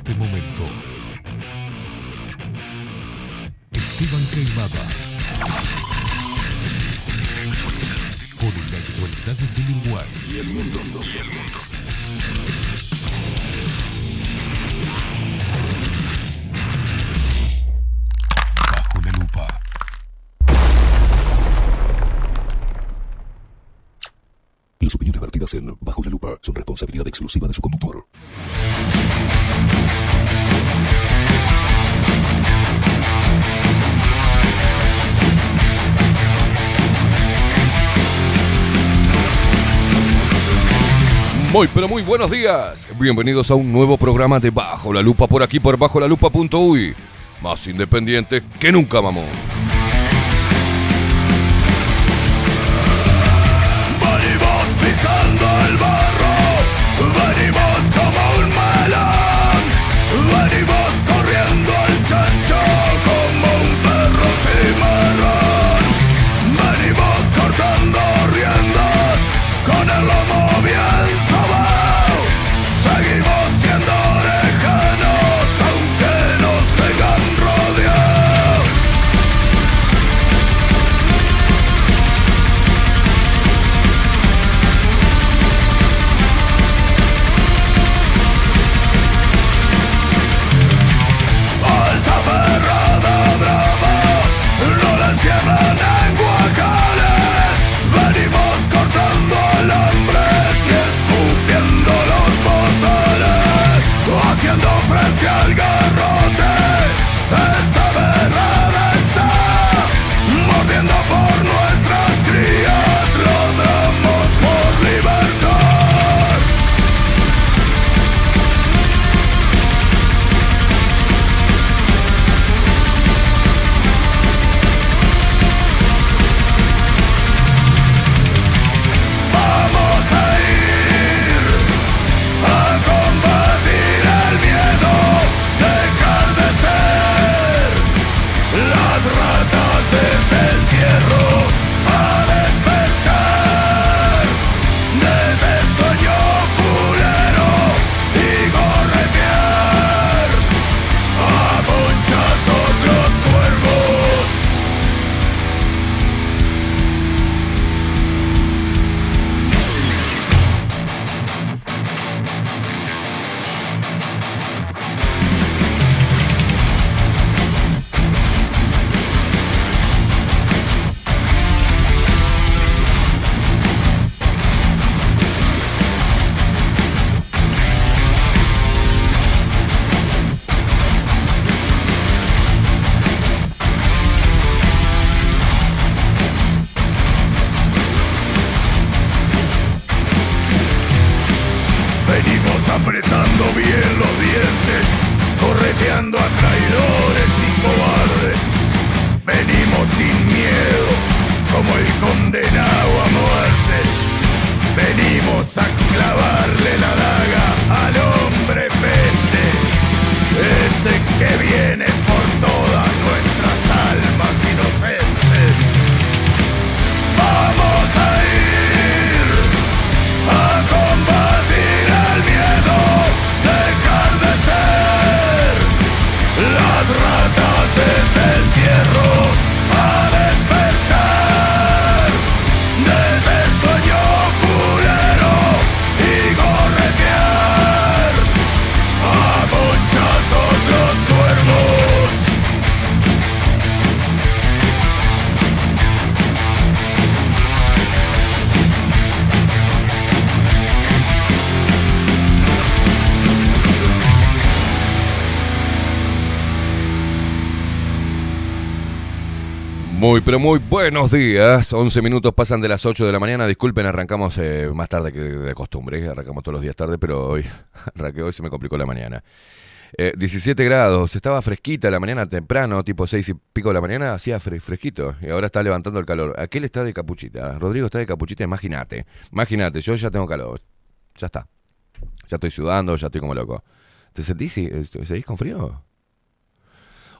este momento. Esteban Queimada. Con la actualidad del Uruguay. Y el mundo. Y el mundo. Bajo la lupa. Las opiniones vertidas en Bajo la Lupa son responsabilidad exclusiva de su conductor. Muy, pero muy buenos días. Bienvenidos a un nuevo programa de Bajo la Lupa por aquí por bajo la lupa.uy. Más independiente que nunca, mamón. Pisando el barro, Muy, pero muy buenos días. 11 minutos pasan de las 8 de la mañana. Disculpen, arrancamos eh, más tarde que de costumbre. Arrancamos todos los días tarde, pero hoy, arranqué hoy se me complicó la mañana. Eh, 17 grados, estaba fresquita la mañana temprano, tipo 6 y pico de la mañana, hacía fre- fresquito y ahora está levantando el calor. Aquel está de capuchita, Rodrigo está de capuchita, imagínate, imagínate, yo ya tengo calor, ya está, ya estoy sudando, ya estoy como loco. ¿Te sentís, si- seguís con frío?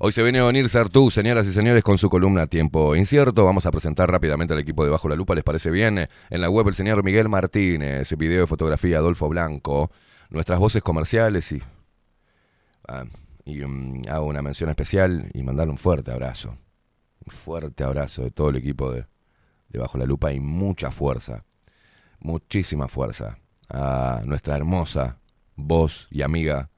Hoy se viene a venir Sartú, señoras y señores, con su columna Tiempo Incierto. Vamos a presentar rápidamente al equipo de Bajo la Lupa, ¿les parece bien? En la web el señor Miguel Martínez, video y fotografía Adolfo Blanco, nuestras voces comerciales y Ah, mm, hago una mención especial y mandarle un fuerte abrazo. Un fuerte abrazo de todo el equipo de, de Bajo la Lupa y mucha fuerza, muchísima fuerza a nuestra hermosa voz y amiga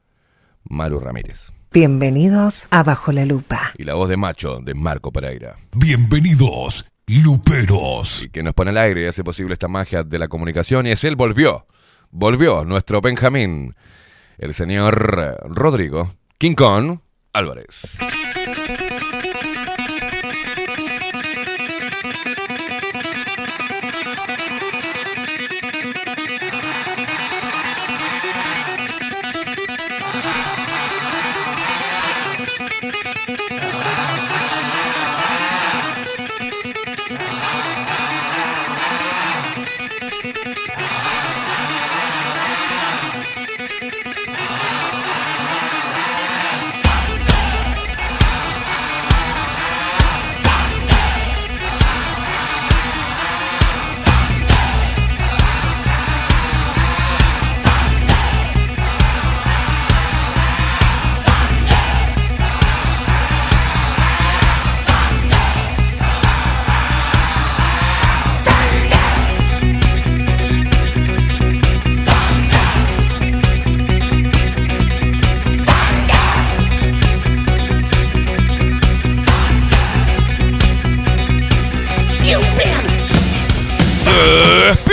Maru Ramírez. Bienvenidos a Bajo la Lupa. Y la voz de macho de Marco Pereira. Bienvenidos, luperos. Y que nos pone al aire y hace posible esta magia de la comunicación. Y es él, volvió. Volvió nuestro Benjamín, el señor Rodrigo King Álvarez.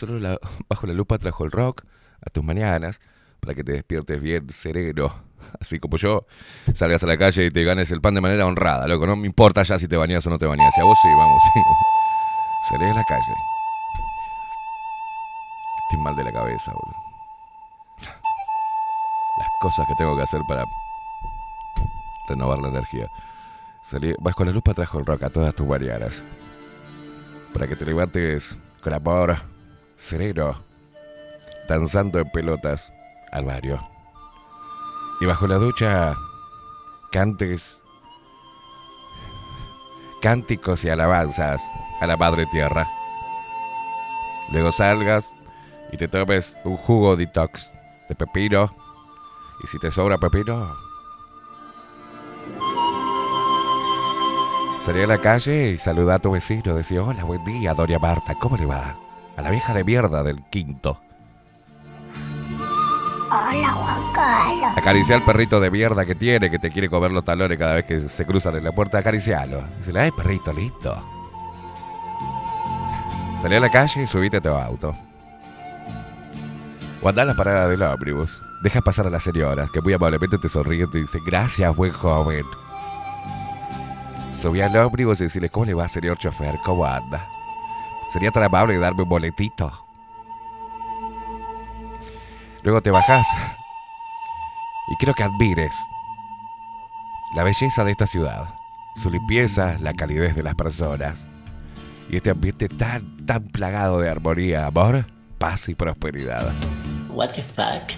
Solo la- bajo la lupa trajo el rock a tus mañanas para que te despiertes bien sereno. Así como yo, salgas a la calle y te ganes el pan de manera honrada, loco. No me importa ya si te bañas o no te bañas. Si a vos sí, vamos. Sí. Salí a la calle. Estoy mal de la cabeza, boludo. Las cosas que tengo que hacer para renovar la energía. Salí, bajo la lupa trajo el rock a todas tus mañanas para que te levantes con amor, sereno, danzando en pelotas al barrio. Y bajo la ducha cantes cánticos y alabanzas a la madre tierra. Luego salgas y te tomes un jugo detox de pepino. Y si te sobra pepino, Salí a la calle y saludé a tu vecino. Decía, hola, buen día, doña Marta, ¿cómo le va? A la vieja de mierda del quinto. Hola Juan Carlos. Acariciá al perrito de mierda que tiene, que te quiere comer los talones cada vez que se cruzan en la puerta. Acaricialo. Dice, ay, perrito, listo. Salí a la calle y subiste a tu auto. O andá a la parada del ómnibus. Deja pasar a las señoras, que muy amablemente te sonríen y te dicen, gracias, buen joven. Subí al ómnibus y decirle, ¿cómo le va, señor chofer? ¿Cómo anda? Sería tan amable darme un boletito. Luego te bajás y quiero que admires la belleza de esta ciudad, su limpieza, la calidez de las personas y este ambiente tan, tan plagado de armonía, amor, paz y prosperidad. What the fuck?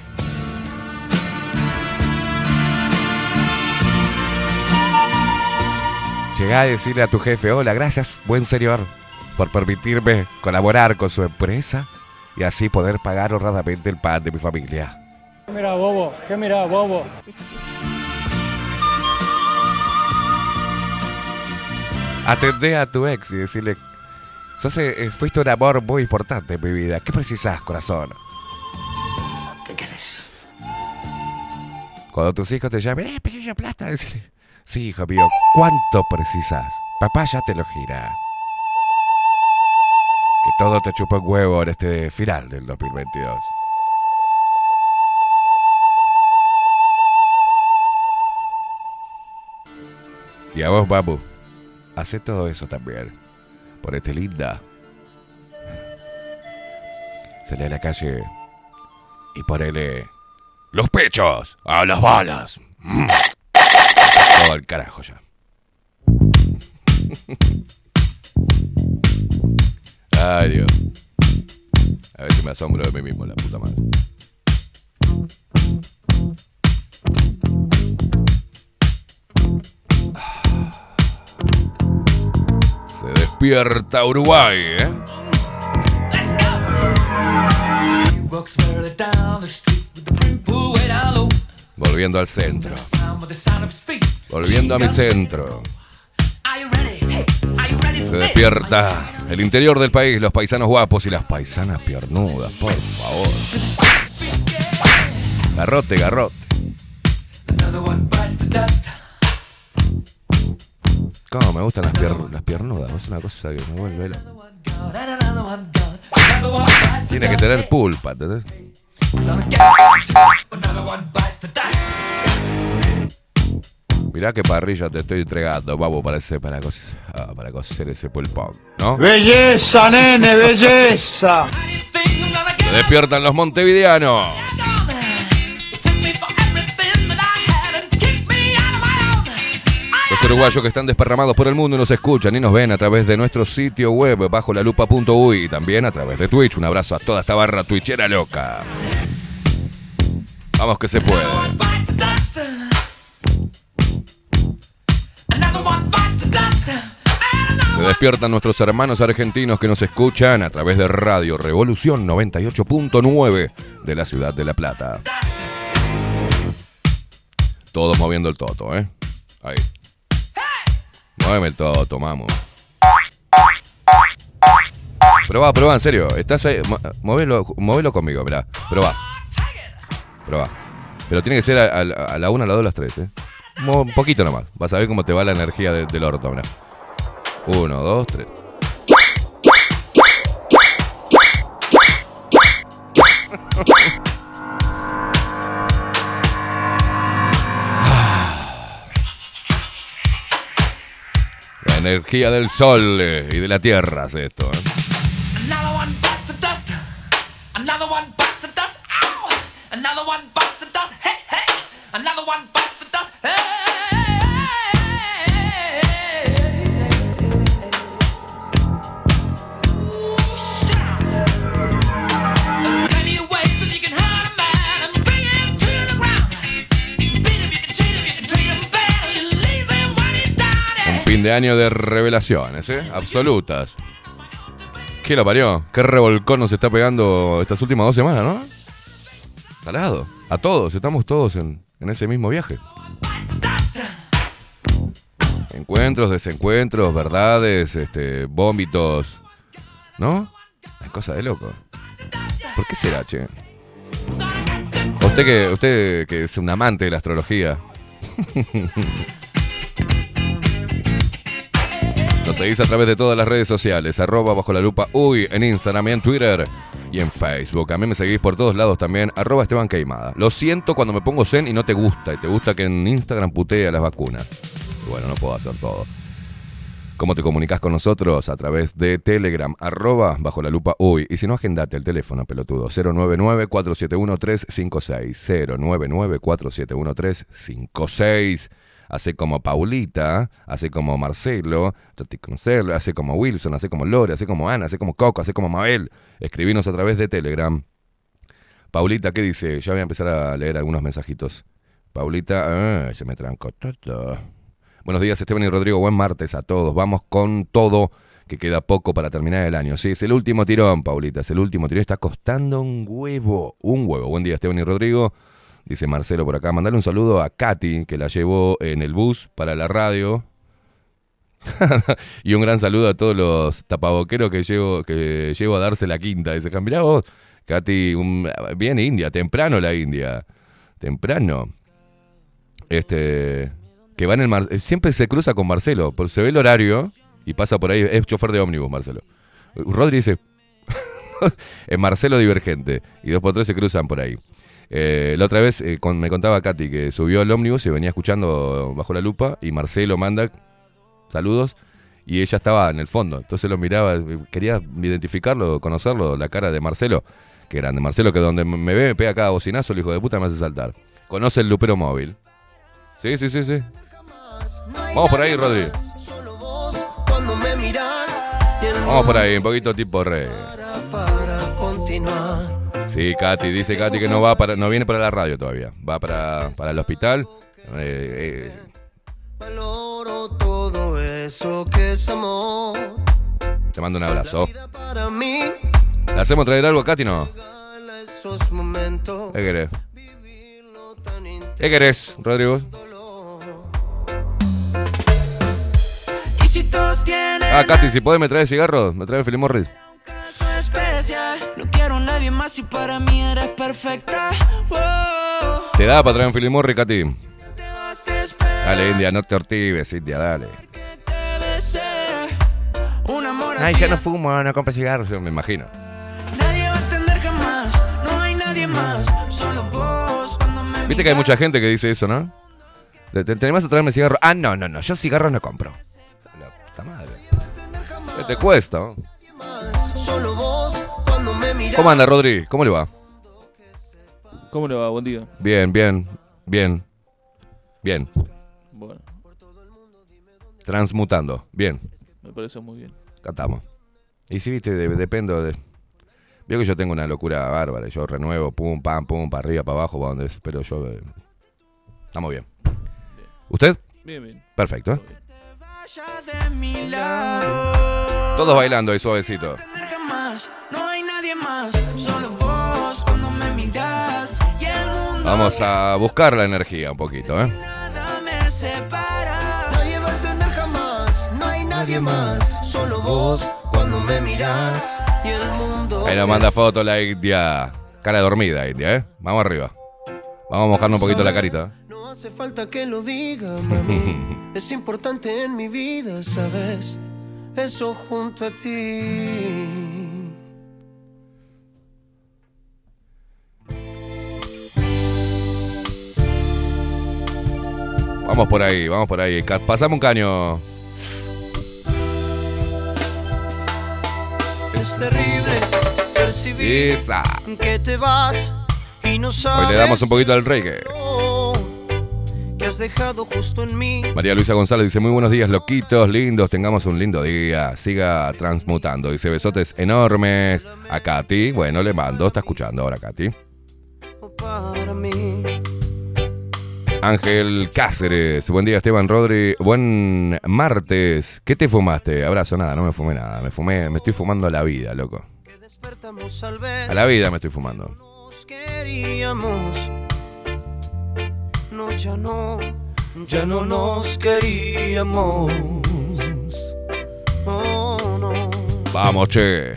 Llegá a decirle a tu jefe, hola, gracias, buen señor, por permitirme colaborar con su empresa y así poder pagar honradamente el pan de mi familia. ¿Qué mira, bobo? ¿Qué mira, bobo? Atendé a tu ex y decirle, sos, eh, fuiste un amor muy importante en mi vida. ¿Qué precisas, corazón? ¿Qué querés? Cuando tus hijos te llamen, eh, preciso plata, decirle, sí, hijo mío, ¿cuánto precisas? Papá ya te lo gira. Que todo te chupa un huevo en este final del 2022. Y a vos, babu, hace todo eso también. Por este linda. Salí a la calle y ponele los pechos a las balas. Mm. Todo al carajo ya. Ay, Dios. A ver si me asombro de mí mismo, la puta madre. Se despierta Uruguay, ¿eh? Volviendo al centro. Volviendo a mi centro. Se despierta el interior del país, los paisanos guapos y las paisanas piernudas, por favor. Garrote, garrote. Cómo me gustan las, pier- las piernudas, es una cosa que me vuelve. Tiene que tener pulpa, ¿entendés? Mirá qué parrilla te estoy entregando, babo, para, ese, para, co- ah, para cocer ese pulpón, ¿no? Belleza, nene, belleza. Se despiertan los montevideanos. Los uruguayos que están desparramados por el mundo y nos escuchan y nos ven a través de nuestro sitio web bajo la lupa.uy y también a través de Twitch. Un abrazo a toda esta barra twitchera loca. Vamos que se puede. Se despiertan nuestros hermanos argentinos que nos escuchan a través de Radio Revolución 98.9 de la ciudad de La Plata. Todos moviendo el toto, ¿eh? Ahí. Muéveme el toto, mamo. Probá, probá, en serio. Estás ahí. mo- Movelo, movelo conmigo, mirá. Probá. Probá. Pero tiene que ser a, a- a la una, a la dos, a las tres, ¿eh? Un poquito nomás. Vas a ver cómo te va la energía de- del orto, mirá. Uno, dos, tres. La energía del sol eh, y de la tierra hace esto. ¿eh? Another one de año de revelaciones, ¿eh? Absolutas. ¿Qué lo parió? ¿Qué revolcón nos está pegando estas últimas dos semanas, no? Salado. A todos, estamos todos en, en ese mismo viaje. Encuentros, desencuentros, verdades, este, vómitos. ¿No? Es cosa de loco. ¿Por qué será, che? Usted que, usted que es un amante de la astrología. Seguís a través de todas las redes sociales, arroba bajo la lupa uy, en Instagram y en Twitter y en Facebook. A mí me seguís por todos lados también, arroba Esteban Queimada. Lo siento cuando me pongo zen y no te gusta, y te gusta que en Instagram putee a las vacunas. Bueno, no puedo hacer todo. ¿Cómo te comunicas con nosotros? A través de Telegram, arroba bajo la lupa uy. Y si no, agendate el teléfono, pelotudo. 099-471-356. 099-471-356. Hace como Paulita, hace como Marcelo, conocelo, hace como Wilson, hace como Lore, hace como Ana, hace como Coco, hace como Mabel. Escribinos a través de Telegram. Paulita, ¿qué dice? Ya voy a empezar a leer algunos mensajitos. Paulita, ah, se me trancó todo. Buenos días, Esteban y Rodrigo. Buen martes a todos. Vamos con todo, que queda poco para terminar el año. Sí, es el último tirón, Paulita. Es el último tirón. Está costando un huevo. Un huevo. Buen día, Esteban y Rodrigo. Dice Marcelo por acá. Mandale un saludo a Katy, que la llevó en el bus para la radio. y un gran saludo a todos los tapaboqueros que llevo, que llevo a darse la quinta. Dice, mirá vos, Katy, un- bien India, temprano la India. Temprano. Este. Que va en el Mar- Siempre se cruza con Marcelo. Se ve el horario y pasa por ahí. Es chofer de ómnibus, Marcelo. Rodri dice. es Marcelo Divergente. Y dos por tres se cruzan por ahí. Eh, la otra vez eh, me contaba Katy que subió al ómnibus y venía escuchando bajo la lupa. Y Marcelo manda saludos. Y ella estaba en el fondo. Entonces lo miraba. Quería identificarlo, conocerlo. La cara de Marcelo. Que grande. Marcelo que donde me ve me pega cada bocinazo. El hijo de puta me hace saltar. Conoce el lupero móvil. Sí, sí, sí, sí. Vamos por ahí, Rodri. Vamos por ahí, un poquito tipo re. para, para continuar. Sí, Katy, dice Katy que no va para, no viene para la radio todavía. Va para, para el hospital. Eh, eh, Valoro todo eso que es amor. te mando un abrazo. ¿Le hacemos traer algo a Katy no? ¿Qué querés? ¿Qué querés, Rodrigo? Ah, Katy, si podés me trae cigarros, me trae Philip Morris. Especial, no quiero a nadie más y para mí eres perfecta. Wow. ¿Te da para traer un Philip Morris, Katy? Vas, Dale, India, no te ortives, India, dale. Ay, ya no fumo, no compro cigarros, me imagino. Nadie va a entender jamás, no hay nadie más, solo vos cuando me Viste que hay mucha gente que dice eso, ¿no? ¿Te, te, te animás a traerme cigarro? Ah, no, no, no, yo cigarros no compro. La puta madre. ¿Qué te cuesta? Solo vos. ¿Cómo anda, Rodri? ¿Cómo le va? ¿Cómo le va? Buen día. Bien, bien, bien. Bien. Bueno, Transmutando. Bien. me parece muy bien. Cantamos. Y si viste, de- dependo de. Veo que yo tengo una locura bárbara. Yo renuevo, pum, pam, pum, para arriba, para abajo, para donde. Pero yo. eh, Estamos bien. ¿Usted? Bien, bien. Perfecto. ¿eh? vaya de mi lado. Todos bailando ahí suavecito. jamás, no Vamos a buscar la energía un poquito, ¿eh? nada me separa. Nadie va a entender jamás, no hay nadie más. Solo vos cuando me miras y el mundo. Ahí nos manda foto la India. Cara dormida, India, ¿eh? Vamos arriba. Vamos a mojarnos un poquito la carita. ¿eh? No hace falta que lo diga, mami. es importante en mi vida, ¿sabes? Eso junto a ti. Vamos por ahí, vamos por ahí. Pasame un caño. Es terrible percibir Esa. que te vas y no sabes. Hoy le damos un poquito al reggae. lo que has dejado justo en mí. María Luisa González dice, muy buenos días, loquitos, lindos, tengamos un lindo día. Siga transmutando. Dice, besotes enormes. A Katy, bueno, le mando, está escuchando ahora Katy. Para mí. Ángel Cáceres, buen día Esteban Rodri, buen martes. ¿Qué te fumaste? Abrazo, nada, no me fumé nada. Me fumé, me estoy fumando a la vida, loco. A la vida me estoy fumando. No, ya no. Ya no nos queríamos. Oh, no. Vamos, che.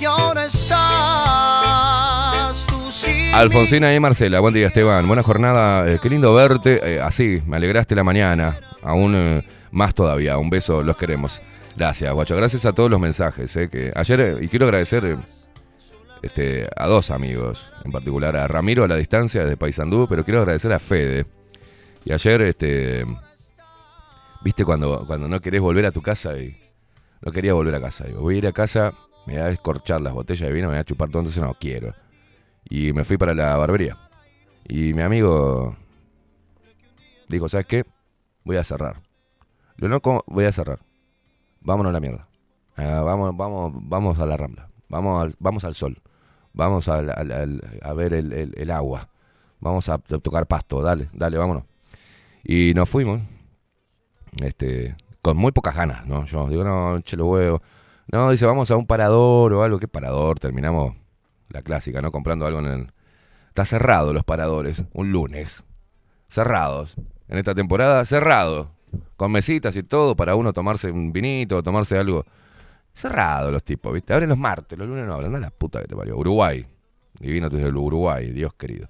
Y ahora sin Alfonsina y Marcela, buen día Esteban, buena jornada, eh, qué lindo verte, eh, así, me alegraste la mañana, aún eh, más todavía, un beso, los queremos. Gracias, guacho, gracias a todos los mensajes, que ayer, y quiero agradecer este, a dos amigos, en particular a Ramiro a la distancia desde Paysandú, pero quiero agradecer a Fede. Y ayer, este, viste cuando, cuando no querés volver a tu casa y no quería volver a casa, digo, voy a ir a casa, me voy a descorchar las botellas de vino, me voy a chupar todo, entonces no quiero. Y me fui para la barbería. Y mi amigo dijo, ¿sabes qué? Voy a cerrar. Lo loco, voy a cerrar. Vámonos a la mierda. Ah, vamos, vamos, vamos a la rambla. Vamos al, vamos al sol. Vamos a ver el, el- agua. Vamos a to- tocar pasto. Dale, dale, vámonos. Y nos fuimos. Este, con muy pocas ganas, ¿no? Yo digo, no, che los huevos. No, dice, vamos a un parador o algo. ¿Qué parador? Terminamos la clásica, ¿no? Comprando algo en el Está cerrado los paradores, un lunes. Cerrados. En esta temporada, cerrado. Con mesitas y todo para uno tomarse un vinito, tomarse algo. Cerrado los tipos, ¿viste? Abren los martes, los lunes no hablan. La puta que te parió. Uruguay. Divino desde el Uruguay, Dios querido.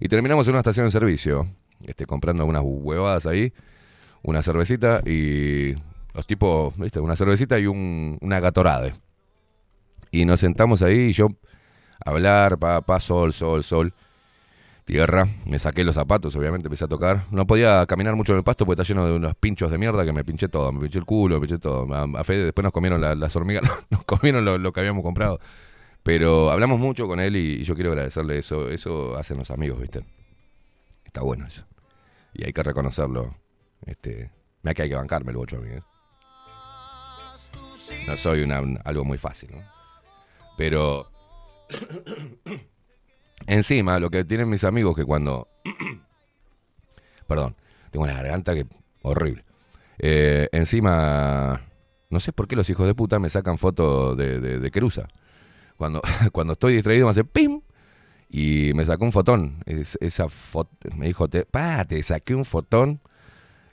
Y terminamos en una estación de servicio, este, comprando algunas huevadas ahí, una cervecita y los tipos, ¿viste? Una cervecita y un, una gatorade. Y nos sentamos ahí y yo hablar, pa, pa, sol, sol, sol, tierra. Me saqué los zapatos, obviamente, empecé a tocar. No podía caminar mucho en el pasto porque está lleno de unos pinchos de mierda que me pinché todo. Me pinché el culo, me pinché todo. A, Fede después nos comieron la- las hormigas, nos comieron lo, que habíamos comprado. Pero hablamos mucho con él y, yo quiero agradecerle eso. Eso hacen los amigos, ¿viste? Está bueno eso. Y hay que reconocerlo. Este, mira que hay que bancarme el bocho a mí, ¿eh? No soy un- algo muy fácil, ¿no? Pero encima, lo que tienen mis amigos que cuando... Perdón, tengo la garganta que horrible. Eh, encima, no sé por qué los hijos de puta me sacan fotos de, de. Cuando, cuando estoy distraído me hace ¡pim! Y me sacó un fotón. Es- esa foto, me dijo, te, saqué un fotón.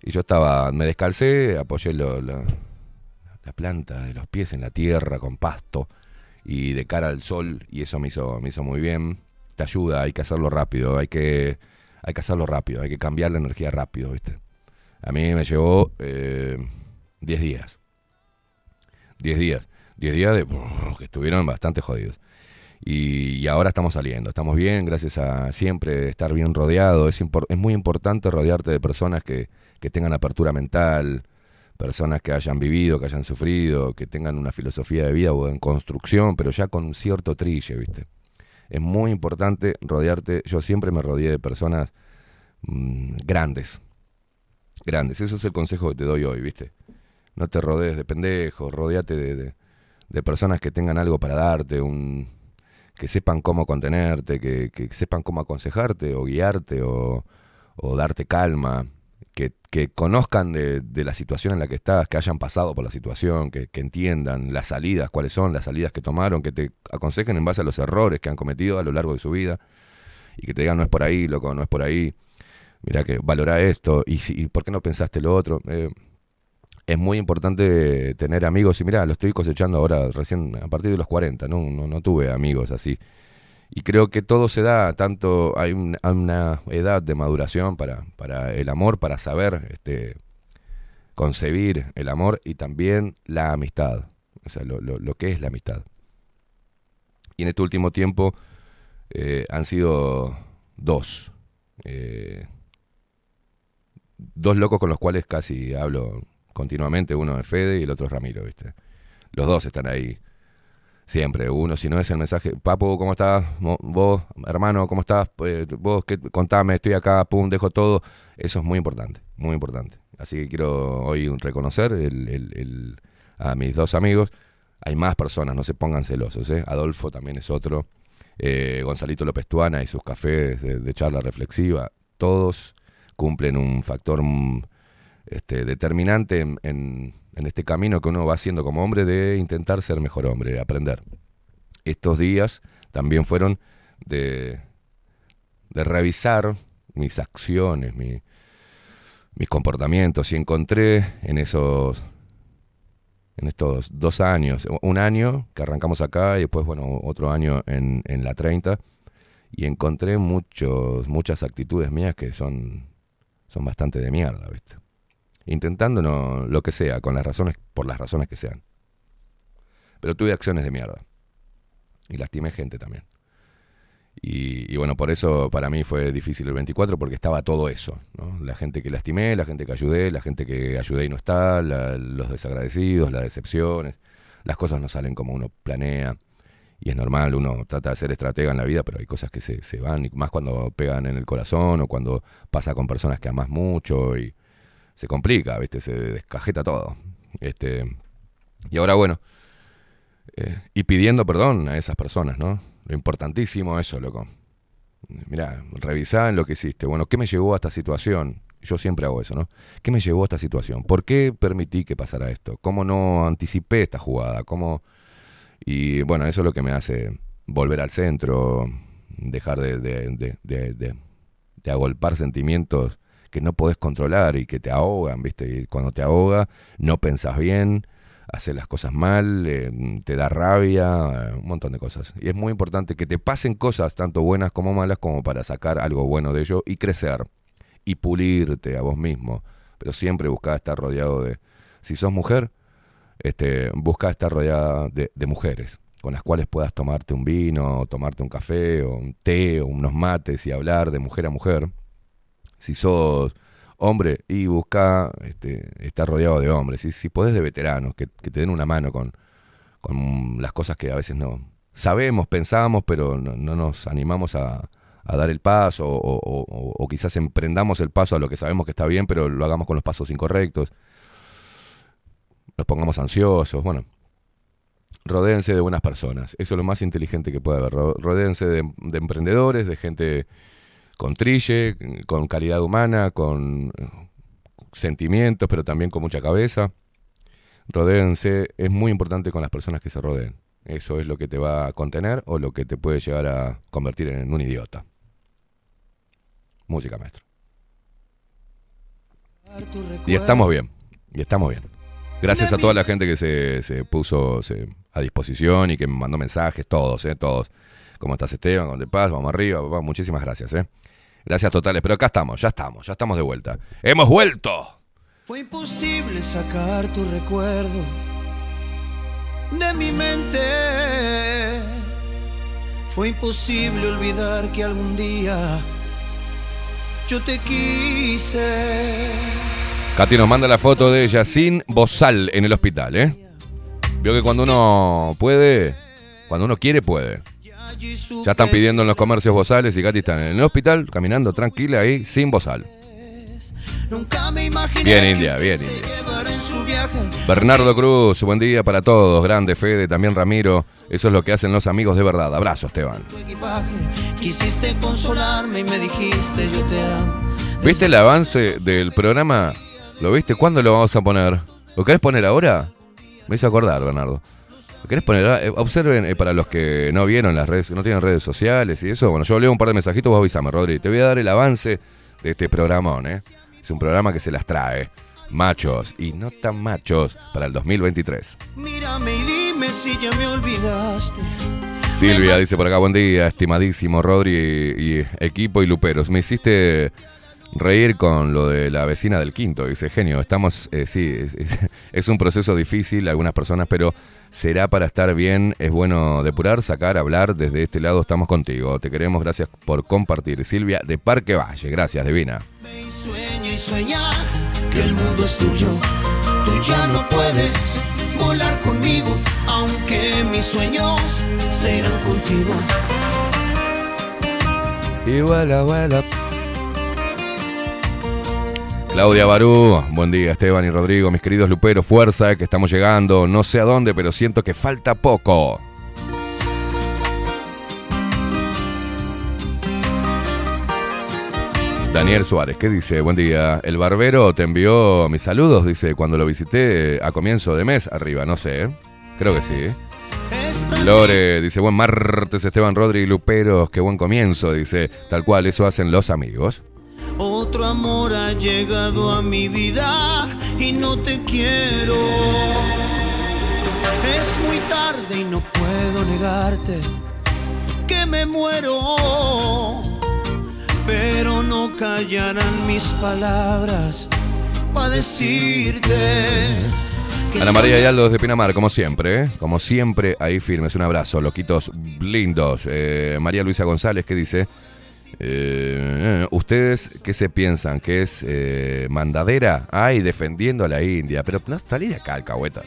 Y yo estaba, me descalcé, apoyé la planta de los pies en la tierra con pasto y de cara al sol y eso me hizo, me hizo muy bien. Te ayuda, hay que hacerlo rápido, hay que, hay que hacerlo rápido, hay que cambiar la energía rápido, ¿viste? A mí me llevó eh, 10 días. 10 días. 10 días de que estuvieron bastante jodidos. Y, ahora estamos saliendo, estamos bien, gracias a siempre estar bien rodeado. Es, es muy importante rodearte de personas que, que tengan apertura mental, personas que hayan vivido, que hayan sufrido, que tengan una filosofía de vida o en construcción, pero ya con un cierto trille, ¿viste? Es muy importante rodearte, yo siempre me rodeé de personas mm, grandes, grandes, eso es el consejo que te doy hoy, ¿viste? No te rodees de pendejos, rodeate de, de- de personas que tengan algo para darte, un, que sepan cómo contenerte, que, que sepan cómo aconsejarte o guiarte o, o darte calma, que, conozcan de, de la situación en la que estás, que hayan pasado por la situación, que, que entiendan las salidas, cuáles son las salidas que tomaron, que te aconsejen en base a los errores que han cometido a lo largo de su vida y que te digan no es por ahí, loco, no es por ahí, mira que valora esto y, si, y por qué no pensaste lo otro. Eh, es muy importante tener amigos y mira, lo estoy cosechando ahora recién a partir de los 40, no, no, no tuve amigos así. Y creo que todo se da, tanto hay un- hay una edad de maduración para, para el amor, para saber este, concebir el amor y también la amistad, o sea, lo, lo- lo que es la amistad. Y en este último tiempo eh, han sido dos, eh, dos locos con los cuales casi hablo continuamente, uno es Fede y el otro es Ramiro, ¿viste? Los dos están ahí Siempre, uno, si no es el mensaje, Papu, ¿cómo estás? Vos, hermano, ¿cómo estás? Pues, vos, ¿qué? contame, estoy acá, pum, dejo todo. Eso es muy importante, muy importante. Así que quiero hoy reconocer el- el- el- a mis dos amigos. Hay más personas, no se pongan celosos, ¿eh? Adolfo también es otro. Eh, Gonzalito López Tuana y sus cafés de, de charla reflexiva. Todos cumplen un factor mm, este, determinante en, en- en este camino que uno va haciendo como hombre de intentar ser mejor hombre, de aprender. Estos días también fueron de, de revisar mis acciones, mi- mis comportamientos y encontré en esos en estos dos años, un año que arrancamos acá y después, bueno, otro año en, en la 30, y encontré muchos, muchas actitudes mías que son, son bastante de mierda, ¿viste? Intentando no- lo que sea, con las razones, por las razones que sean. Pero tuve acciones de mierda. Y lastimé gente también. Y, y bueno, por eso para mí fue difícil el 24, porque estaba todo eso, ¿no? La gente que lastimé, la gente que ayudé, la gente que ayudé y no está, la- los desagradecidos, las decepciones. Las cosas no salen como uno planea. Y es normal, uno trata de ser estratega en la vida, pero hay cosas que se, se van, y más cuando pegan en el corazón o cuando pasa con personas que amas mucho y se complica, ¿viste? Se descajeta todo. Este, y ahora, bueno, eh, y pidiendo perdón a esas personas, ¿no? Lo importantísimo eso, loco. Mirá, revisá en lo que hiciste. Bueno, ¿qué me llevó a esta situación? Yo siempre hago eso, ¿no? ¿Qué me llevó a esta situación? ¿Por qué permití que pasara esto? ¿Cómo no anticipé esta jugada? ¿Cómo...? Y bueno, eso es lo que me hace volver al centro, dejar de, de, de- de- agolpar sentimientos que no podés controlar y que te ahogan, ¿viste? Y cuando te ahoga, no pensás bien, haces las cosas mal, eh, te da rabia, un montón de cosas. Y es muy importante que te pasen cosas, tanto buenas como malas, como para sacar algo bueno de ello y crecer y pulirte a vos mismo. Pero siempre busca estar rodeado de. Si sos mujer, este, busca estar rodeada de, de mujeres con las cuales puedas tomarte un vino, o tomarte un café, o un té, o unos mates y hablar de mujer a mujer. Si sos hombre, y busca este, estar rodeado de hombres. Y si podés de veteranos, que, que te den una mano con, con las cosas que a veces no sabemos, pensamos, pero no, no nos animamos a, a dar el paso, o, o- quizás emprendamos el paso a lo que sabemos que está bien, pero lo hagamos con los pasos incorrectos. Nos pongamos ansiosos, bueno. Rodéense de buenas personas. Eso es lo más inteligente que puede haber. Ro- Rodéense de emprendedores, de gente con trille, con calidad humana, con eh, sentimientos, pero también con mucha cabeza. Rodéense, es muy importante con las personas que se rodeen. Eso es lo que te va a contener o lo que te puede llegar a convertir en un idiota. Música, maestro. Y estamos bien, y estamos bien. Gracias a toda la gente que se, se puso se- a disposición y que me mandó mensajes, todos, eh, todos. ¿Cómo estás, Esteban? ¿Cómo te? Vamos arriba, papá. Muchísimas gracias, eh. Gracias totales, pero acá estamos, ya estamos, ya estamos de vuelta. ¡Hemos vuelto! Fue imposible sacar tu recuerdo de mi mente. Fue imposible olvidar que algún día yo te quise. Katy nos manda la foto de ella sin bozal en el hospital, ¿eh? Vio que cuando uno puede, cuando uno quiere, puede. Ya están pidiendo en los comercios bozales y Katy está en el hospital, caminando tranquila ahí, sin bozal. Bien, India, bien, India. Bernardo Cruz, buen día para todos. Grande Fede, también Ramiro. Eso es lo que hacen los amigos de verdad. Abrazo, Esteban. tu equipaje. Quisiste consolarme y me dijiste yo te amo. ¿Viste el avance del programa? ¿Lo viste? ¿Cuándo lo vamos a poner? ¿Lo querés poner ahora? Me hizo acordar, Bernardo. ¿Lo querés poner ahora? Eh, observen, eh, para los que no vieron las redes, no tienen redes sociales y eso. Bueno, yo leo un par de mensajitos, vos avísame, Rodri. Te voy a dar el avance de este programón, ¿eh? Es un programa que se las trae. Machos y no tan machos para el 2023. Mírame y dime si ya me olvidaste. Silvia dice por acá, buen día, estimadísimo Rodri y, y equipo y luperos. Me hiciste reír con lo de la vecina del quinto. Dice, genio, estamos, eh, sí, es, es- es un proceso difícil, algunas personas, pero será para estar bien, es bueno depurar, sacar, hablar, desde este lado estamos contigo. Te queremos, gracias por compartir. Silvia de Parque Valle, gracias, Divina. Y sueña y sueña que el mundo es tuyo. Tú ya no puedes volar conmigo, aunque mis sueños serán contigo. Igual. Claudia Barú, buen día Esteban y Rodrigo, mis queridos luperos, fuerza, que estamos llegando, no sé a dónde, pero siento que falta poco. Daniel Suárez, ¿qué dice? Buen día. El barbero te envió mis saludos, dice, cuando lo visité a comienzo de mes, arriba, no sé, ¿eh? creo que sí. ¿eh? Lore dice, buen martes Esteban Rodri Luperos, qué buen comienzo, dice, tal cual, eso hacen los amigos. Otro amor ha llegado a mi vida y no te quiero. Es muy tarde y no puedo negarte que me muero. Pero no callarán mis palabras para decirte. Ana María soy- y Aldo desde Pinamar, como siempre, ¿eh? como siempre, ahí firmes, un abrazo, loquitos lindos. Eh, María Luisa González, ¿qué dice? Eh, ¿Ustedes qué se piensan? ¿Que es eh, mandadera? Ay, defendiendo a la India. Pero no, salí de acá, alcahueta.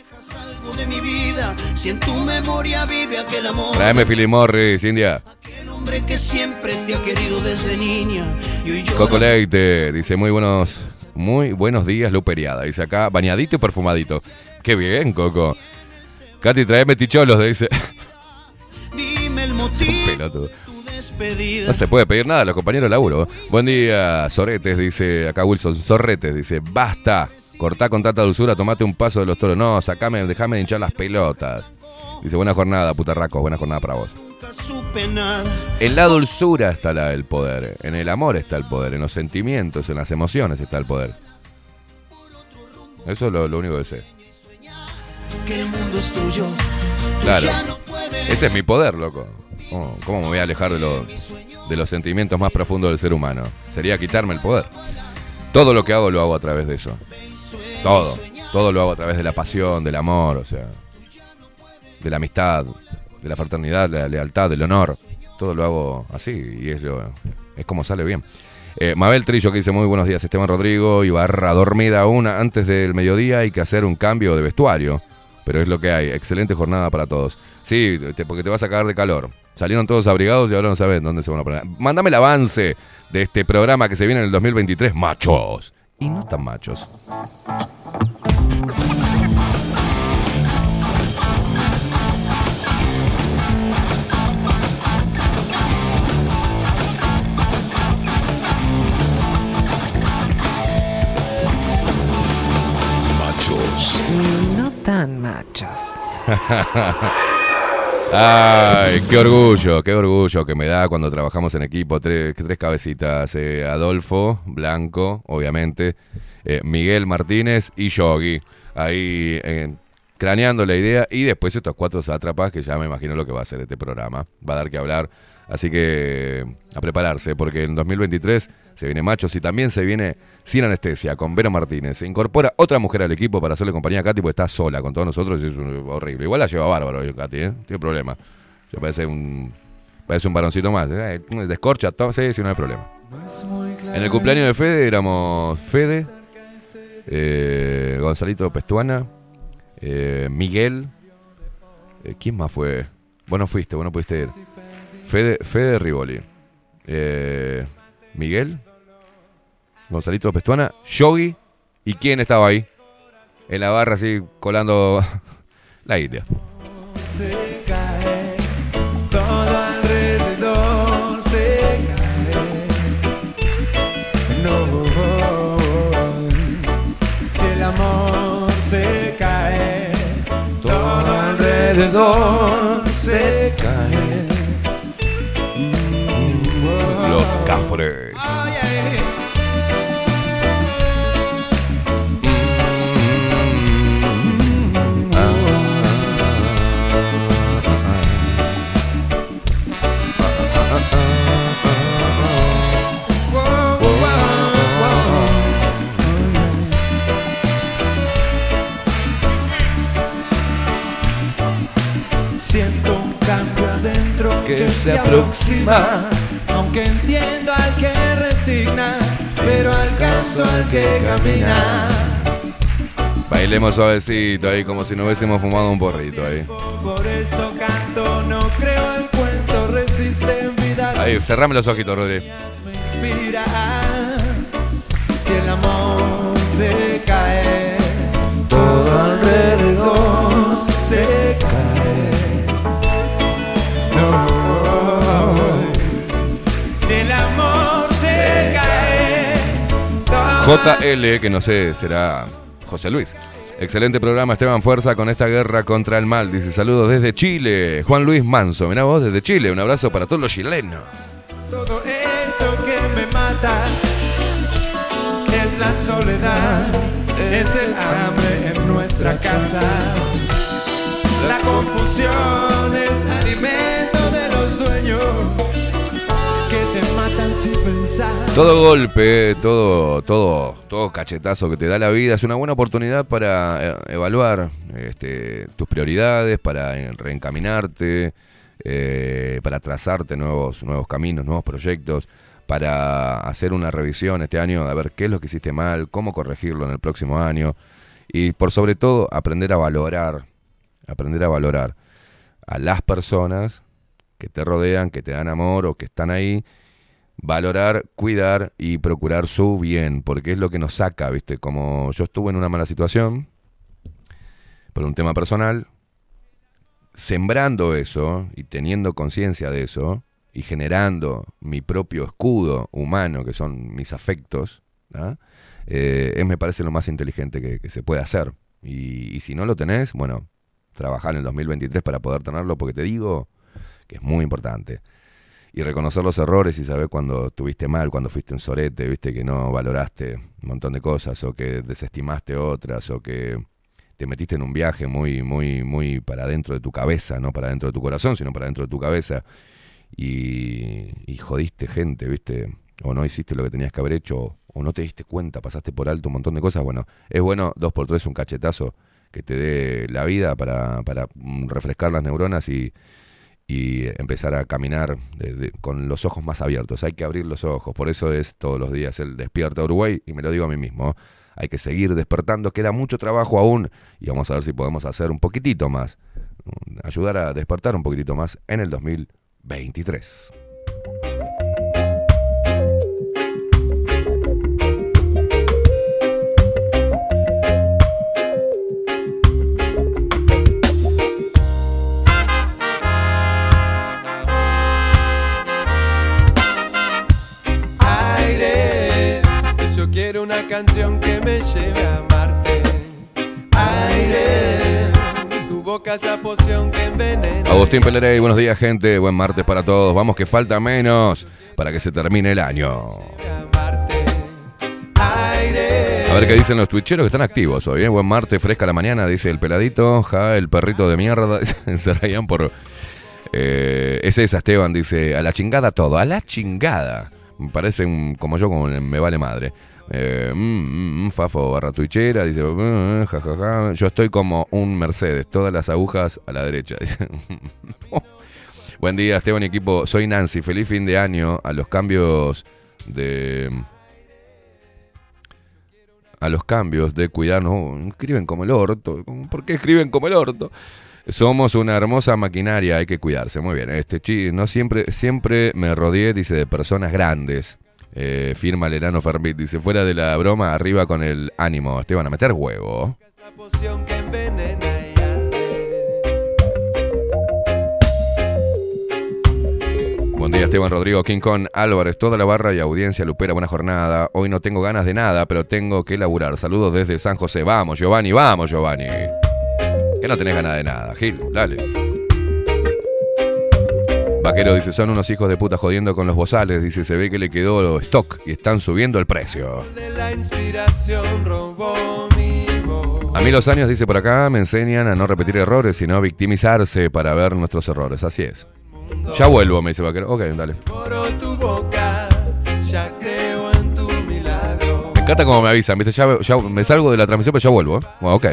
Tráeme Philip Morris, India. El hombre que siempre te ha querido desde niña. Y hoy llora Coco Leite, dice muy buenos, muy buenos días, Luperiada. Dice acá, bañadito y perfumadito. Qué bien, Coco. Katy, tráeme ticholos, dice. Dime el motivo No se puede pedir nada los compañeros de laburo. Buen día, Soretes, dice acá Wilson. Sorretes, dice, basta. Cortá con tanta dulzura, tomate un paso de los toros. No, sacame, déjame de hinchar las pelotas. Dice, buena jornada, putarracos, buena jornada para vos. En la dulzura está la- el poder, en el amor está el poder, en los sentimientos, en las emociones está el poder. Eso es lo, lo único que sé. Claro. Ese es mi poder, loco. ¿Cómo, cómo me voy a alejar de, de los sentimientos más profundos del ser humano? Sería quitarme el poder. Todo lo que hago lo hago a través de eso. Todo. Todo lo hago a través de la pasión, del amor, o sea, de la amistad, de la fraternidad, de la lealtad, del honor. Todo lo hago así y es, lo- es como sale bien. Eh, Mabel Trillo que dice muy buenos días, Esteban Rodrigo y Barra dormida una antes del mediodía hay que hacer un cambio de vestuario. Pero es lo que hay. Excelente jornada para todos. Sí, porque te vas a cagar de calor. Salieron todos abrigados y ahora no sabes dónde se van a poner. Mándame el avance de este programa que se viene en el 2023. Machos. Y no tan. Machos. Machos. Ay, qué orgullo, qué orgullo que me da cuando trabajamos en equipo. Tres, tres cabecitas. eh, Adolfo, Blanco, obviamente. eh, Miguel Martínez y Yogi. Ahí eh, craneando la idea. Y después estos cuatro sátrapas que ya me imagino lo que va a hacer este programa. Va a dar que hablar. Así que a prepararse, porque en 2023 se viene Machos y también se viene Sin Anestesia con Vera Martínez. Se incorpora otra mujer al equipo para hacerle compañía a Katy, porque está sola con todos nosotros y es horrible. Igual la lleva bárbaro hoy, Katy, ¿eh? Tiene problema. Se parece un, parece un varoncito más. ¿eh? Descorcha, todo, sí, sí, no hay problema. En el cumpleaños de Fede éramos Fede, eh, Gonzalito Pestuana, eh, Miguel. eh, ¿Quién más fue? Vos no fuiste, vos no pudiste ir. Fede, Fede Rivoli. Eh, Miguel. Gonzalito Pestuana. Yogi. ¿Y quién estaba ahí? En la barra así colando la India. se cae, todo alrededor se cae. No, si el amor se cae, todo alrededor se cae. Los Cafres. Siento un cambio adentro Que que, se se aproxima. Aunque entiendo al que resigna, pero alcanzo al que camina. Bailemos suavecito ahí, como si no hubiésemos fumado un porrito ahí. Por eso canto, no creo el cuento, resiste en vidas. Ahí, cerrame los ojitos, Rodri. me inspira. JL, que no sé, será José Luis. Excelente programa, Esteban Fuerza, con esta guerra contra el mal. Dice saludos desde Chile. Juan Luis Manso, mirá vos desde Chile. Un abrazo para todos los chilenos. Todo eso que me mata es la soledad, es el hambre en nuestra casa. La confusión es alimento de los dueños Todo golpe, todo, todo, todo cachetazo que te da la vida es una buena oportunidad para eh, evaluar este, tus prioridades, para reencaminarte, eh, para trazarte nuevos, nuevos caminos, nuevos proyectos, para hacer una revisión este año, a ver qué es lo que hiciste mal, cómo corregirlo en el próximo año y por sobre todo aprender a valorar, aprender a valorar a las personas que te rodean, que te dan amor o que están ahí valorar, cuidar y procurar su bien, porque es lo que nos saca, ¿viste? Como yo estuve en una mala situación por un tema personal, sembrando eso y teniendo conciencia de eso y generando mi propio escudo humano, que son mis afectos, ¿ah? Eh, es me parece lo más inteligente que, se puede hacer. Y, y si no lo tenés, bueno, trabajar en el 2023 para poder tenerlo, porque te digo que es muy importante. Y reconocer los errores y saber cuando estuviste mal, cuando fuiste un sorete, viste que no valoraste un montón de cosas, o que desestimaste otras, o que te metiste en un viaje muy, muy, muy para dentro de tu cabeza, no para dentro de tu corazón, sino para dentro de tu cabeza, y, jodiste gente, viste, o no hiciste lo que tenías que haber hecho, o no te diste cuenta, pasaste por alto un montón de cosas, bueno, es bueno dos por tres un cachetazo que te dé la vida para, para refrescar las neuronas y, y empezar a caminar con los ojos más abiertos. Hay que abrir los ojos, por eso es todos los días el Despierta Uruguay y me lo digo a mí mismo. Hay que seguir despertando, queda mucho trabajo aún y vamos a ver si podemos hacer un poquitito más, mm, ayudar a despertar un poquitito más en el 2023. Quiero una canción que me lleve a Marte. Aire, tu boca es la poción que envenena. Agustín Pelerey, buenos días gente, buen martes para todos. Vamos que falta menos para que se termine el año. A ver qué dicen los twitcheros que están activos hoy. ¿eh? Buen martes, fresca la mañana, dice el peladito. Ja, el perrito de mierda. se reían por. Eh, es esa, Esteban, dice. A la chingada todo, a la chingada. Me parece un- como yo, como me vale madre. Eh, mm, mm, mm, Fafo barra twitchera, dice. "Mm, ja, ja, ja". Yo estoy como un Mercedes, todas las agujas a la derecha. dice. Buen día, Esteban y equipo. Soy Nancy. Feliz fin de año. A los cambios de. A los cambios de cuidarnos. Escriben como el orto. ¿Por qué escriben como el orto? Somos una hermosa maquinaria, hay que cuidarse. Muy bien. Este no siempre, siempre me rodeé, dice, de personas grandes. Eh, firma Lerano Fermit. Dice, fuera de la broma, arriba con el ánimo. Esteban, a meter huevo. Buen día, Esteban Rodrigo, King Álvarez, toda la barra y audiencia Lupera, buena jornada. Hoy no tengo ganas de nada, pero tengo que laburar. Saludos desde San José. Vamos, Giovanni, vamos, Giovanni. Que no tenés ganas de nada, Gil, dale. Vaquero dice, son unos hijos de puta jodiendo con los bozales. Dice, se ve que le quedó stock y están subiendo el precio. A mí los años, dice por acá, me enseñan a no repetir errores, sino a victimizarse para ver nuestros errores. Así es. Ya vuelvo, me dice Vaquero. Ok, dale. Me encanta como me avisan, ¿viste? Ya, ya me salgo de la transmisión, pero ya vuelvo. Bueno, ok.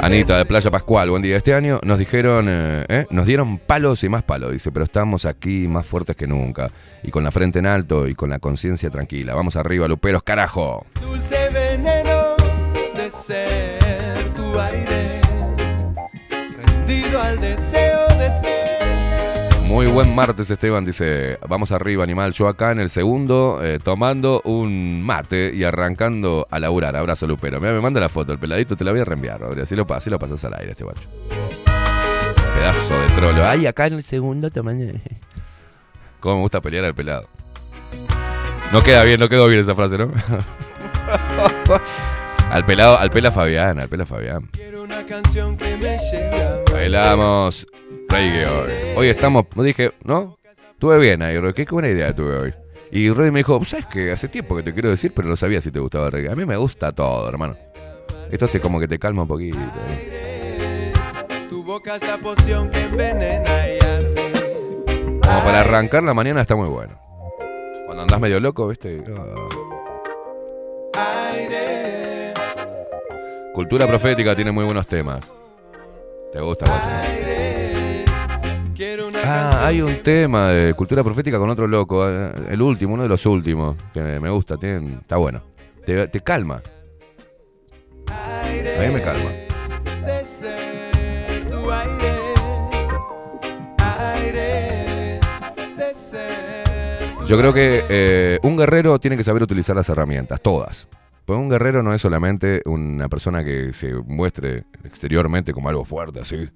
Anita de Playa Pascual, buen día. Este año nos dijeron, eh, ¿eh? nos dieron palos y más palos, dice, pero estamos aquí más fuertes que nunca. Y con la frente en alto y con la conciencia tranquila. Vamos arriba, Luperos, carajo. Dulce veneno de ser tu aire. Rendido al deseo. Muy buen martes, Esteban, dice, vamos arriba, animal. Yo acá en el segundo, eh, tomando un mate y arrancando a laburar. Abrazo, Lupero. Mira, me manda la foto, el peladito te la voy a reenviar, Rodri. Así lo, así lo pasas al aire, este guacho. Pedazo de trolo. Ay, acá en el segundo tomando... Cómo me gusta pelear al pelado. No queda bien, no quedó bien esa frase, ¿no? al pelado, al pela Fabián, al pela Fabián. Quiero una canción que me lleve a Bailamos reggae hoy. Hoy estamos, no dije, ¿no? Tuve bien ahí, Roy. Qué buena idea tuve hoy. Y Roy me dijo, ¿sabes qué? Hace tiempo que te quiero decir, pero no sabía si te gustaba el reggae. A mí me gusta todo, hermano. Esto te como que te calma un poquito. ¿eh? Tu boca es la poción que envenena y arde. Como para arrancar la mañana está muy bueno. Cuando andás medio loco, ¿viste? Aire, Cultura profética tiene muy buenos temas. ¿Te gusta, guacho? Ah, hay un tema de cultura profética con otro loco. eh, El último, uno de los últimos. Que me me gusta, tienen- está bueno. Te, te calma. A mí me calma. de ser tu aire. Aire de ser tu Yo creo que eh, un guerrero tiene que saber utilizar las herramientas, todas. Pues un guerrero no es solamente una persona que se muestre exteriormente como algo fuerte, así.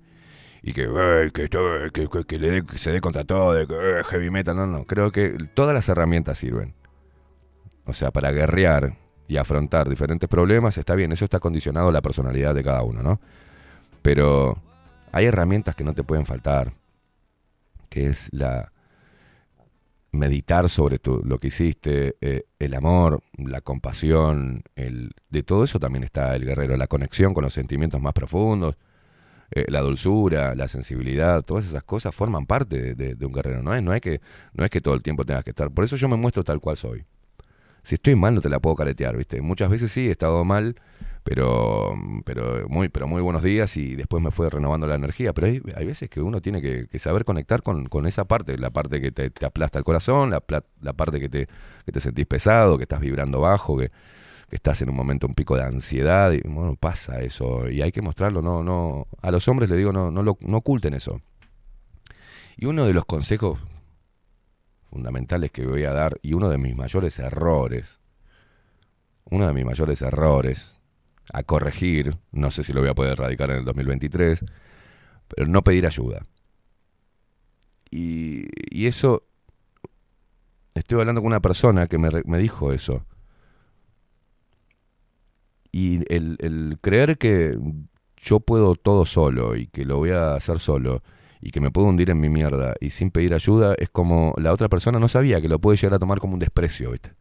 Y que, "Ey, que, que- se dé contra todo, de "Eh, heavy metal. No, no. Creo que todas las herramientas sirven. O sea, para guerrear y afrontar diferentes problemas, está bien. Eso está condicionado a la personalidad de cada uno, ¿no? Pero hay herramientas que no te pueden faltar. que es la meditar sobre tu- lo que hiciste, eh, el amor, la compasión, el, de todo eso también está el guerrero, la conexión con los sentimientos más profundos, eh, la dulzura, la sensibilidad, todas esas cosas forman parte de, un guerrero. No es, no, es que, no es que todo el tiempo tengas que estar. Por eso yo me muestro tal cual soy. Si estoy mal no te la puedo caretear, ¿viste? Muchas veces sí he estado mal, pero, pero, muy, pero muy buenos días y después me fue renovando la energía. Pero hay, hay veces que uno tiene que, saber conectar con, con esa parte, la parte que te, aplasta el corazón, la, la parte que te, que te sentís pesado, que estás vibrando bajo, que, que estás en un momento, un pico de ansiedad. Y bueno, pasa eso y hay que mostrarlo. No, no, a los hombres les digo, no, no, lo, no oculten eso. Y uno de los consejos fundamentales que voy a dar y uno de mis mayores errores, uno de mis mayores errores a corregir, no sé si lo voy a poder erradicar en el 2023, pero no pedir ayuda. Y, y eso, estoy hablando con una persona que me, me dijo eso. Y el, el creer que yo puedo todo solo y que lo voy a hacer solo y que me puedo hundir en mi mierda y sin pedir ayuda es como la otra persona no sabía que lo puede llegar a tomar como un desprecio, ¿viste?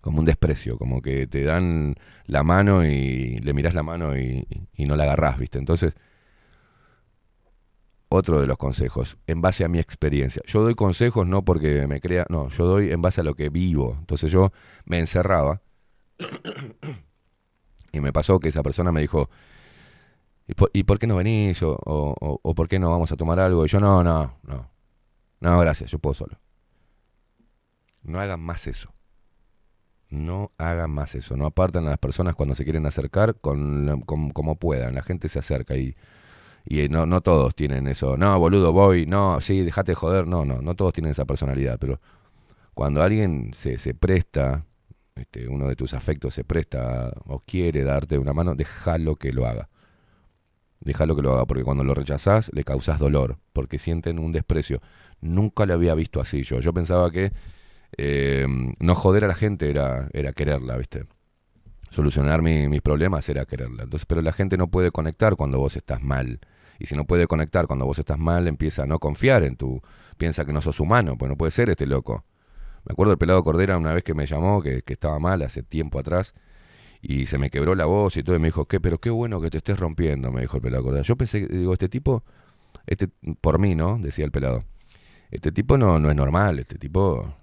Como un desprecio, como que te dan la mano y le mirás la mano y, y no la agarrás, ¿viste? Entonces, otro de los consejos, en base a mi experiencia. Yo doy consejos no porque me crea, no, yo doy en base a lo que vivo. Entonces yo me encerraba y me pasó que esa persona me dijo, ¿y por, y por qué no venís? O, o- por qué no vamos a tomar algo? Y yo, no, no, no. No, gracias, yo puedo solo. No hagan más eso. No hagan más eso. No apartan a las personas cuando se quieren acercar con, con- como puedan. La gente se acerca y, y no, no todos tienen eso. No, boludo, voy. No, sí, dejate de joder. No, no, no todos tienen esa personalidad. Pero cuando alguien se, se presta, este, uno de tus afectos se presta o quiere darte una mano, déjalo que lo haga. Déjalo que lo haga, porque cuando lo rechazás le causas dolor, porque sienten un desprecio. Nunca lo había visto así yo. Yo pensaba que eh, no joder a la gente era, era quererla, ¿viste? Solucionar mi- mis problemas era quererla. Entonces, pero la gente no puede conectar cuando vos estás mal. Y si no puede conectar cuando vos estás mal, empieza a no confiar en tu. Piensa que no sos humano, pues no puede ser este loco. Me acuerdo del pelado Cordera una vez que me llamó, que, que estaba mal hace tiempo atrás, y se me quebró la voz y todo, y me dijo, ¿qué? Pero qué bueno que te estés rompiendo, me dijo el pelado Cordera. Yo pensé, digo, este tipo, este, por mí, ¿no? Decía el pelado. Este tipo no, no es normal, este tipo,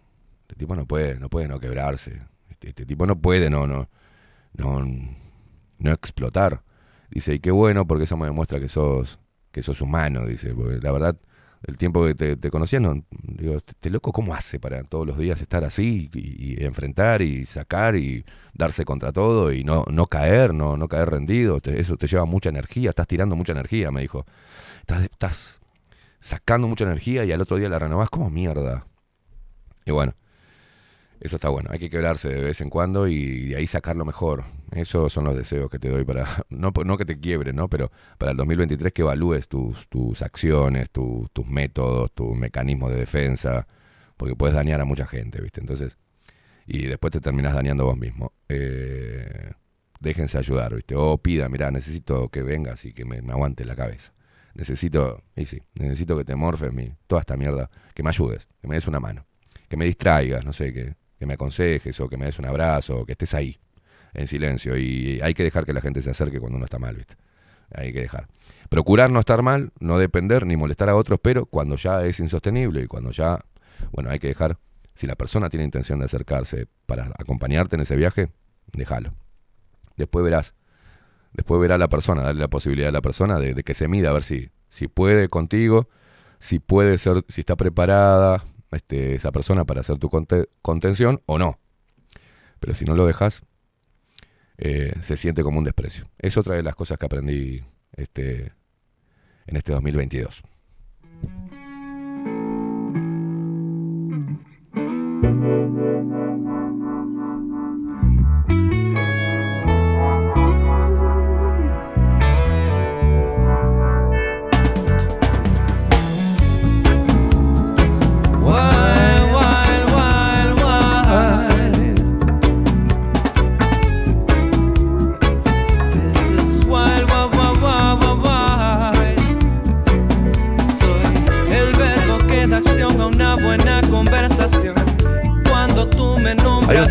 este tipo no puede, no puede no quebrarse. Este, este tipo no puede no, no, no, no explotar. Dice, y qué bueno, porque eso me demuestra que sos, que sos humano, dice, porque la verdad, el tiempo que te, te digo, este, este loco, ¿cómo hace para todos los días estar así y, enfrentar y sacar y darse contra todo y no, no caer, no, no caer rendido? Te- eso te lleva mucha energía, estás tirando mucha energía, me dijo. Estás, estás sacando mucha energía y al otro día la renovás como mierda. Y bueno, eso está bueno. Hay que quebrarse de vez en cuando y de ahí sacar lo mejor. Esos son los deseos que te doy para, no, que te quiebre, ¿no? Pero para el 2023 que evalúes tus, tus acciones, tu- tus métodos, tus mecanismos de defensa, porque puedes dañar a mucha gente, ¿viste? Entonces, y después te terminas dañando vos mismo. Eh, déjense ayudar, ¿viste? O pida, mira, necesito que vengas y que me, me aguantes la cabeza. Necesito, y sí, necesito que te morfes mi, toda esta mierda, que me ayudes, que me des una mano, que me distraigas, no sé, que, que me aconsejes o que me des un abrazo, o que estés ahí, en silencio. Y hay que dejar que la gente se acerque cuando uno está mal, ¿viste? Hay que dejar. Procurar no estar mal, no depender ni molestar a otros, pero cuando ya es insostenible y cuando ya, bueno, hay que dejar, si la persona tiene intención de acercarse para acompañarte en ese viaje, déjalo. Después verás, después verá la persona, darle la posibilidad a la persona de, de que se mida a ver si, si puede contigo, si puede ser, si está preparada este, esa persona para hacer tu conte- contención o no. Pero si no lo dejas, eh, se siente como un desprecio. Es otra de las cosas que aprendí este, en este 2022.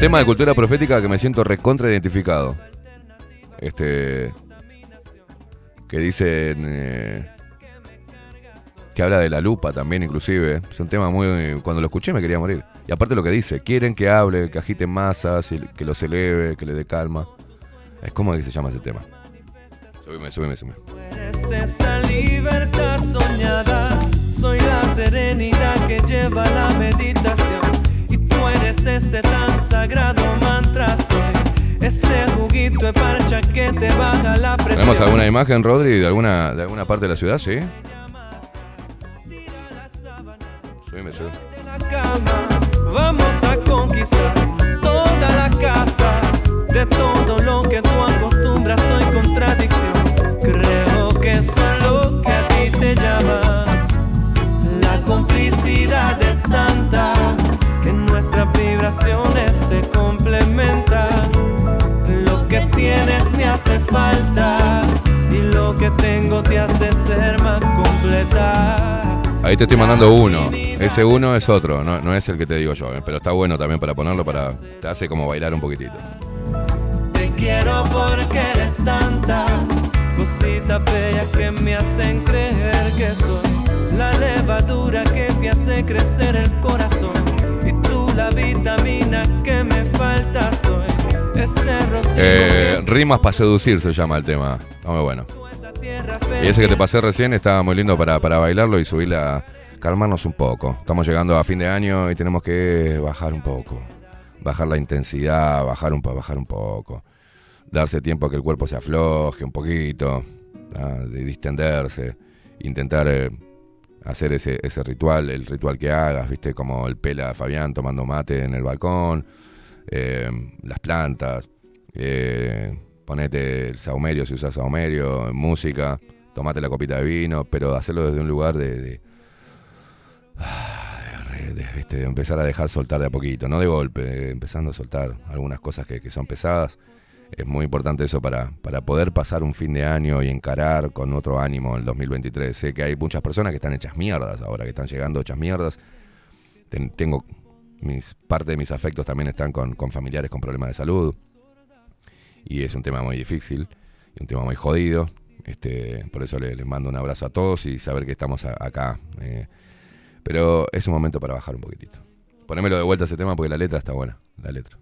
Tema de cultura profética que me siento recontra identificado. Este. Que dicen. eh, que habla de la lupa también, inclusive. Es un tema muy. Cuando lo escuché me quería morir. Y aparte lo que dice: quieren que hable, que agite masas, y que los eleve, que le dé calma. Es como que se llama ese tema. Subime, subime, subime. Eres esa libertad soñada, soy la serenidad que lleva la meditación. Tú eres ese tan sagrado mantra, soy ese juguito de parcha que te baja la presión. ¿Tenemos alguna imagen, Rodri, de alguna, de alguna parte de la ciudad? Sí. Subime, subime. vamos a conquistar toda la casa. De todo se complementan. Lo que tienes me hace falta y lo que tengo te hace ser más completa. Ahí te estoy mandando uno. Ese uno es otro, no, no es el que te digo yo, eh, pero está bueno también para ponerlo para. Te hace como bailar un poquitito. Te quiero porque eres tantas cositas bellas que me hacen creer que soy la levadura que te hace crecer el corazón. Eh, Rimas para seducir se llama el tema. Está muy bueno. Y ese que te pasé recién estaba muy lindo para, para bailarlo y subirla. Calmarnos un poco. Estamos llegando a fin de año y tenemos que bajar un poco. Bajar la intensidad, bajar un, bajar un poco. Darse tiempo a que el cuerpo se afloje un poquito. De distenderse. Intentar eh, hacer ese, ese ritual, el ritual que hagas, ¿viste? Como el pela Fabián tomando mate en el balcón. eh, las plantas. eh, ponete el saumerio si usas saumerio, música, tomate la copita de vino, pero hacerlo desde un lugar de, de, ah, de- de- de empezar a dejar soltar de a poquito, no de golpe, de empezando a soltar algunas cosas que, que son pesadas. Es muy importante eso para, para poder pasar un fin de año y encarar con otro ánimo el 2023. Sé que hay muchas personas que están hechas mierdas ahora, que están llegando hechas mierdas. Ten- tengo mis parte de mis afectos también están con, con familiares con problemas de salud y es un tema muy difícil un tema muy jodido. Este, por eso le- les mando un abrazo a todos y saber que estamos acá. eh. pero es un momento para bajar un poquitito. Ponémelo de vuelta ese tema porque la letra está buena. La letra.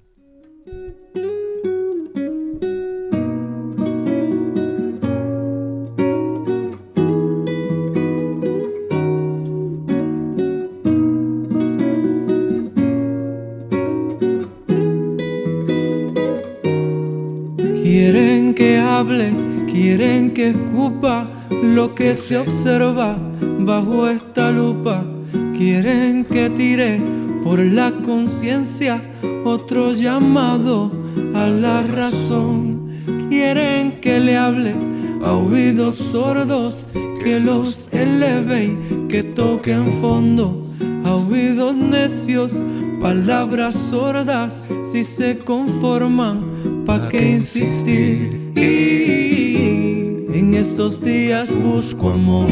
Quieren que hable, quieren que escupa lo que se observa bajo esta lupa. Quieren que tire por la conciencia otro llamado a la razón. Quieren que le hable a oídos sordos, que los eleve y que toquen fondo. A oídos necios, palabras sordas, si se conforman, ¿pa' qué insistir? Y en estos días busco amor,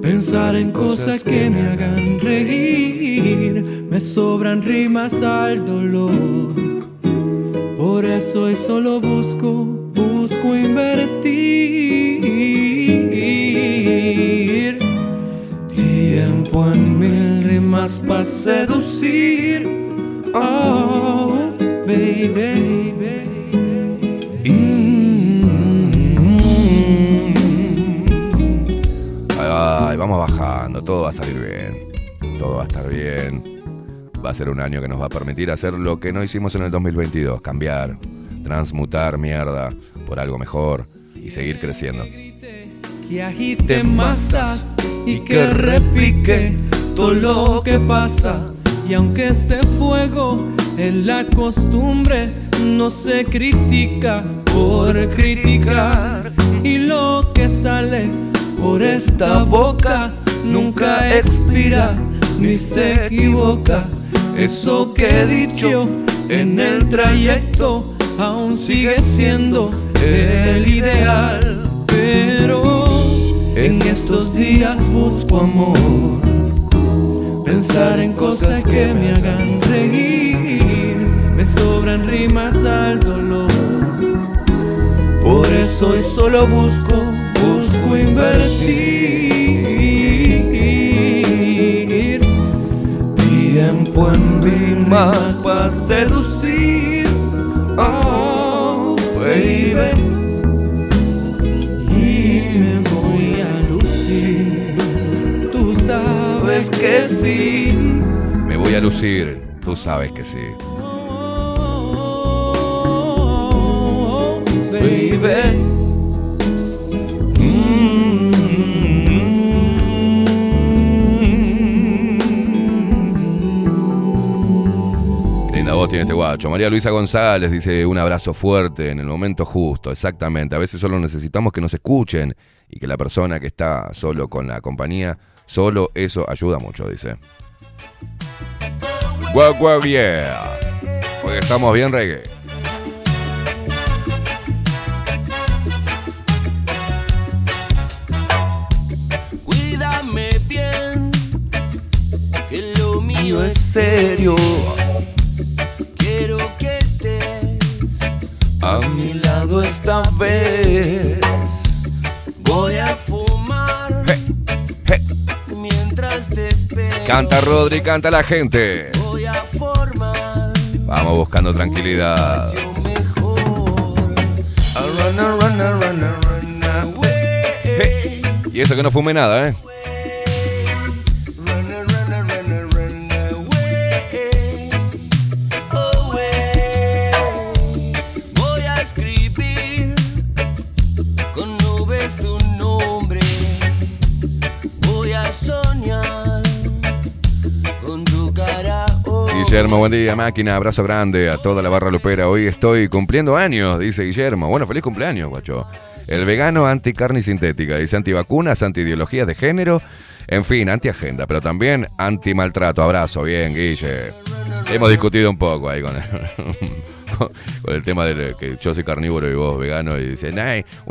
pensar en cosas que me hagan reír, me sobran rimas al dolor. Por eso hoy solo busco, busco invertir tiempo en mil rimas para seducir. Oh, baby, Ay, vamos bajando, todo va a salir bien. Todo va a estar bien. Va a ser un año que nos va a permitir hacer lo que no hicimos en el 2022, cambiar, transmutar mierda por algo mejor y seguir creciendo. que agite masas y que repique todo lo que pasa. Y aunque ese fuego en la costumbre no se critica por criticar. Y lo que sale por esta boca nunca expira ni se equivoca. Eso que he dicho en el trayecto aún sigue siendo el ideal. Pero en estos días busco amor. Pensar en cosas que me hagan reír. más al dolor. Por eso hoy solo busco, busco invertir tiempo en rimas para seducir. Oh, baby. Sabes que sí. Me voy a lucir, tú sabes que sí. baby. Linda voz tiene este guacho. María Luisa González dice un abrazo fuerte en el momento justo. Exactamente. A veces solo necesitamos que nos escuchen y que la persona que está solo con la compañía, solo eso ayuda mucho, dice. Wow, wow, yeah. Porque estamos bien reggae. Cuídame bien, que lo mío es serio. Quiero que estés A mi lado esta vez. Voy a fumar Canta Rodri, canta la gente. Voy a formar Vamos buscando tranquilidad. Y eso que no fume nada, ¿eh? Guillermo, buen día, máquina. Abrazo grande a toda la barra lupera. Hoy estoy cumpliendo años, dice Guillermo. Bueno, feliz cumpleaños, guacho. El vegano anti carne sintética, dice antivacunas, anti ideologías de género, en fin, anti agenda, pero también anti maltrato. Abrazo, bien, Guille. Hemos discutido un poco ahí con el, con el tema de que yo soy carnívoro y vos vegano. Y dice, una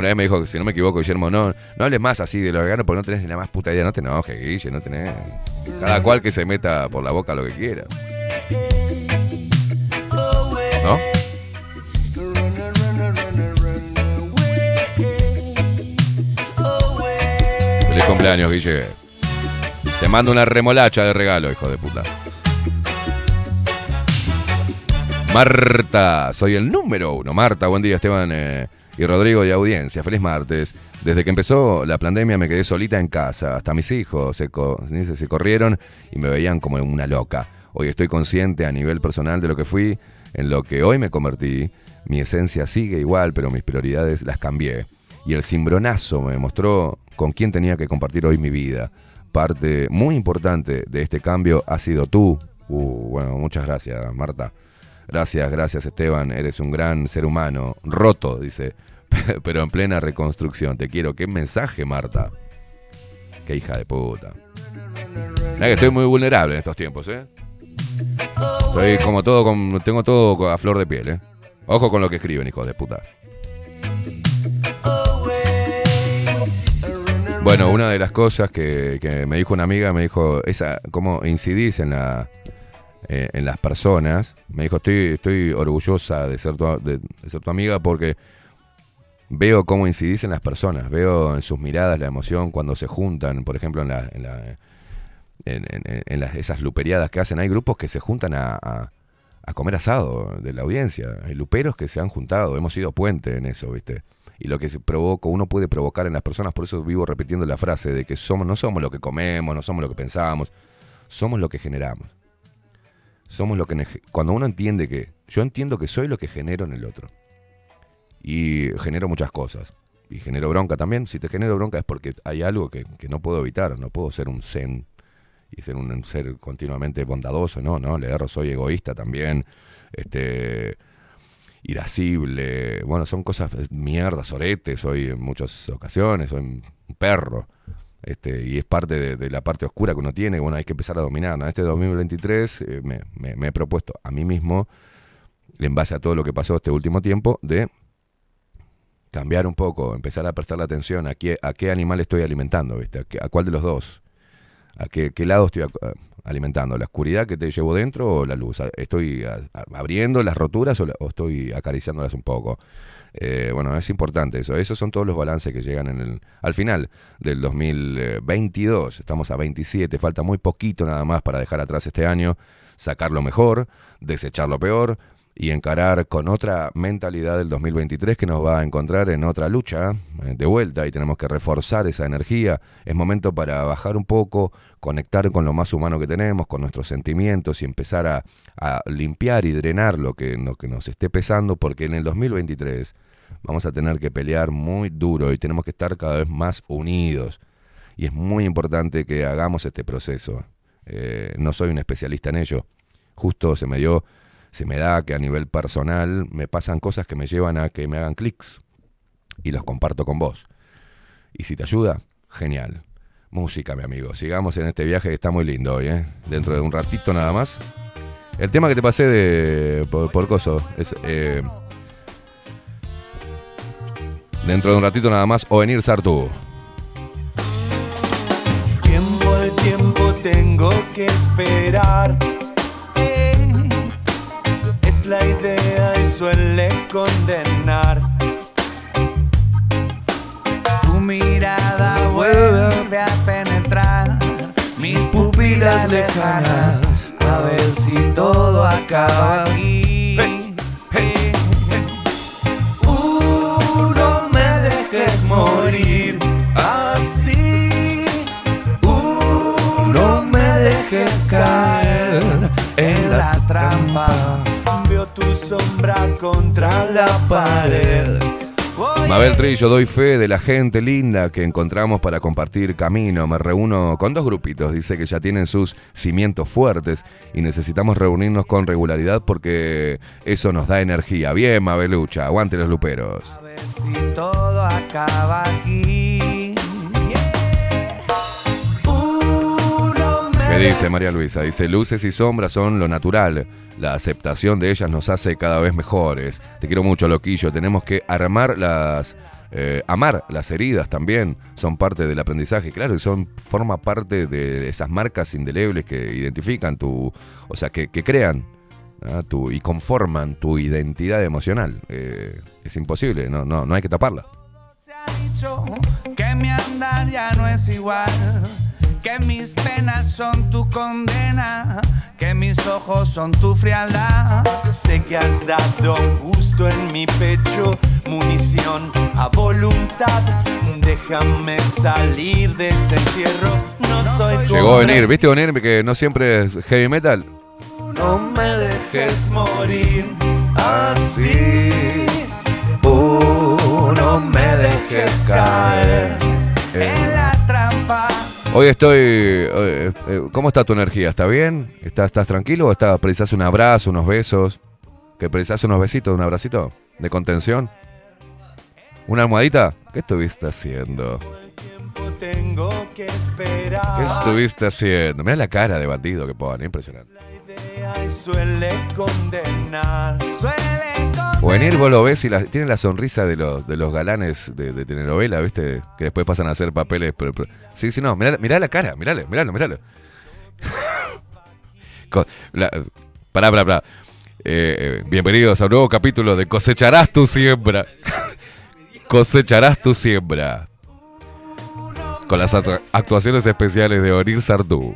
vez me dijo que si no me equivoco, Guillermo, no, no hables más así de los veganos porque no tenés ni la más puta idea. No te enojes, Guille, no tenés. Cada cual que se meta por la boca lo que quiera. ¿No? Feliz cumpleaños, Guille. Te mando una remolacha de regalo, hijo de puta. Marta, soy el número uno. Marta, buen día, Esteban eh, y Rodrigo de audiencia. Feliz martes. Desde que empezó la pandemia me quedé solita en casa. Hasta mis hijos se, corrieron y me veían como una loca. Hoy estoy consciente a nivel personal de lo que fui, en lo que hoy me convertí. Mi esencia sigue igual, pero mis prioridades las cambié. Y el cimbronazo me mostró con quién tenía que compartir hoy mi vida. Parte muy importante de este cambio ha sido tú. Uh, bueno, muchas gracias, Marta. Gracias, gracias Esteban, eres un gran ser humano, roto, dice, pero en plena reconstrucción. Te quiero. Qué mensaje, Marta. Qué hija de puta. Mirá que estoy muy vulnerable en estos tiempos, ¿eh? Estoy como todo, con, tengo todo a flor de piel, ¿eh? Ojo con lo que escriben, hijos de puta. Bueno, una de las cosas que, me dijo una amiga, me dijo, esa, cómo incidís en la eh, en las personas. Me dijo, estoy, estoy orgullosa de ser, tu, de, ser tu amiga porque veo cómo incidís en las personas, veo en sus miradas la emoción cuando se juntan, por ejemplo, en, la- en- esas luperiadas que hacen. Hay grupos que se juntan a, comer asado de la audiencia. Hay luperos que se han juntado, hemos sido puente en eso, ¿viste? Y lo que se provoca, uno puede provocar en las personas, por eso vivo repitiendo la frase de que somos, no somos lo que comemos, no somos lo que pensamos, somos lo que generamos. Somos lo que cuando uno entiende que yo entiendo que soy lo que genero en el otro. Y genero muchas cosas. Y genero bronca también. Si te genero bronca es porque hay algo que, que no puedo evitar. No puedo ser un zen y ser un ser continuamente bondadoso. No, no, le erro, soy egoísta también. Este irascible. Bueno, son cosas de mierda, sorete, soy en muchas ocasiones, soy un perro. Este, y es parte de, de la parte oscura que uno tiene, bueno, hay que empezar a dominar. ¿no? Este 2023 eh, me, me- me he propuesto a mí mismo, en base a todo lo que pasó este último tiempo, de cambiar un poco, empezar a prestar la atención a qué, a qué animal estoy alimentando, ¿viste? A, qué- a cuál de los dos, a qué, lado estoy alimentando? ¿La oscuridad que te llevo dentro o la luz? ¿Estoy abriendo las roturas o estoy acariciándolas un poco? Eh, bueno, es importante eso. Esos son todos los balances que llegan en el, al final del 2022. Estamos a 27, falta muy poquito nada más para dejar atrás este año, sacar lo mejor, desechar lo peor y encarar con otra mentalidad del 2023 que nos va a encontrar en otra lucha eh, de vuelta y tenemos que reforzar esa energía. Es momento para bajar un poco, conectar con lo más humano que tenemos, con nuestros sentimientos y empezar a, limpiar y drenar lo que, lo que nos esté pesando porque en el 2023 vamos a tener que pelear muy duro y tenemos que estar cada vez más unidos. Y es muy importante que hagamos este proceso. Eh, no soy un especialista en ello. Justo se me dio, se me da que a nivel personal me pasan cosas que me llevan a que me hagan clics. Y los comparto con vos. Y si te ayuda, genial. Música, mi amigo. Sigamos en este viaje que está muy lindo hoy, ¿eh? Dentro de un ratito nada más. El tema que te pasé de por, coso es eh, dentro de un ratito nada más o venir Sartu. Tiempo tiempo tengo que esperar. La idea y suele condenar. Tu mirada vuelve a penetrar mis pupilas lejanas. A ver si todo acaba aquí. No me dejes morir así. No me dejes caer en la trampa. Tu sombra contra la pared. Mabel Trillo, doy fe de la gente linda que encontramos para compartir camino. Me reúno con dos grupitos, dice que ya tienen sus cimientos fuertes y necesitamos reunirnos con regularidad porque eso nos da energía. Bien, Mabelucha, aguante los luperos. Si todo acaba aquí. ¿Qué dice María Luisa? Dice, luces y sombras son lo natural. La aceptación de ellas nos hace cada vez mejores. Te quiero mucho, loquillo. Tenemos que armar las... eh, amar las heridas también son parte del aprendizaje, claro, y son forma parte de esas marcas indelebles que identifican tu, o sea, que, crean tu, y conforman tu identidad emocional. Eh, es imposible, no, no, no hay que taparla. dicho que mi andar ya no es igual, que mis penas son tu condena, que mis ojos son tu frialdad. Sé que has dado justo en mi pecho munición a voluntad. Déjame salir de este encierro. No soy tu Llegó a venir, ¿viste venir que no siempre es heavy metal? No me dejes morir así. No me dejes caer en la. Hoy estoy. eh, eh, ¿Cómo está tu energía? ¿Está bien? ¿Estás, estás tranquilo o está, precisas un abrazo, unos besos? ¿Que precisas unos besitos, un abracito? ¿De contención? ¿Una almohadita? ¿Qué estuviste haciendo? Tengo que esperar. ¿Qué estuviste haciendo? Mira la cara de bandido que pone, impresionante. Suele condenar. O vos lo ves y la- tiene la sonrisa de los, de los galanes de, de telenovela, ¿viste? Que después pasan a hacer papeles. sí, sí, no, mirá, la cara, miralo, miralo, miralo. Pará, pará, pará. Eh, eh, bienvenidos a un nuevo capítulo de Cosecharás tu siembra. Cosecharás tu siembra. Con las actuaciones especiales de Onir Sartú.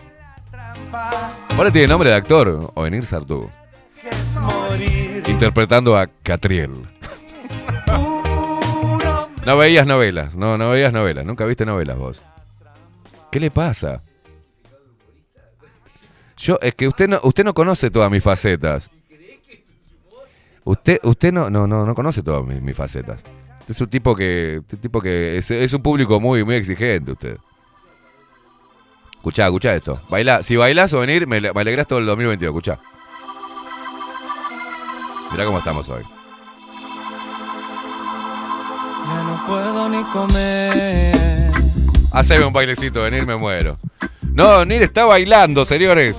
Ahora tiene nombre de actor, Onir Sartú. Interpretando a Catriel. No veías novelas, no, no veías novelas, nunca viste novelas vos. ¿Qué le pasa? Yo, es que usted no, usted no conoce todas mis facetas. Usted, usted no, no, no, no conoce todas mis, facetas. Usted es un tipo que, este tipo que es, es un público muy, muy exigente usted. Escuchá, escuchá esto. Baila, si bailás o venir, me, me todo el 2022, escuchá. Mirá cómo estamos hoy. Ya no puedo ni comer. Haceme un bailecito, venir me muero. No, Nir está bailando, señores.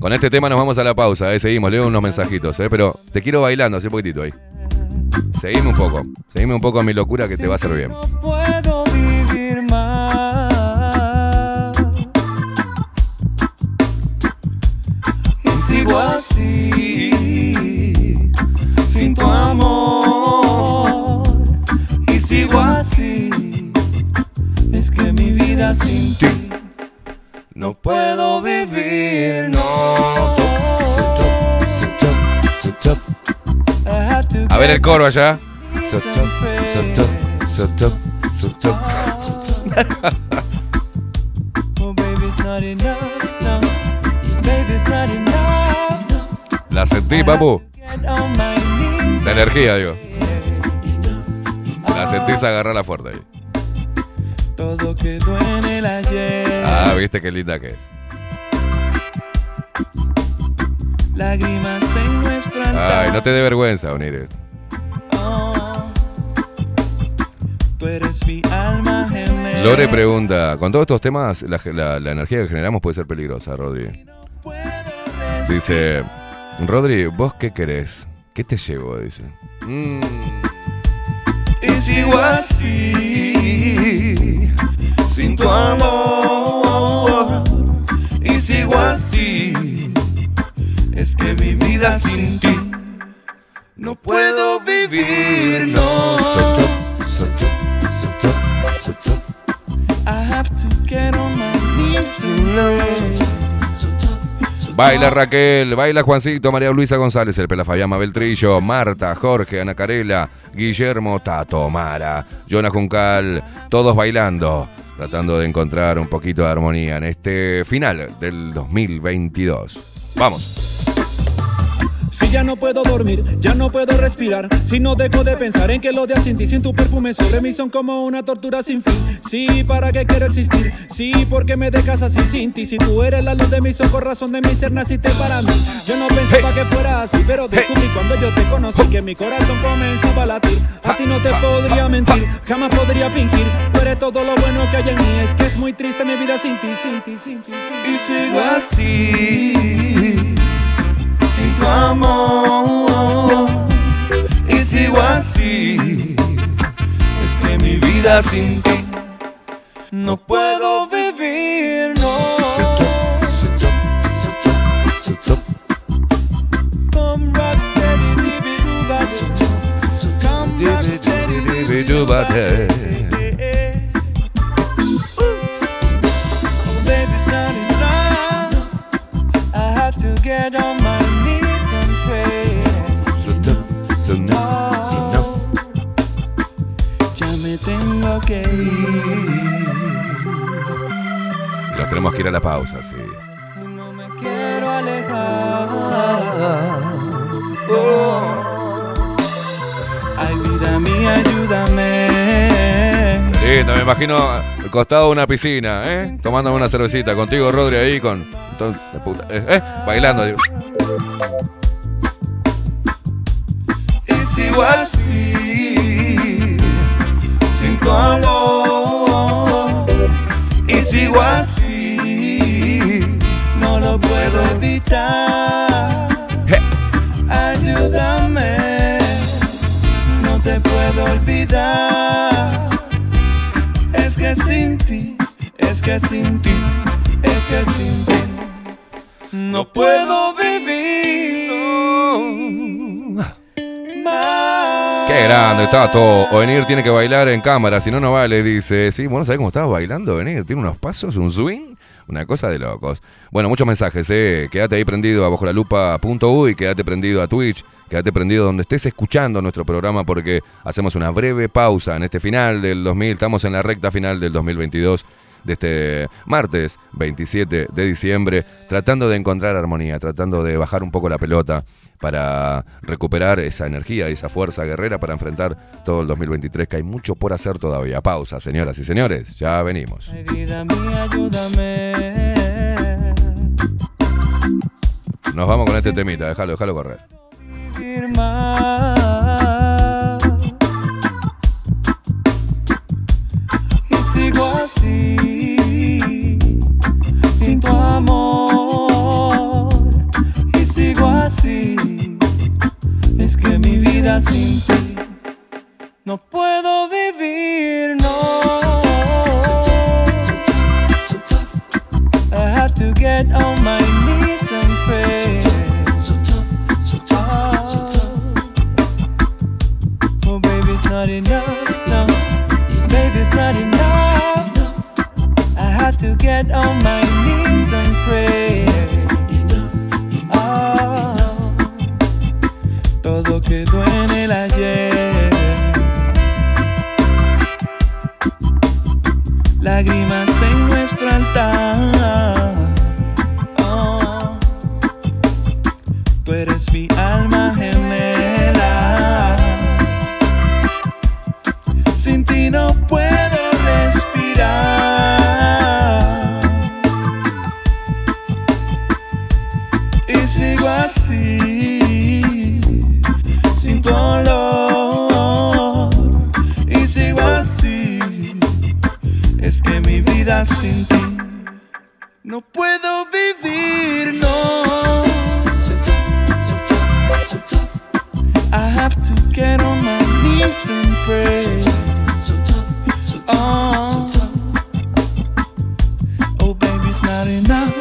Con este tema nos vamos a la pausa, eh. seguimos, leo unos mensajitos, eh, pero te quiero bailando, hace poquitito ahí. Seguime un poco, seguime un poco a mi locura que te va a hacer bien. Sigo así, sin tu amor, y sigo así, es que mi vida sin ti no puedo vivir, no. A ver el coro allá. Oh, baby, it's not enough, no. Baby, it's not enough. La sentí, papu. La energía, digo. La sentís agarrarla fuerte ahí. Todo quedó en el ayer. Ah, viste qué linda que es. Lágrimas en nuestro altar. Ay, no te dé vergüenza unir esto. Oh, tú eres mi alma gemela. Lore pregunta, con todos estos temas, la, la- la energía que generamos puede ser peligrosa, Rodri. Dice, Rodri, ¿vos qué querés? ¿Qué te llevo? Dice. Mm, Y sigo así, sin tu amor. Y sigo así, es que mi vida sin ti no puedo vivir, no. I have to get on my knees and pray. Baila Raquel, baila Juancito, María Luisa González, el Pela Fabián Mabel Trillo, Marta, Jorge, Ana Carela, Guillermo, Tato, Mara, Jonah Juncal, todos bailando, tratando de encontrar un poquito de armonía en este final del 2022. Vamos. Si ya no puedo dormir, ya no puedo respirar. Si no dejo de pensar en que los días sin ti, sin tu perfume sobre mí son como una tortura sin fin. Sí, ¿para qué quiero existir? Sí, porque me dejas así sin ti. Si tú eres la luz de mis ojos, razón de mi ser, naciste para mí. Yo no pensaba que fuera así, pero descubrí cuando yo te conocí que mi corazón comenzaba a latir. A ti no te podría mentir, jamás podría fingir. Tú eres todo lo bueno que hay en mí. Es que es muy triste mi vida sin ti, sin ti, sin ti. Sin ti. Y sigo así, Y sigo así, es que mi vida sin ti no puedo vivir, no. Come. Come rocksteady, dibi-doo-ba-doo. Oh, que ir. Y nos tenemos que ir a la pausa, sí. No me quiero alejar. Oh. Ay, vida mía, ayúdame. Lindo, me imagino al costado de una piscina, ¿eh? Tomándome una cervecita contigo, Rodri, ahí con. puta- eh, eh, bailando. digo. Y sigo así, tu amor. Y sigo así, no lo puedo evitar. Ayúdame, no te puedo olvidar. Es que sin ti, es que sin ti, es que sin ti. No puedo vivir. Qué grande, Tato. O venir tiene que bailar en cámara, si no, no vale. Dice, sí, bueno, ¿sabes cómo estaba bailando? Venir, tiene unos pasos, un swing. Una cosa de locos. Bueno, muchos mensajes, ¿eh? Quédate ahí prendido a bajo la y quédate prendido a Twitch, quédate prendido donde estés escuchando nuestro programa porque hacemos una breve pausa en este final del 2000. Estamos en la recta final del 2022 de este martes 27 de diciembre, tratando de encontrar armonía, tratando de bajar un poco la pelota para recuperar esa energía, esa fuerza guerrera para enfrentar todo el 2023, que hay mucho por hacer todavía. Pausa, señoras y señores, ya venimos. Ay, vida mía, ayúdame. Nos vamos con este temita, déjalo, déjalo correr. Y sigo así, sin tu amor. siento así es que mi vida sin ti no puedo vivir, no. I have to get on my knees and pray. So tough, so tough, so tough, Oh, baby, it's not enough, no. Baby, it's not enough. I have to get on my knees and pray. Todo quedó en el ayer. Lágrimas en nuestro altar. No puedo vivir, no. I have to get on my knees and pray. Oh, oh baby, it's not enough.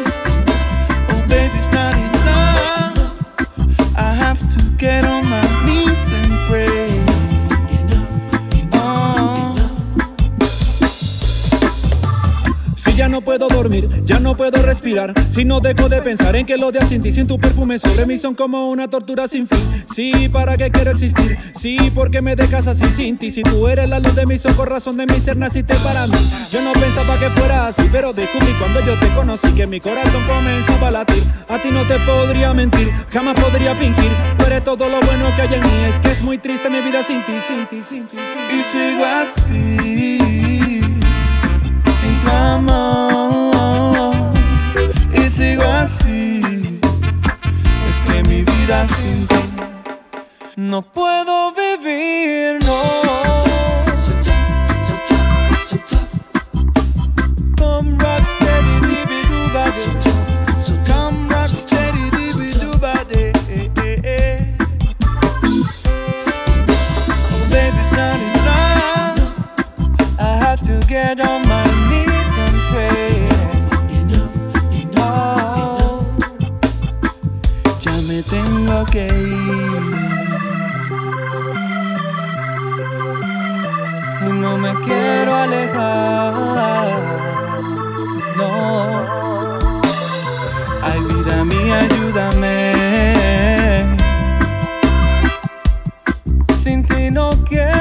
Oh, baby, it's not enough. I have to get on no puedo dormir, ya no puedo respirar. Si no dejo de pensar en que los días sin ti, sin tu perfume sobre mí son como una tortura sin fin. Sí, ¿para qué quiero existir? Sí, porque me dejas así sin ti. Si tú eres la luz de mis ojos, razón de mi ser, naciste para mí. Yo no pensaba que fuera así, pero descubrí cuando yo te conocí que mi corazón comenzaba a latir. A ti no te podría mentir, jamás podría fingir. Tú eres todo lo bueno que hay en mí. Es que es muy triste mi vida sin ti, sin ti, sin ti. Sin ti. Y sigo así, amor. Y sigo así, es que mi vida sin ti no puedo vivir, no. Come rock steady, dibby doo Come rock steady, dibby doo Oh, baby, it's not enough. I have to get on my knees Y no me quiero alejar. No. Ay, vida mía, ayúdame. Sin ti no quiero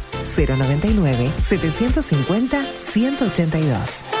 099-750-182.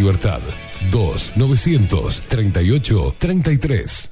2 900 38 33.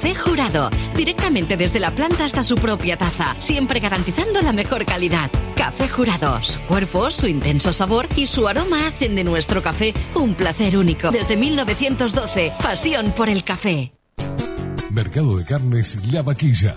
Café Jurado, directamente desde la planta hasta su propia taza, siempre garantizando la mejor calidad. Café Jurado, su cuerpo, su intenso sabor y su aroma hacen de nuestro café un placer único. Desde 1912, pasión por el café. Mercado de Carnes La Vaquilla.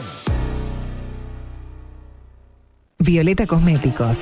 Violeta Cosméticos.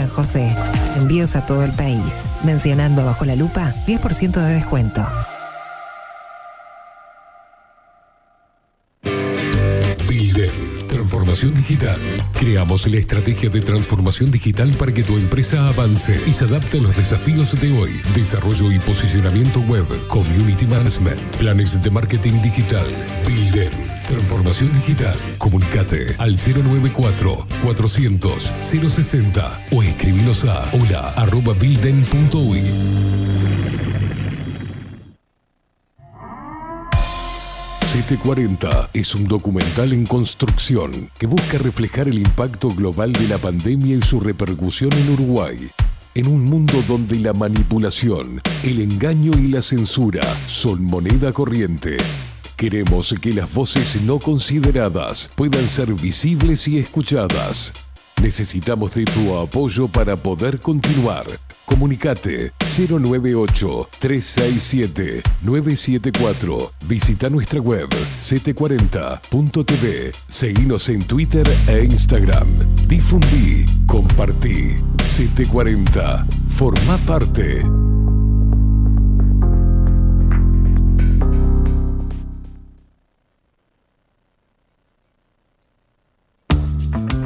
San José. Envíos a todo el país. Mencionando bajo la lupa, 10% de descuento. Transformación digital. Creamos la estrategia de transformación digital para que tu empresa avance y se adapte a los desafíos de hoy. Desarrollo y posicionamiento web, community management, planes de marketing digital. Bilden, transformación digital. Comunicate al 094 400 060 o escribinos a hola arroba bilden.uy. CT40 es un documental en construcción que busca reflejar el impacto global de la pandemia y su repercusión en Uruguay. En un mundo donde la manipulación, el engaño y la censura son moneda corriente, queremos que las voces no consideradas puedan ser visibles y escuchadas. Necesitamos de tu apoyo para poder continuar. Comunicate 098-367-974. Visita nuestra web ct40.tv. Seguinos en Twitter e Instagram. Difundí, compartí. CT40. Forma parte.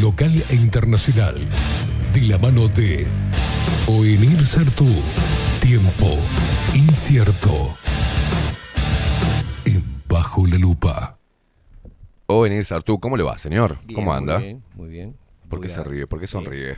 local e internacional. De la mano de Oenir Sartú. Tiempo incierto. En Bajo la Lupa. Oenir Sartú, ¿cómo le va, señor? ¿Cómo anda? Muy bien, muy bien. ¿Por qué se ríe? ¿Por qué sonríe?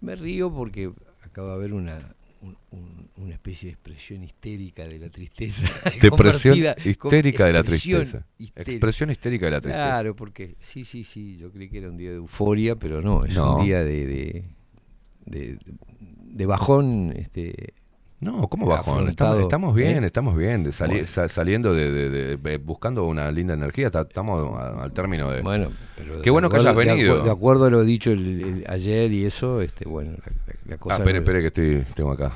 Me río porque acaba de haber una un, un, una especie de expresión histérica de la tristeza. Depresión histérica de la tristeza. Histérica. Expresión histérica de la tristeza. Claro, porque sí, sí, sí, yo creí que era un día de euforia, pero no, es no. un día de, de, de, de bajón este, no, ¿cómo bajón? Estamos, estamos bien, ¿eh? estamos bien. sali- Bueno. sa- saliendo de, de- de- de- buscando una linda energía, ta- estamos a- al término de. Bueno, pero Qué bueno que hayas venido. acu- De, acuerdo a lo dicho el- el- ayer y eso, este, bueno, la, la- cosa. Ah, espere, espere que estoy, tengo acá.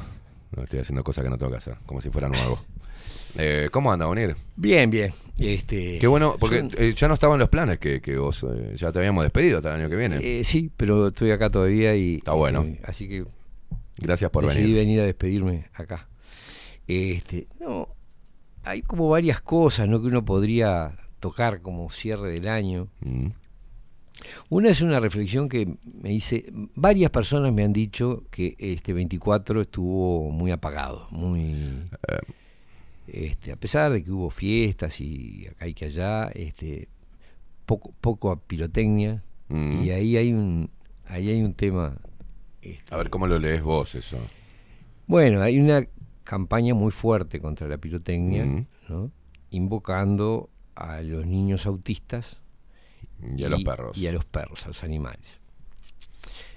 Estoy haciendo cosas que no tengo que hacer, como si fuera nuevo. Eh, ¿Cómo anda, Bonir? Bien, bien. Este, Qué bueno, porque son- eh, ya no estaban los planes que, que vos eh, ya te habíamos despedido hasta el año que viene. eh, sí, pero estoy acá todavía y. Está bueno. eh, así que Gracias por decidí venir. venir a despedirme acá. Este, no, hay como varias cosas ¿no? que uno podría tocar como cierre del año. Mm. Una es una reflexión que me hice, varias personas me han dicho que este 24 estuvo muy apagado, muy este, a pesar de que hubo fiestas y acá y que allá, este poco poco a pirotecnia Mm. y ahí hay un ahí hay un tema A ver, ¿cómo lo lees vos eso? Bueno, hay una campaña muy fuerte contra la pirotecnia, Mm. ¿no? invocando a los niños autistas Y a los perros. Y a los perros, a los animales.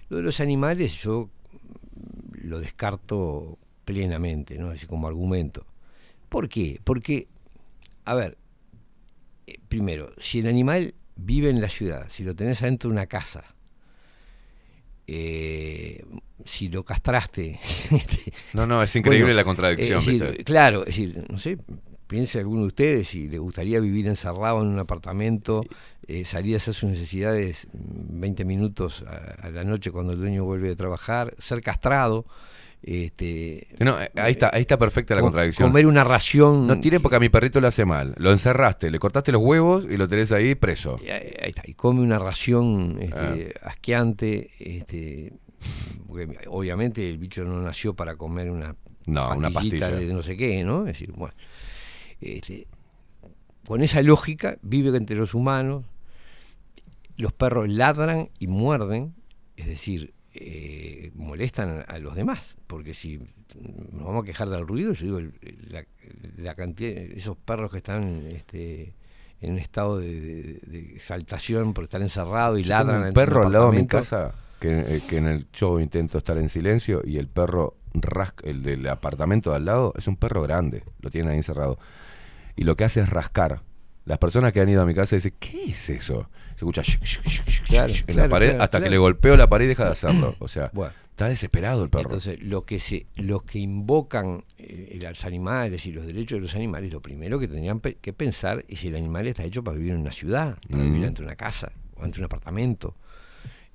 Lo de los animales yo lo descarto plenamente, ¿no? Así como argumento. ¿Por qué? Porque, a ver, eh, primero, si el animal vive en la ciudad, si lo tenés adentro de una casa, eh, si lo castraste. este, No, no, es increíble bueno, la contradicción. Claro, es decir, no sé, piense alguno de ustedes si le gustaría vivir encerrado en un apartamento, eh, salir a hacer sus necesidades mm, 20 minutos a, a la noche cuando el dueño vuelve de trabajar, ser castrado. Este, No, eh, ahí está, ahí está perfecta la co- contradicción. Comer una ración. No tire porque a mi perrito le hace mal. Lo encerraste, le cortaste los huevos y lo tenés ahí preso. Y ahí está, y come una ración este, Ah. asqueante, este, porque obviamente el bicho no nació para comer una No, una pastilla. de no sé qué, ¿no? Es decir, bueno, este, con esa lógica vive entre los humanos, los perros ladran y muerden, es decir, eh, molestan a los demás, porque si nos vamos a quejar del ruido, yo digo, el- la, la cantidad, esos perros que están este, en un estado de, de- de exaltación por estar encerrados y Yo tengo ladran un dentro perro un al lado de mi casa que, eh, que en el show intento estar en silencio y el perro rasca, el del apartamento de al lado es un perro grande, lo tienen ahí encerrado. Y lo que hace es rascar. Las personas que han ido a mi casa dicen, ¿qué es eso? Se escucha Claro, en claro, la pared claro, hasta que le golpeo la pared y deja de hacerlo. O sea, Bueno. está desesperado el perro. Entonces, lo que se, los que invocan eh, los animales y los derechos de los animales, lo primero que tendrían pe- que pensar es si el animal está hecho para vivir en una ciudad, para vivir Mm. entre una casa o entre un apartamento.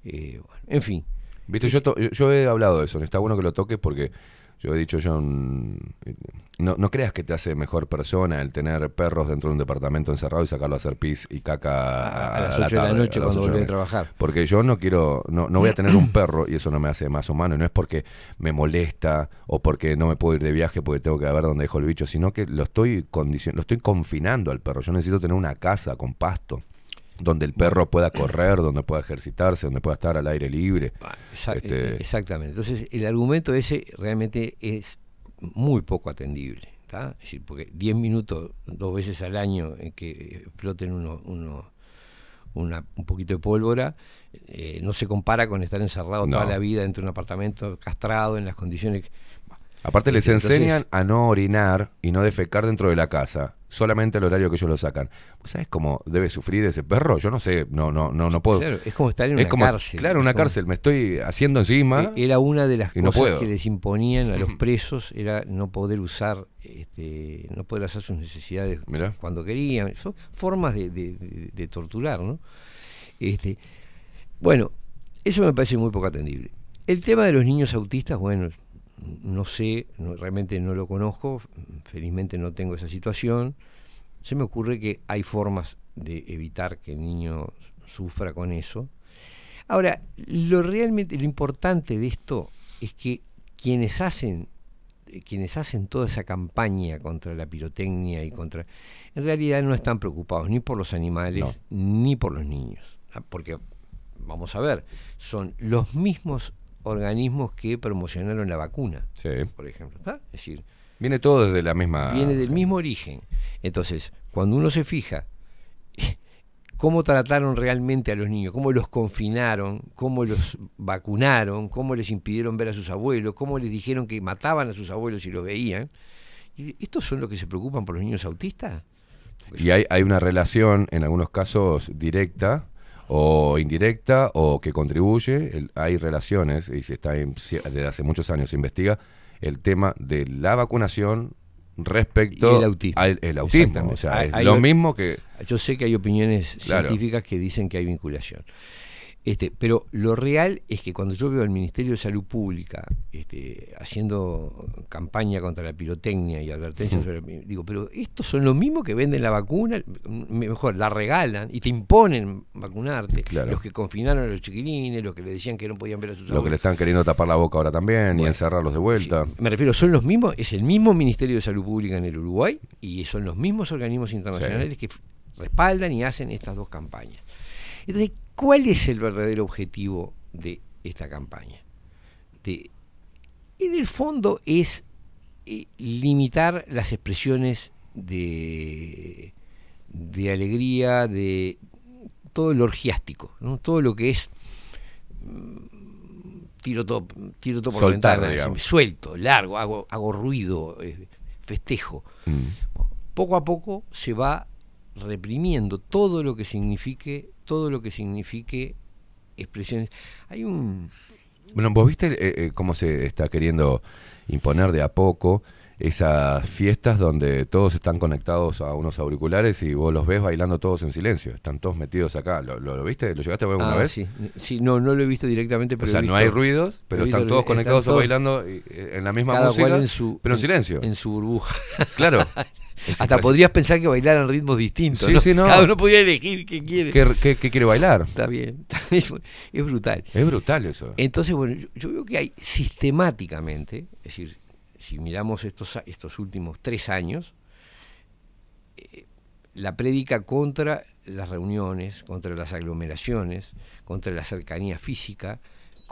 Eh, bueno, en fin. Viste, yo, to- yo- yo he hablado de eso, está bueno que lo toques porque yo he dicho yo, mm, no, no creas que te hace mejor persona el tener perros dentro de un departamento encerrado y sacarlo a hacer pis y caca A- a las la ocho de la noche cuando la vuelve a trabajar. Porque yo no quiero, no, no voy a tener un perro y eso no me hace más humano, y no es porque me molesta o porque no me puedo ir de viaje porque tengo que ver dónde dejo el bicho, sino que lo estoy condicion- lo estoy confinando al perro. Yo necesito tener una casa con pasto donde el perro pueda correr, donde pueda ejercitarse, donde pueda estar al aire libre. Exa- Este, eh, Exactamente. Entonces, el argumento ese realmente es muy poco atendible. ¿tá? Es decir, porque 10 minutos, dos veces al año, en que exploten uno, uno- una- un poquito de pólvora, eh, no se compara con estar encerrado toda la vida dentro de un apartamento, castrado, en las condiciones. que- Aparte les enseñan a no orinar y no defecar dentro de la casa, solamente al horario que ellos lo sacan. ¿Vos ¿Sabes cómo debe sufrir ese perro? Yo no sé, no no no no puedo. Claro, es como estar en Es una como- cárcel. Claro, una como- cárcel, me estoy haciendo encima. E- Era una de las no cosas que les imponían a los presos, era no poder usar, este, no poder hacer sus necesidades cuando querían. Son formas de, de- de- de torturar, ¿no? Este, bueno, eso me parece muy poco atendible. El tema de los niños autistas, bueno, no sé, no- realmente no lo conozco, felizmente no tengo esa situación. Se me ocurre que hay formas de evitar que el niño sufra con eso. Ahora, lo realmente lo importante de esto es que quienes hacen eh, quienes hacen toda esa campaña contra la pirotecnia y contra en realidad no están preocupados ni por los animales ni por los niños, ¿ah? porque vamos a ver, son los mismos organismos que promocionaron la vacuna, Sí. por ejemplo. Es decir, Viene todo desde la misma. viene del mismo origen. Entonces, cuando uno se fija cómo trataron realmente a los niños, cómo los confinaron, cómo los vacunaron, cómo les impidieron ver a sus abuelos, cómo les dijeron que mataban a sus abuelos si los veían. ¿Y ¿Estos son los que se preocupan por los niños autistas? Y hay, hay una relación, en algunos casos, directa o indirecta o que contribuye. El- hay relaciones, y se está en- desde hace muchos años se investiga el tema de la vacunación respecto el autismo. al el autismo. Exactamente. O sea, Hay- es hay- lo mismo que... Yo sé que hay opiniones Claro. científicas que dicen que hay vinculación. Este, pero lo real es que cuando yo veo al Ministerio de Salud Pública este, haciendo campaña contra la pirotecnia y advertencias sobre digo, pero estos son los mismos que venden la vacuna, m- mejor, la regalan y te imponen vacunarte. Claro. Los que confinaron a los chiquilines, los que le decían que no podían ver a sus Lo que le están queriendo tapar la boca ahora también y encerrarlos de vuelta. Me refiero, son los mismos, es el mismo Ministerio de Salud Pública en el Uruguay y son los mismos organismos internacionales que respaldan y hacen estas dos campañas. Entonces, ¿cuál es el verdadero objetivo de esta campaña? De- en el fondo es eh, limitar las expresiones de, de alegría, de todo lo orgiástico, ¿no? todo lo que es mm, tiro todo, tiro todo por la Soltar, ventana, digamos. suelto, largo, hago, hago ruido, eh, festejo. Mm. Poco a poco se va reprimiendo todo lo que signifique, todo lo que signifique expresiones. Hay un Bueno, vos viste eh, eh, cómo se está queriendo imponer de a poco esas fiestas donde todos están conectados a unos auriculares y vos los ves bailando todos en silencio. Están todos metidos acá. ¿Lo, lo- lo viste? ¿Lo llegaste a ver alguna Ah, vez? Sí, sí, no, no lo he visto directamente, O pero sea, he no hay ruidos, pero están todos están conectados o todos- bailando eh, en la misma cada música, cual en su, pero en silencio. En su burbuja. Claro. Hasta podrías pensar que bailaran ritmos distintos. Sí, ¿no? sí, no. Cada uno podía elegir qué quiere. ¿Qué, qué- qué quiere bailar? Está bien, es brutal. Es brutal eso. Entonces, bueno, yo, yo veo que hay sistemáticamente, es decir, si miramos estos, estos últimos tres años, eh, la prédica contra las reuniones, contra las aglomeraciones, contra la cercanía física,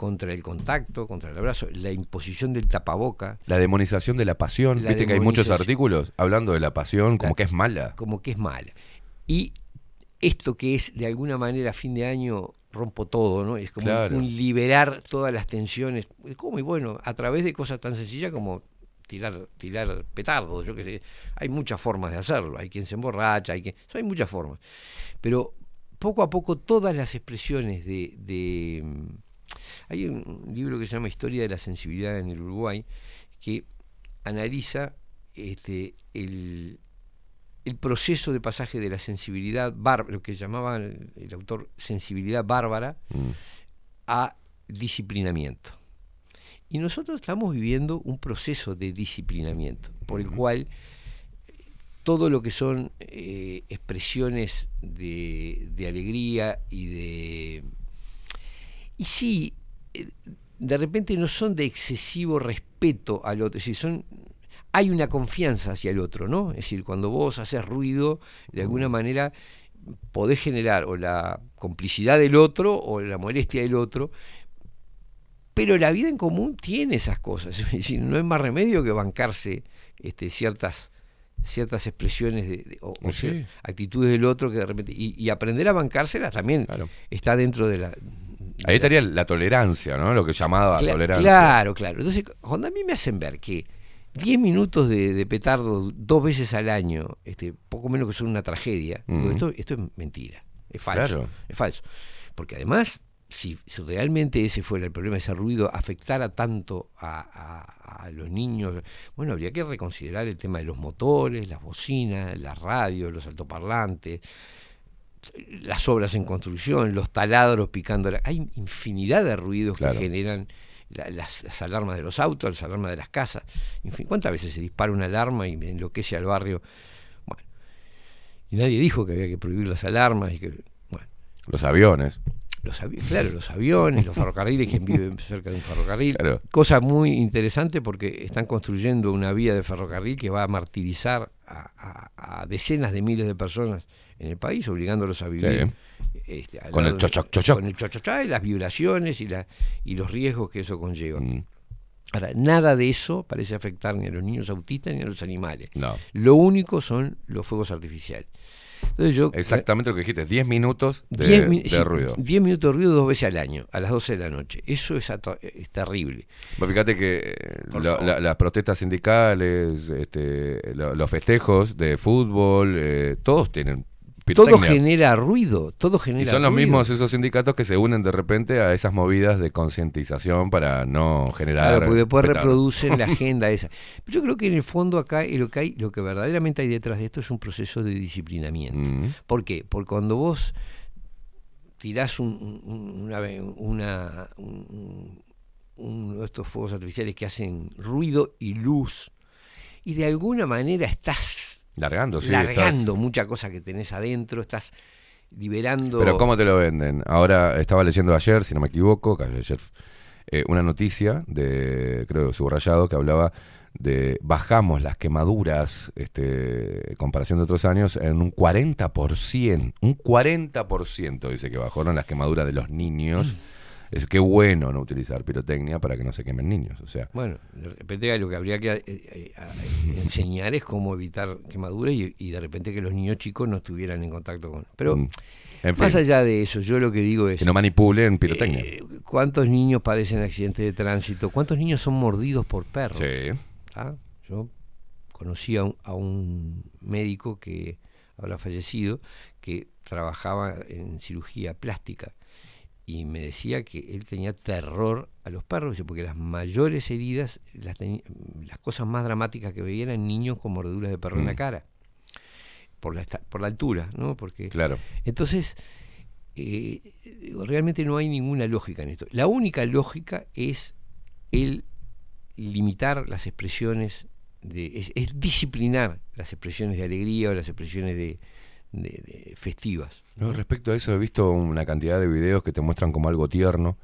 contra el contacto, contra el abrazo, la imposición del tapaboca, La demonización de la pasión. La Viste que hay muchos artículos hablando de la pasión como que es mala. como que es mala. Y esto que es de alguna manera fin de año rompo todo, ¿no? Es como un- Claro. un liberar todas las tensiones. ¿Cómo? Y bueno, a través de cosas tan sencillas como tirar, tirar petardos, yo qué sé. Hay muchas formas de hacerlo. Hay quien se emborracha, hay quien. Hay muchas formas. Pero poco a poco todas las expresiones de. de, hay un libro que se llama Historia de la sensibilidad en el Uruguay que analiza este, el, el proceso de pasaje de la sensibilidad bárbara, lo que llamaba el, el autor sensibilidad bárbara, Mm. a disciplinamiento. Y nosotros estamos viviendo un proceso de disciplinamiento, por el cual eh, todo lo que son eh, expresiones de, de alegría y de... Y sí, de repente no son de excesivo respeto al otro, es decir, son hay una confianza hacia el otro, ¿no? Es decir, cuando vos haces ruido, de alguna manera podés generar o la complicidad del otro o la molestia del otro, pero la vida en común tiene esas cosas, es decir, no hay más remedio que bancarse este, ciertas ciertas expresiones de, de- o, actitudes del otro que de repente y, y aprender a bancárselas también está dentro de la Ahí estaría la tolerancia, ¿no? Lo que llamaba Cla- tolerancia. Claro, claro. Entonces, cuando a mí me hacen ver que 10 minutos de, de petardo dos veces al año, este, poco menos que son una tragedia, esto, esto es mentira, es falso. Claro. Es falso. Porque además, si, si realmente ese fuera el problema, ese ruido afectara tanto a, a- a los niños, bueno, habría que reconsiderar el tema de los motores, las bocinas, las radios, los altoparlantes, las obras en construcción, los taladros picando. la- Hay infinidad de ruidos Claro. que generan la- las, las alarmas de los autos, las alarmas de las casas. En fin, ¿cuántas veces se dispara una alarma y enloquece al barrio? Bueno, y nadie dijo que había que prohibir las alarmas y que, bueno, Los aviones. los avi- claro, los aviones, los ferrocarriles, quien vive cerca de un ferrocarril. Claro. Cosa muy interesante porque están construyendo una vía de ferrocarril que va a martirizar a, a- a decenas de miles de personas en el país, obligándolos a vivir. este, Con el chochoc, chochoc. Con el chochochá y las violaciones y, la, y los riesgos que eso conlleva. Mm. Ahora, nada de eso parece afectar ni a los niños autistas ni a los animales. No. Lo único son los fuegos artificiales. Entonces yo, Exactamente lo que dijiste, 10 minutos de, 10 mi- de sí, ruido. 10 minutos de ruido dos veces al año, a las 12 de la noche. Eso es, es terrible. Vos fíjate que la- la- las protestas sindicales, este, lo- los festejos de fútbol, eh, todos tienen Todo genera ruido, todo genera Y son los ruido. mismos esos sindicatos que se unen de repente a esas movidas de concientización para no generar. Claro, porque después petardo. reproducen la agenda esa. Pero yo creo que en el fondo acá eh, lo que hay, lo que verdaderamente hay detrás de esto es un proceso de disciplinamiento. Mm. ¿Por qué? Porque cuando vos tirás un- un- una, una- un- uno de estos fuegos artificiales que hacen ruido y luz, y de alguna manera estás Largando, sí. largando estás- mucha cosa que tenés adentro, estás liberando... Pero ¿cómo te lo venden? Ahora estaba leyendo ayer, si no me equivoco, ayer, eh, una noticia de, creo, subrayado, que hablaba de bajamos las quemaduras, este, en comparación de otros años, en un 40%. Un 40% dice que bajaron las quemaduras de los niños. Es qué bueno no utilizar pirotecnia para que no se quemen niños. O sea, Bueno, de repente lo que habría que eh, eh, eh, enseñar es cómo evitar quemaduras y, y de repente que los niños chicos no estuvieran en contacto con... Pero Mm. en más allá de eso, yo lo que digo es... que no manipulen pirotecnia. eh, ¿Cuántos niños padecen accidentes de tránsito? ¿Cuántos niños son mordidos por perros? Sí. ¿Ah? Yo conocí a un, a un médico que habrá fallecido, que trabajaba en cirugía plástica y me decía que él tenía terror a los perros, porque las mayores heridas, las, las cosas más dramáticas que veían eran niños con mordeduras de perro en la Mm. cara, por la, por la altura, ¿no? Porque Claro. entonces, eh, realmente no hay ninguna lógica en esto. La única lógica es el limitar las expresiones, de, es, es disciplinar las expresiones de alegría o las expresiones de, de- de festivas. No, respecto a eso he visto una cantidad de videos que te muestran como algo tierno,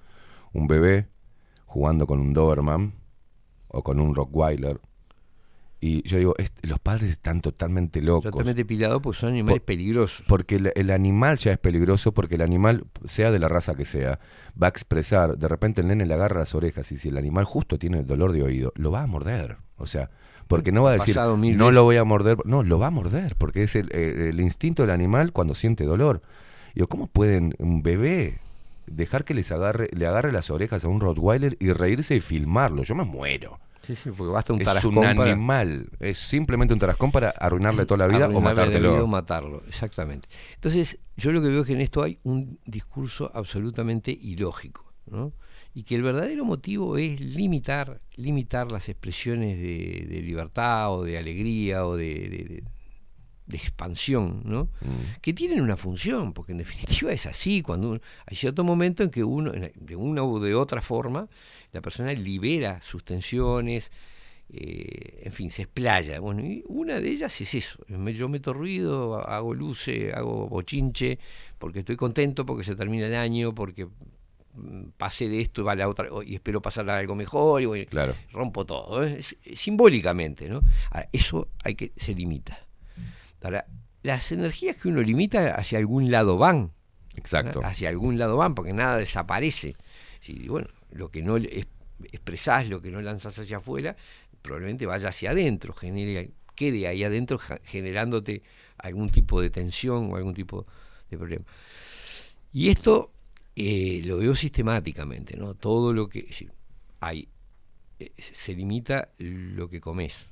un bebé jugando con un Doberman o con un Rottweiler. Y yo digo, los padres están totalmente locos. Totalmente pilados porque son animales Por- peligrosos. Porque el, el animal ya es peligroso, porque el animal, sea de la raza que sea, va a expresar, de repente el nene le agarra las orejas y si el animal justo tiene el dolor de oído, lo va a morder. O sea, porque no va a decir, no lo voy a morder, no, lo va a morder, porque es el, el instinto del animal cuando siente dolor. Digo, ¿cómo pueden un bebé dejar que les agarre, le agarre las orejas a un Rottweiler y reírse y filmarlo? Yo me muero. Sí, sí, porque basta un es un para- animal, es simplemente un tarascón para arruinarle toda la vida o la matártelo. vida o matarlo, exactamente. Entonces, yo lo que veo es que en esto hay un discurso absolutamente ilógico, ¿no? Y que el verdadero motivo es limitar, limitar las expresiones de, de libertad o de alegría o de, de- de- de expansión, ¿no? Mm. Que tienen una función, porque en definitiva es así, cuando uno- hay cierto momento en que uno, de una u de otra forma, la persona libera sus tensiones, eh, en fin, se explaya. Bueno, y una de ellas es eso. Yo meto ruido, hago luces, hago bochinche, porque estoy contento, porque se termina el año, porque pasé de esto y va a la otra, y espero pasar a algo mejor, y voy- Claro. rompo todo. ¿eh? Simbólicamente, ¿no? Ahora, eso hay que, se limita. Ahora, las energías que uno limita hacia algún lado van. Exacto. ¿no? Hacia algún lado van, porque nada desaparece. Si, bueno, lo que no es- expresás, lo que no lanzás hacia afuera, probablemente vaya hacia adentro, genere, quede ahí adentro generándote algún tipo de tensión o algún tipo de problema. Y esto eh, lo veo sistemáticamente, ¿no? Todo lo que hay, eh, se limita lo que comes,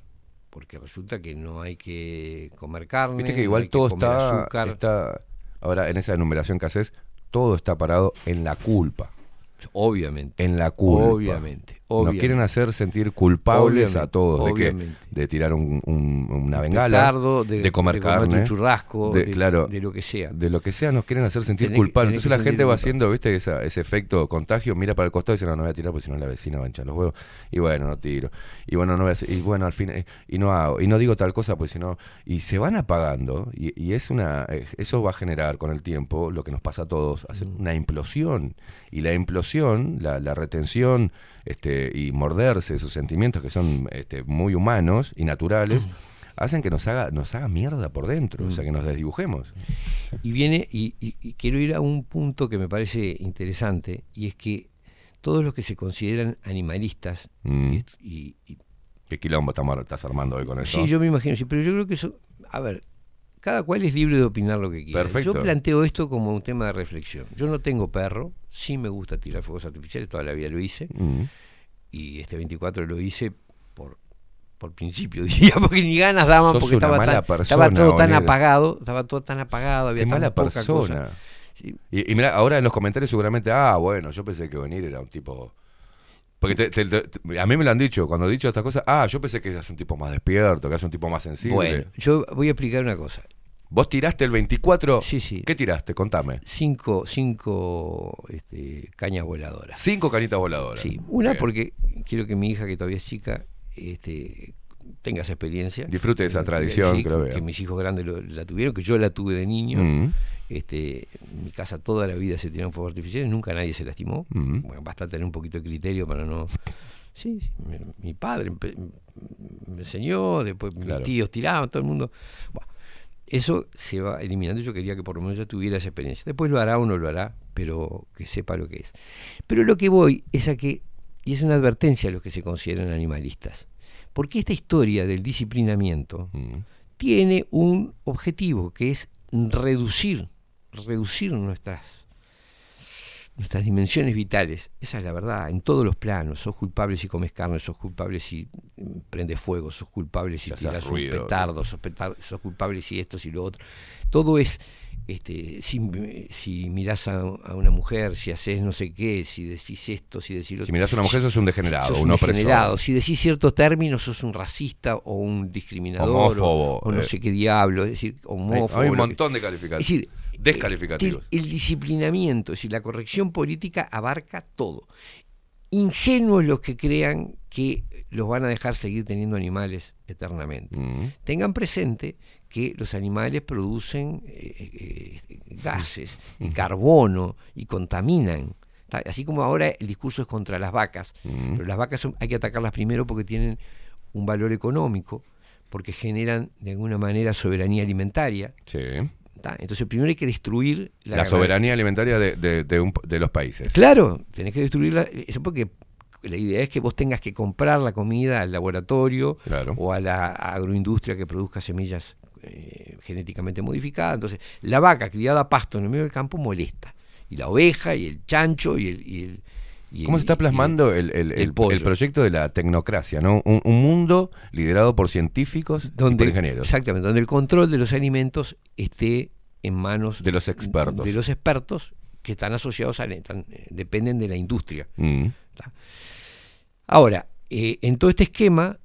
porque resulta que no hay que comer carne, Viste que no igual hay todo comer está, azúcar. está, ahora en esa enumeración que haces, todo está parado en la culpa. Obviamente. En la culpa. Obviamente, Nos quieren hacer sentir culpables Obviamente, a todos de que de tirar un- un- una Un bengala, petardo, de- de comer de carne, un churrasco, de, de- claro, de lo que sea. de lo que sea nos quieren hacer sentir Tenés culpables. tenés Entonces la gente va haciendo, viste, esa- ese efecto contagio, mira para el costado y dice no, no voy a tirar porque si no la vecina va a hinchar los huevos. Y bueno, no tiro. Y bueno, no voy a hacer- y bueno, al fin eh, y no hago y no digo tal cosa pues si no y se van apagando y, y es una eh, eso va a generar con el tiempo lo que nos pasa a todos, hacer Mm. una implosión y la implosión, la, la retención este y morderse esos sentimientos que son este, muy humanos y naturales Mm. hacen que nos haga nos haga mierda por dentro, o sea, que nos desdibujemos. Y viene, y, y- y quiero ir a un punto que me parece interesante, y es que todos los que se consideran animalistas, Mm. y, y- ¿Qué quilombo estamos- estás armando hoy con eso? sí, yo me imagino, sí, pero yo creo que eso, a ver, cada cual es libre de opinar lo que quiera. Perfecto. Yo planteo esto como un tema de reflexión. Yo no tengo perro, sí me gusta tirar fuegos artificiales, toda la vida lo hice. Mm. Y este 24 lo hice por por principio, diría, porque ni ganas daban, Sos porque estaba, mala tan, persona, estaba todo tan apagado, estaba todo tan apagado, había Qué tan mala poca persona. cosa. Y, y mira, ahora en los comentarios seguramente, ah, bueno, yo pensé que venir era un tipo... Porque te- te- te- a mí me lo han dicho, cuando he dicho estas cosas, ah, yo pensé que eras un tipo más despierto, que eras un tipo más sensible. Bueno, yo voy a explicar una cosa. ¿Vos tiraste el 24? Sí, sí. ¿Qué tiraste? Contame. Cinco, cinco este, cañas voladoras. Cinco canitas voladoras. Sí, una Bien. porque quiero que mi hija, que todavía es chica, este, tenga esa experiencia. Disfrute de esa tradición, sí, que lo vea. que mis hijos grandes lo- la tuvieron, que yo la tuve de niño. Mm. Este, en mi casa toda la vida se tiraron fuegos artificiales, nunca nadie se lastimó. Mm. Bueno, basta tener un poquito de criterio para no. Sí, sí, mi, mi padre me enseñó, después Claro. mis tíos tiraban, todo el mundo. Bueno, eso se va eliminando. Yo quería que por lo menos yo tuviera esa experiencia. Después lo hará o no lo hará, pero que sepa lo que es. Pero lo que voy es a que, y es una advertencia a los que se consideran animalistas, porque esta historia del disciplinamiento Mm. tiene un objetivo que es reducir, reducir nuestras nuestras dimensiones vitales, esa es la verdad, en todos los planos, sos culpable si comes carne, sos culpable si mm, prendes fuego, sos culpable si tiras un petardo, sos, petar- sos culpable si esto, si lo otro. Todo es, este, si, si mirás a, a una mujer, si haces no sé qué, si decís esto, si decís lo Si mirás a una mujer, sos un degenerado, sos un opresor. degenerado. Si decís ciertos términos, sos un racista o un discriminador o- Homófobo, o, no eh. sé qué diablo, es decir, homófobo. hay un que- montón de calificativos. es decir, descalificativos. el, el disciplinamiento, es decir, la corrección política abarca todo. Ingenuos los que crean que los van a dejar seguir teniendo animales eternamente. Mm. Tengan presente que los animales producen eh, eh, gases y carbono y contaminan. Ta- Así como ahora el discurso es contra las vacas, Mm. pero las vacas son- hay que atacarlas primero porque tienen un valor económico, porque generan de alguna manera soberanía alimentaria. Sí. Entonces primero hay que destruir La, soberanía alimentaria de, de- de un- de los países. Claro, tenés que destruirla. Eso porque la idea es que vos tengas que comprar la comida al laboratorio Claro. o a la agroindustria que produzca semillas eh, genéticamente modificadas. Entonces, la vaca criada a pasto en el medio del campo molesta. Y la oveja, y el chancho, y el. y el- y ¿Cómo el- se está plasmando el, el- el proyecto de la tecnocracia? ¿no? Un, un mundo liderado por científicos y donde, por ingenieros. Exactamente, donde el control de los alimentos esté en manos De los expertos. de los expertos que están asociados a están, eh, dependen de la industria. Mm. Ahora, eh, en todo este esquema,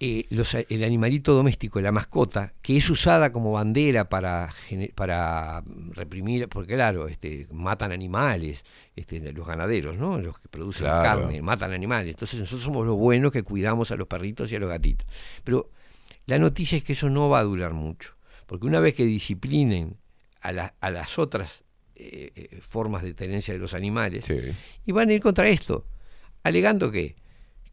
eh, los el animalito doméstico, la mascota, que es usada como bandera para, para reprimir, porque claro, este, matan animales, este, los ganaderos, ¿no? los que producen Claro. carne, matan animales. Entonces nosotros somos los buenos que cuidamos a los perritos y a los gatitos. Pero la noticia es que eso no va a durar mucho, porque una vez que disciplinen a, la- a las otras eh, eh, formas de tenencia de los animales, y van a ir contra esto, alegando que,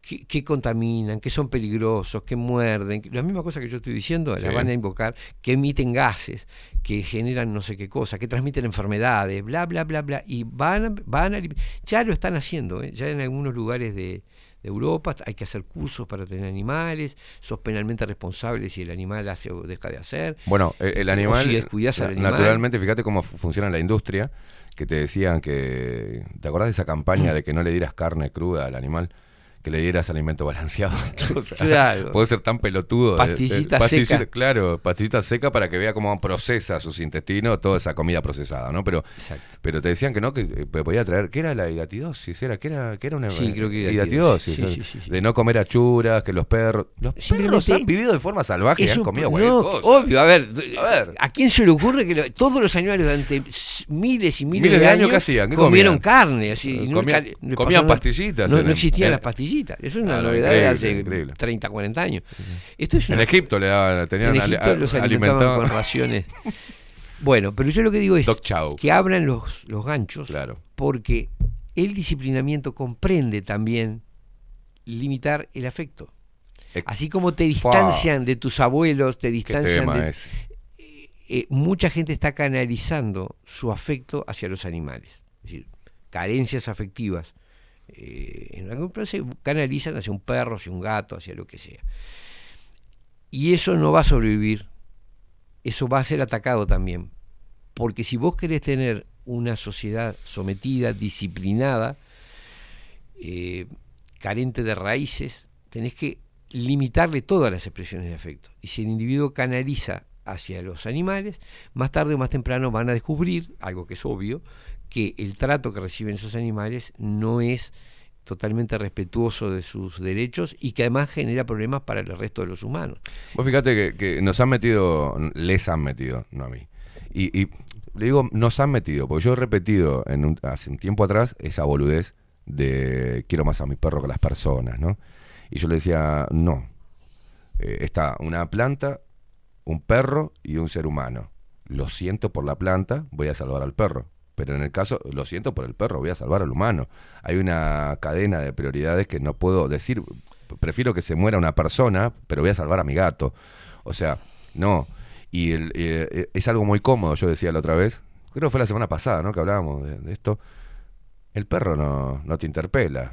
que, que contaminan, que son peligrosos, que muerden, que- la misma cosa que yo estoy diciendo, Sí. la van a invocar, que emiten gases, que generan no sé qué cosa, que transmiten enfermedades, bla, bla, bla, bla, y van, a- van a, ya lo están haciendo, ¿eh? ya en algunos lugares de, de Europa hay que hacer cursos para tener animales, sos penalmente responsable si el animal hace o deja de hacer. Bueno, el, el o animal, si descuidás al animal. naturalmente, fíjate cómo fu- funciona la industria, que te decían que, ¿te acordás de esa campaña de que no le dieras carne cruda al animal? Que le dieras alimento balanceado. O sea, Claro. Puede ser tan pelotudo. de- de- Pastillita seca. Claro, pastillita seca para que vea cómo procesa sus intestinos toda esa comida procesada, ¿no? Pero, pero te decían que no, que eh, podía traer, ¿qué era la hidatidosis? ¿Era, que era, que era una Sí, creo que hidatidosis? hidatidosis. Sí. De no comer achuras, que los perros... Los perros han vivido de forma salvaje y han comido no, cosa. Obvio, a ver, A ver. ¿a quién se le ocurre que lo- todos los animales durante miles y miles, Miles de años, ¿qué hacían? ¿Qué comieron comían? carne? Así, comían- pastillitas No, no existían en- las pastillitas. Eso es una Claro, novedad de hace increíble. 30, 40 años. Esto es En Egipto le daban, tenían en los alimentaban con raciones. Bueno, pero yo lo que digo es que abran los, los ganchos Claro. porque el disciplinamiento comprende también limitar el afecto. Eh, Así como te distancian de tus abuelos, te ¿Qué distancian de, es? eh, mucha gente está canalizando su afecto hacia los animales. Es decir, carencias afectivas. Eh, en algún pero se canalizan hacia un perro, hacia un gato, hacia lo que sea. Y eso no va a sobrevivir eso va a ser atacado también. Porque si vos querés tener una sociedad sometida, disciplinada, eh, carente de raíces, tenés que limitarle todas las expresiones de afecto. Y si el individuo canaliza hacia los animales, más tarde o más temprano van a descubrir, algo que es obvio, que el trato que reciben esos animales no es totalmente respetuoso de sus derechos y que además genera problemas para el resto de los humanos. Vos fíjate que, nos han metido, les han metido, no a mí. Y, y le digo, nos han metido, porque yo he repetido en un- hace un tiempo atrás esa boludez de quiero más a mi perro que a las personas, ¿no? Y yo le decía, no. Eh, está una planta, un perro y un ser humano. Lo siento por la planta, voy a salvar al perro. Pero en el caso, lo siento por el perro, voy a salvar al humano. Hay una cadena de prioridades que no puedo decir. Prefiero que se muera una persona, pero voy a salvar a mi gato. O sea, no. Y el- eh, es algo muy cómodo, yo decía la otra vez. Creo que fue la semana pasada, ¿no? Que hablábamos de, de esto. El perro no, no te interpela.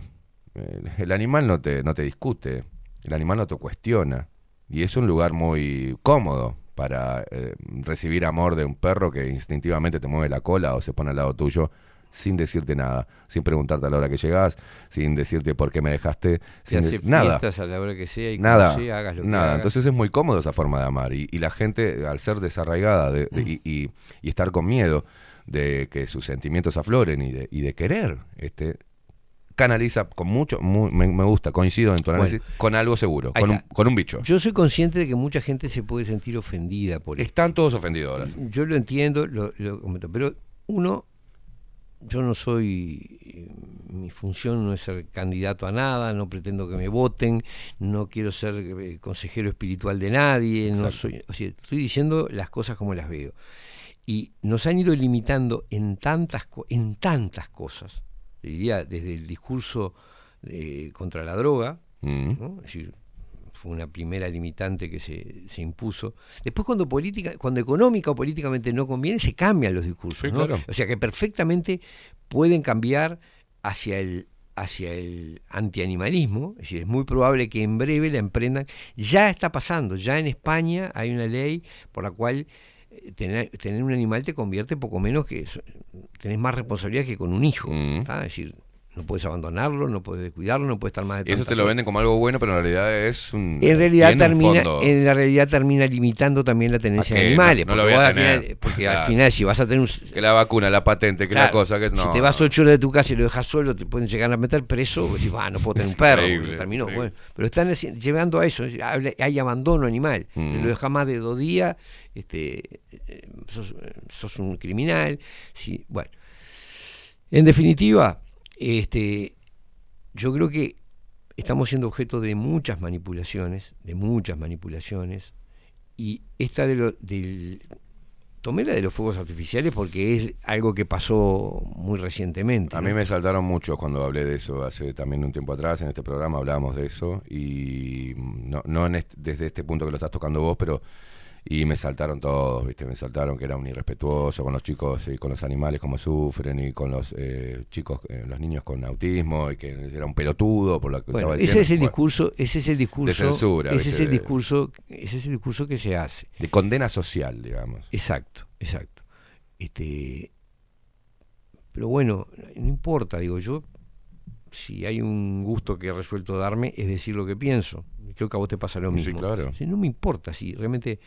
El, el animal no te, no te discute. El animal no te cuestiona. Y es un lugar muy cómodo para eh, recibir amor de un perro que instintivamente te mueve la cola o se pone al lado tuyo sin decirte nada, sin preguntarte a la hora que llegás, sin decirte por qué me dejaste, Te sin hace nada. a la hora que sea y nada, sea, hagas lo que nada. hagas. Entonces es muy cómodo esa forma de amar y, y la gente al ser desarraigada de- de- y, y- y estar con miedo de que sus sentimientos afloren y de, y de querer, este canaliza con mucho, muy- me, me gusta, coincido en tu análisis, Bueno. con algo seguro, con un, con un bicho. Yo soy consciente de que mucha gente se puede sentir ofendida por. Están todos ofendidos ahora. Yo lo entiendo, lo, lo comento, pero uno, yo no soy, mi función no es ser candidato a nada, no pretendo que me voten, no quiero ser eh, consejero espiritual de nadie, no soy, o sea, estoy diciendo las cosas como las veo. Y nos han ido limitando en tantas, en tantas cosas, diría desde el discurso eh, contra la droga, Mm. ¿no? Es decir, fue una primera limitante que se, se impuso. Después cuando política, cuando económica o políticamente no conviene, se cambian los discursos. Sí, ¿no? claro. O sea que perfectamente pueden cambiar hacia el hacia el antianimalismo, es decir, es muy probable que en breve la emprendan. Ya está pasando, ya en España hay una ley por la cual tener, tener un animal te convierte poco menos que tenés más responsabilidad que con un hijo. Mm. Es decir, no puedes abandonarlo, no puedes descuidarlo, no puedes estar más de Eso te lo venden como algo bueno, pero en realidad es un. En realidad tiene un termina, en la realidad termina limitando también la tenencia ¿A de animales. No- no lo porque al final- porque Claro. al final si vas a tener un Que la vacuna, la patente, que la Claro, cosa, que no. Si te vas ocho horas de tu casa y lo dejas solo, te pueden llegar a meter preso. Y decís, "Ah, no puedo tener un perro. porque terminó. Bueno, pero están llevando a eso. Hay abandono animal. Mm. Lo dejas más de dos días, este, eh, sos, eh, sos un criminal. Sí, bueno. En definitiva, este, yo creo que estamos siendo objeto de muchas manipulaciones, de muchas manipulaciones. Y esta de lo, del tomé la de los fuegos artificiales porque es algo que pasó muy recientemente. A ¿no? mí me saltaron muchos cuando hablé de eso hace también un tiempo atrás. En este programa hablábamos de eso y no, no en este- desde este punto que lo estás tocando vos, pero y me saltaron todos, viste, me saltaron que era un irrespetuoso con los chicos y con los animales como sufren y con los eh, chicos, eh, los niños con autismo y que era un pelotudo por lo que Bueno, estaba ese diciendo. es el Bueno, discurso, ese es el discurso, De censura, ese es el discurso, ese es el discurso que se hace. de condena social, digamos. Exacto, exacto. Este, pero bueno, no importa, digo yo, si hay un gusto que he resuelto darme es decir lo que pienso. Creo que a vos te pasa lo Sí, mismo. claro. Si no me importa, si realmente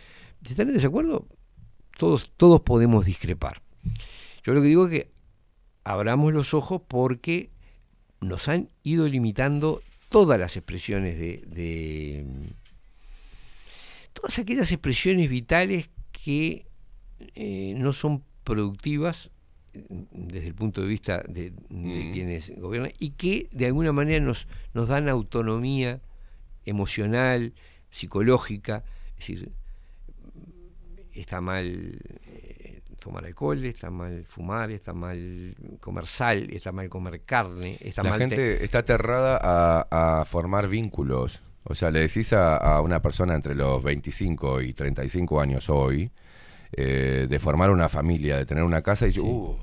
si están en desacuerdo, todos, todos podemos discrepar. Yo lo que digo es que abramos los ojos porque nos han ido limitando todas las expresiones de, de- todas aquellas expresiones vitales que eh, no son productivas eh, desde el punto de vista de, de Mm. quienes gobiernan y que de alguna manera nos, nos dan autonomía emocional, psicológica, es decir, está mal eh, tomar alcohol, está mal fumar, está mal comer sal, está mal comer carne, está La mal gente está aterrada a, a formar vínculos. O sea, le decís a, a una persona entre los 25 y 35 años hoy eh, de formar una familia, de tener una casa y yo, uh,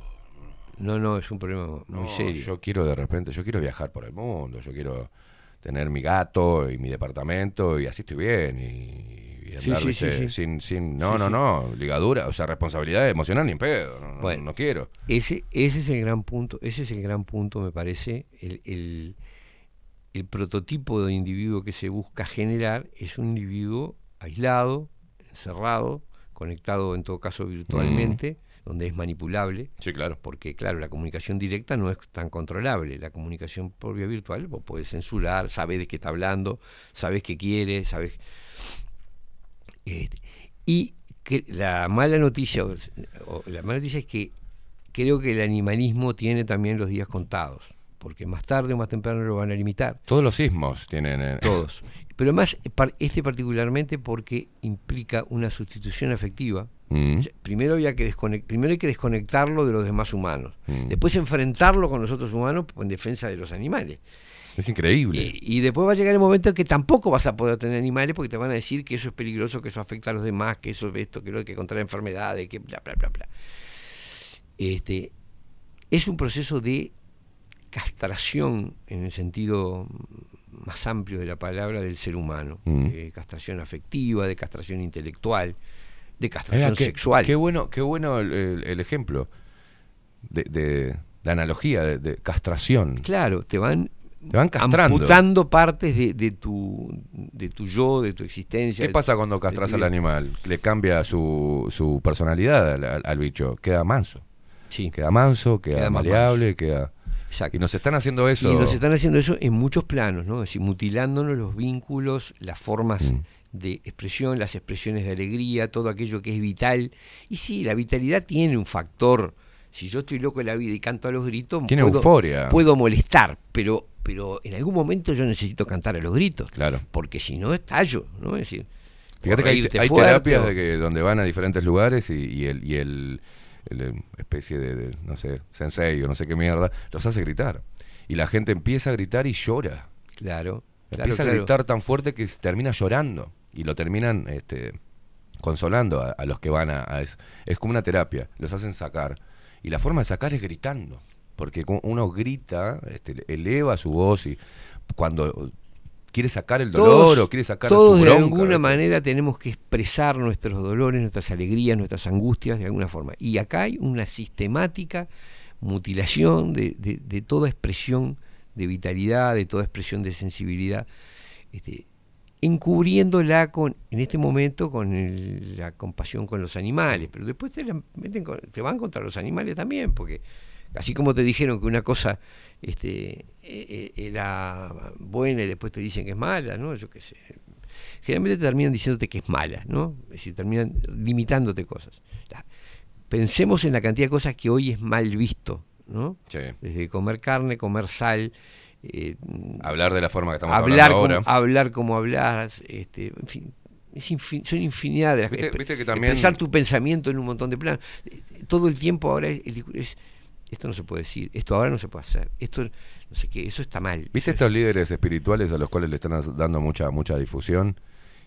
No, no, es un problema muy no, serio. yo quiero de repente, yo quiero viajar por el mundo, yo quiero tener mi gato y mi departamento y así estoy bien y, y andar, sí, viste, sí, sí. sin, sin, no, no, no, ligadura, o sea, responsabilidad emocional ni en pedo, no, no- Bueno. no quiero. Ese, ese es el gran punto, ese es el gran punto, me parece. El, el- el prototipo de individuo que se busca generar es un individuo aislado, encerrado, conectado en todo caso virtualmente, donde es manipulable. Sí, claro. Porque, claro, la comunicación directa no es tan controlable. La comunicación por vía virtual vos podés censurar, sabés de qué está hablando, sabés qué quiere, sabés. Eh, y que la mala noticia, o- o la mala noticia es que creo que el animalismo tiene también los días contados, porque más tarde o más temprano lo van a limitar. Todos los sismos tienen... eh, Todos. Pero además, este particularmente porque implica una sustitución afectiva. Mm. O sea, primero, había que primero hay que desconectarlo de los demás humanos. Mm. Después enfrentarlo con los otros humanos en defensa de los animales. Es increíble. Y, y después va a llegar el momento en que tampoco vas a poder tener animales porque te van a decir que eso es peligroso, que eso afecta a los demás, que eso es esto, que lo que contrae enfermedades, que bla, bla, bla, bla. Este, es un proceso de castración en el sentido más amplio de la palabra del ser humano. Mm. De castración afectiva, de castración intelectual, de Eh, castración qué, sexual. Qué bueno, qué bueno el, el- el ejemplo de, de la analogía de, de castración. Claro, te van, Te van castrando. amputando partes de, de tu, de tu yo, de tu existencia. ¿Qué pasa cuando castras al animal? Le cambia su, su personalidad al, bicho. Queda manso. Sí. Queda manso, queda, maleable, queda... Exacto. Y nos están haciendo eso. Y nos están haciendo eso en muchos planos, ¿no? Es decir, mutilándonos los vínculos, las formas Mm. de expresión, las expresiones de alegría, todo aquello que es vital. Y sí, la vitalidad tiene un factor. Si yo estoy loco de la vida y canto a los gritos, Tiene puedo, euforia. puedo molestar, pero, pero en algún momento yo necesito cantar a los gritos. Claro. Porque si no, estallo, ¿no? Es decir, Fíjate que hay, terapias o- de que, donde van a diferentes lugares y, y el, y el, el, eh, especie de, de, no sé, sensei o no sé qué mierda, los hace gritar. Y la gente empieza a gritar y llora. Claro. claro, empieza a gritar tan fuerte que termina llorando. Y lo terminan este, consolando a, a los que van a, a es, es como una terapia, los hacen sacar. Y la forma de sacar es gritando. Porque uno grita, este, eleva su voz y cuando quiere sacar el dolor Todos- o quiere sacar todos su de bronca. alguna ¿viste? manera tenemos que expresar nuestros dolores, nuestras alegrías, nuestras angustias de alguna forma. Y acá hay una sistemática mutilación de, de- de toda expresión de vitalidad, de toda expresión de sensibilidad, este, encubriéndola con, en este momento con el- la compasión con los animales, pero después te, la meten con- te van contra los animales también, porque así como te dijeron que una cosa este, e- e- era buena y después te dicen que es mala, ¿no? Yo qué sé. Generalmente te terminan diciéndote que es mala, ¿no? Es decir, terminan limitándote cosas. Pensemos en la cantidad de cosas que hoy es mal visto, ¿no? Sí. Desde comer carne, comer sal, eh, Hablar de la forma que estamos hablar hablando como, ahora. hablar como hablas, este, en fin, es infin- son infinidad de las Viste- expre- viste que también- expresar tu pensamiento en un montón de planos. Todo el tiempo ahora es, es- esto no se puede decir, esto ahora no se puede hacer, esto no sé qué, eso está mal. ¿Viste estos líderes espirituales a los cuales le están dando mucha mucha difusión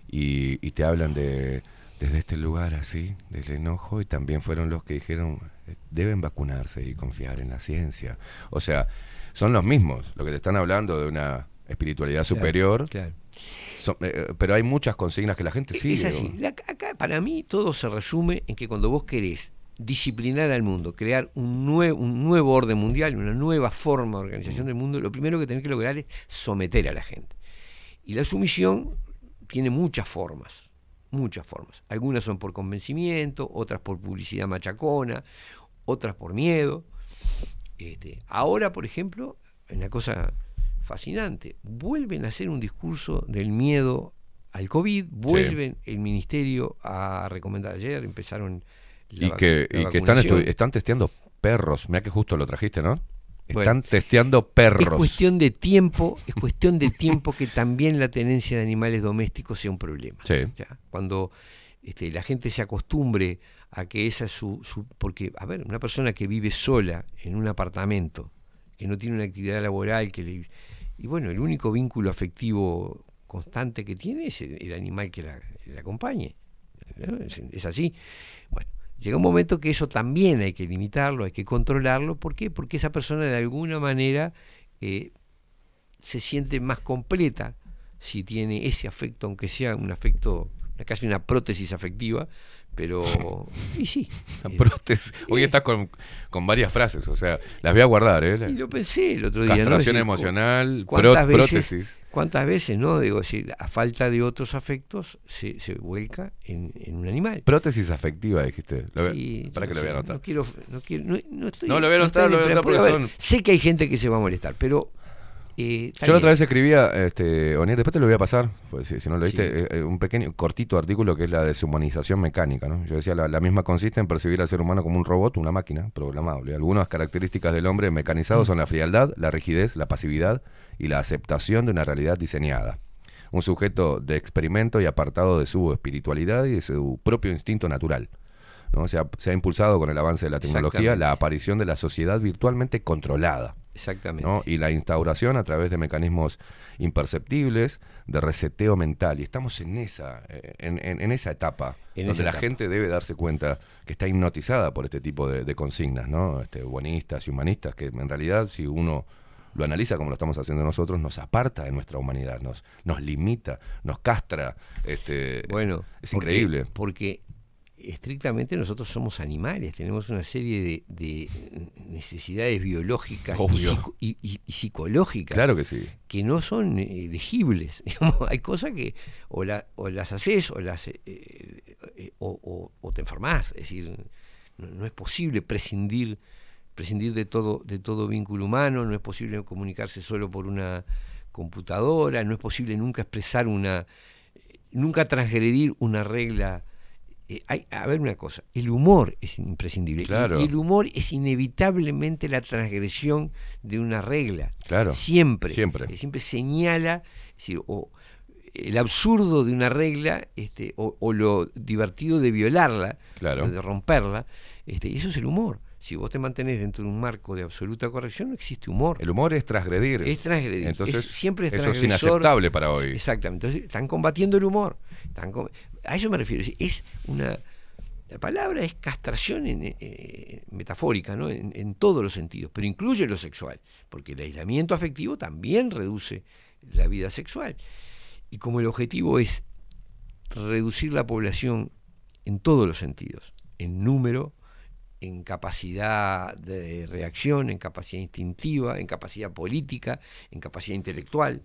y, y te hablan de desde este lugar así, del enojo y también fueron los que dijeron eh, deben vacunarse y confiar en la ciencia. O sea, son los mismos, lo que te están hablando de una espiritualidad superior. claro. Son- eh, pero hay muchas consignas que la gente sigue. Es así. La- acá, para mí todo se resume en que cuando vos querés disciplinar al mundo, crear un, nue- un nuevo orden mundial, una nueva forma de organización del mundo, lo primero que tenés que lograr es someter a la gente. Y la sumisión tiene muchas formas, muchas formas. Algunas son por convencimiento, otras por publicidad machacona, otras por miedo. Este, ahora, por ejemplo, una cosa fascinante, vuelven a hacer un discurso del miedo al COVID, vuelven el ministerio a recomendar ayer, empezaron la Y que, la y que están, testeando perros. Mira que justo lo trajiste, ¿no? Están Bueno, testeando Es perros. cuestión de tiempo, es cuestión de tiempo que también la tenencia de animales domésticos sea un problema. Sí. O sea, cuando este, la gente se acostumbre a que esa es su, su- Porque, a ver, una persona que vive sola en un apartamento, que no tiene una actividad laboral, que le, y bueno, el único vínculo afectivo constante que tiene es el, animal que la, acompañe. es así. Bueno, llega un momento que eso también hay que limitarlo, hay que controlarlo. ¿Por qué? Porque esa persona de alguna manera eh, se siente más completa si tiene ese afecto, aunque sea un afecto, casi una prótesis afectiva, pero y sí. La prótesis. Hoy estás con, con varias frases, o sea, las voy a guardar, ¿eh? Y lo pensé el otro día. ¿no? Castración Decir, emocional, ¿cuántas pró- veces- prótesis. ¿Cuántas veces, no? Digo, si a falta de otros afectos se, se vuelca en, en un animal. Prótesis afectiva, dijiste. Lo Sí, para que lo voy a anotar. No quiero, no quiero, no, no estoy. No, lo voy a anotar, lo voy a anotar porque ver, son- Sé que hay gente que se va a molestar, pero. Eh, Yo la otra vez escribía, este, Onier, después te lo voy a pasar, pues, si, si no lo viste, eh, eh, un pequeño, cortito artículo que es la deshumanización mecánica. ¿no? Yo decía, la, la misma consiste en percibir al ser humano como un robot, una máquina programable. Algunas características del hombre mecanizado son la frialdad, la rigidez, la pasividad y la aceptación de una realidad diseñada. Un sujeto de experimento y apartado de su espiritualidad y de su propio instinto natural. ¿no? Se, ha, se ha impulsado con el avance de la tecnología la aparición de la sociedad virtualmente controlada. Exactamente. ¿no? y la instauración a través de mecanismos imperceptibles de reseteo mental. Y estamos en esa, eh, en, en- en esa etapa, En donde esa la etapa. gente debe darse cuenta que está hipnotizada por este tipo de, de consignas, ¿no? Este, buenistas y humanistas, que en realidad si uno lo analiza como lo estamos haciendo nosotros, nos aparta de nuestra humanidad, nos, nos limita, nos castra. Este, Bueno, es porque- increíble. Porque estrictamente nosotros somos animales, tenemos una serie de, de necesidades biológicas y, y- psicológicas Claro que sí. que no son eh, elegibles. Digamos, hay cosas que o, la- o las haces o, las, eh, eh, o, o- o te enfermas. Es decir, no, no es posible prescindir prescindir de todo de todo vínculo humano, no es posible comunicarse solo por una computadora, no es posible nunca expresar una nunca transgredir una regla. Eh, hay, a ver una cosa, el humor es imprescindible. y- Claro. Y, el humor es inevitablemente la transgresión de una regla. Claro. Siempre. Siempre. Eh, Siempre señala, es decir, o el absurdo de una regla este, o, o lo divertido de violarla, Claro. de romperla. Este, y eso es el humor. Si vos te mantenés dentro de un marco de absoluta corrección, no existe humor. El humor es transgredir. Es transgredir. Entonces, Es- siempre es eso es inaceptable para hoy. Exactamente. Entonces, están combatiendo el humor. Están com- a eso me refiero. Es- una. La palabra es castración en, eh, metafórica, ¿no? En, en todos los sentidos, pero incluye lo sexual, porque el aislamiento afectivo también reduce la vida sexual. Y como el objetivo es reducir la población en todos los sentidos, en número, en capacidad de reacción, en capacidad instintiva, en capacidad política, en capacidad intelectual.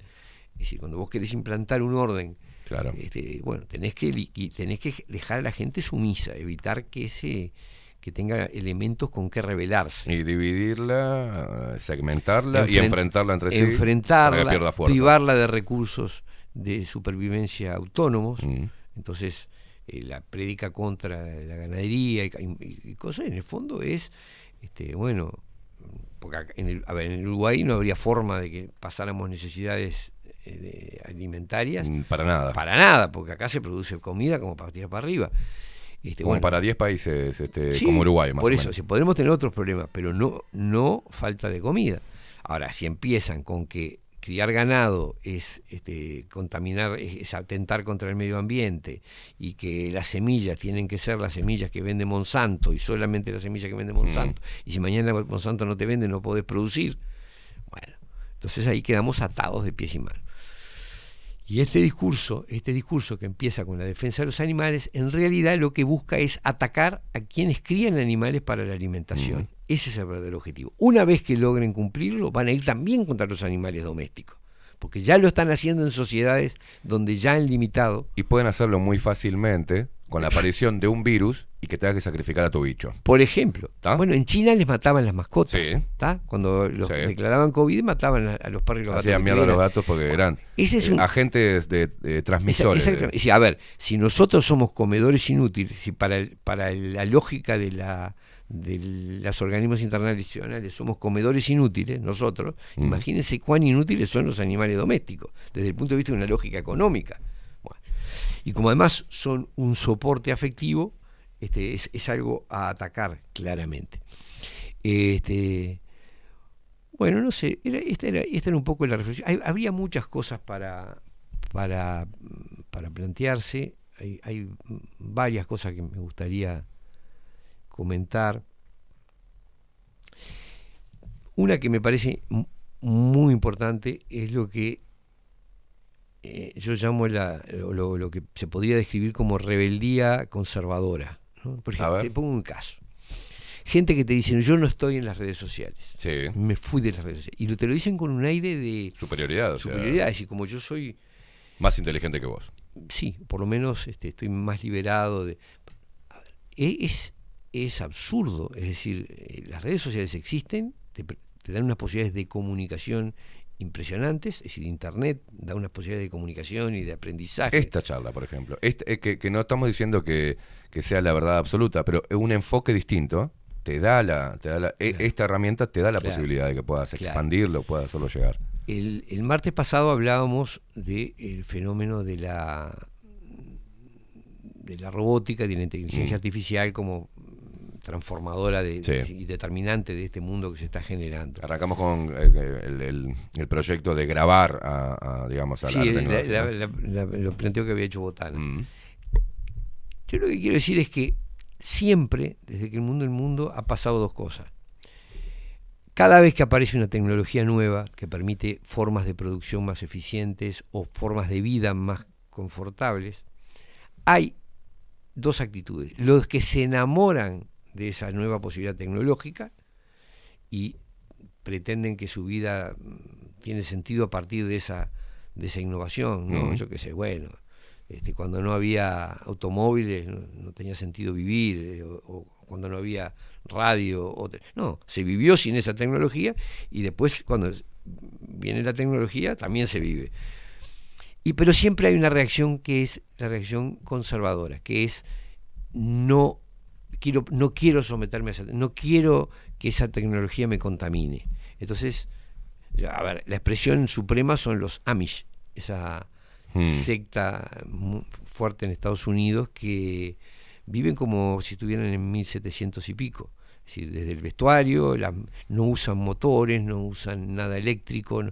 Es decir, cuando vos querés implantar un orden, Claro. este, bueno, tenés que, tenés que dejar a la gente sumisa, evitar que se que tenga elementos con que rebelarse. Y dividirla, segmentarla y Enfrent- enfrentarla entre sí. enfrentarla, para que pierda fuerza. privarla de recursos de supervivencia autónomos. Mm. Entonces, eh, la prédica contra la ganadería y, y- y cosas, en el fondo es, este, bueno, porque acá en el, a ver, en el Uruguay no habría forma de que pasáramos necesidades eh, de- alimentarias. Mm, Para nada. Para nada, porque acá se produce comida como para tirar para arriba. Este, Como bueno, para 10 países este, Sí, como Uruguay, más Por o eso, menos. si podremos tener otros problemas, pero no, no falta de comida. Ahora, si empiezan con que criar ganado es este, contaminar, es, es atentar contra el medio ambiente y que las semillas tienen que ser las semillas que vende Monsanto y solamente las semillas que vende Monsanto, y si mañana Monsanto no te vende no podés producir, bueno, entonces ahí quedamos atados de pies y manos. Y este discurso, este discurso que empieza con la defensa de los animales, en realidad lo que busca es atacar a quienes crían animales para la alimentación. Ese es el verdadero objetivo. Una vez que logren cumplirlo, van a ir también contra los animales domésticos. Porque ya lo están haciendo en sociedades donde ya han limitado. Y pueden hacerlo muy fácilmente con la aparición de un virus y que tengas que sacrificar a tu bicho. Por ejemplo, ¿Tá? bueno, en China les mataban las mascotas. Cuando los Sí. declaraban COVID, mataban a, a los perros y los gatos. Hacían mierda a los gatos porque eran Ese es eh, un- agentes de, de Esa- transmisores. exactamente. Sí, a ver, si nosotros somos comedores inútiles, si para, el- para la lógica de, la, de los organismos internacionales somos comedores inútiles, nosotros, Mm. imagínense cuán inútiles son los animales domésticos, desde el punto de vista de una lógica económica. Bueno, y como además son un soporte afectivo, este, es, es algo a atacar claramente. Este, bueno, no sé, era, esta, era, esta era un poco la reflexión. Hay- habría muchas cosas para, para, para plantearse, hay, hay varias cosas que me gustaría comentar. Una que me parece muy importante es lo que eh, yo llamo la, lo, que se podría describir como rebeldía conservadora. ¿no? Por ejemplo, te pongo un caso. Gente que te dice, yo no estoy en las redes sociales. Sí. Me fui de las redes sociales. Y lo- te lo dicen con un aire de Superioridad, o superioridad. Es decir, como yo soy, más inteligente que vos. sí, por lo menos este, estoy más liberado de... E- Es, es absurdo. Es decir, eh, las redes sociales existen, te, dan unas posibilidades de comunicación impresionantes. Es decir, Internet da unas posibilidades de comunicación y de aprendizaje. Esta charla, por ejemplo. Este- eh, que, que no estamos diciendo que, que sea la verdad absoluta, pero un enfoque distinto te da la, te da la- e- esta herramienta te da la Claro. posibilidad de que puedas Claro. expandirlo, puedas hacerlo llegar. El, el martes pasado hablábamos del fenómeno de la de la robótica, de la inteligencia Mm. artificial como transformadora de, Sí. y determinante de este mundo que se está generando. Arrancamos con eh, el, el- el proyecto de grabar a, a, digamos, a Sí, la la- tecnología, la- ¿no? la- la- lo planteo que había hecho Botana. Mm. Yo lo que quiero decir es que siempre, desde que el mundo el mundo, ha pasado dos cosas. Cada vez que aparece una tecnología nueva que permite formas de producción más eficientes o formas de vida más confortables, hay dos actitudes. Los que se enamoran de esa nueva posibilidad tecnológica y pretenden que su vida mm, tiene sentido a partir de esa, de esa innovación, ¿no? Yo qué sé, bueno, este, cuando no había automóviles no, no tenía sentido vivir, eh, o, o cuando no había radio, o no, se vivió sin esa tecnología y después cuando viene la tecnología también se vive. Y pero siempre hay una reacción que es la reacción conservadora, que es no quiero no quiero someterme a esa no quiero que esa tecnología me contamine. Entonces, a ver, la expresión suprema son los Amish, esa Hmm. secta fuerte en Estados Unidos que viven como si estuvieran en 1700 y pico. Es decir, desde el vestuario, la- no usan motores, no usan nada eléctrico. no-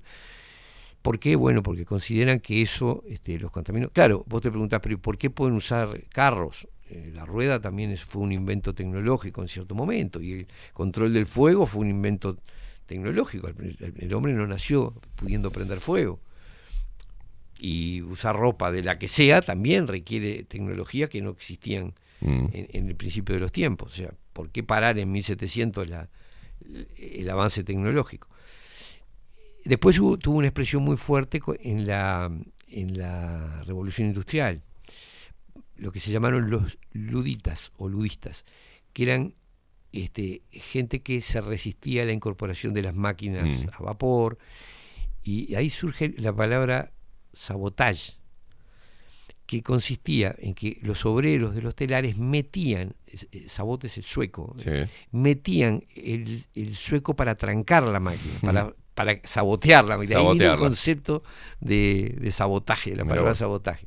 ¿Por qué? Bueno, porque consideran que eso este, los contamina. Claro, vos te preguntás, pero ¿por qué pueden usar carros? Eh, la rueda también es- fue un invento tecnológico en cierto momento y el control del fuego fue un invento tecnológico. El, hombre no nació pudiendo prender fuego. Y usar ropa de la que sea también requiere tecnología que no existían Mm. en, en el principio de los tiempos. O sea, ¿por qué parar en 1700 la- el avance tecnológico? Después hubo- tuvo una expresión muy fuerte co- en la, en la revolución industrial, lo que se llamaron los luditas o ludistas, que eran este, gente que se resistía a la incorporación de las máquinas Mm. a vapor, y ahí surge la palabra sabotage, que consistía en que los obreros de los telares metían, eh, sabote es el sueco, Sí. metían el, el sueco para trancar la máquina, para, para sabotearla. De ahí viene el Sabotearla. concepto de, de sabotaje, la palabra sabotaje.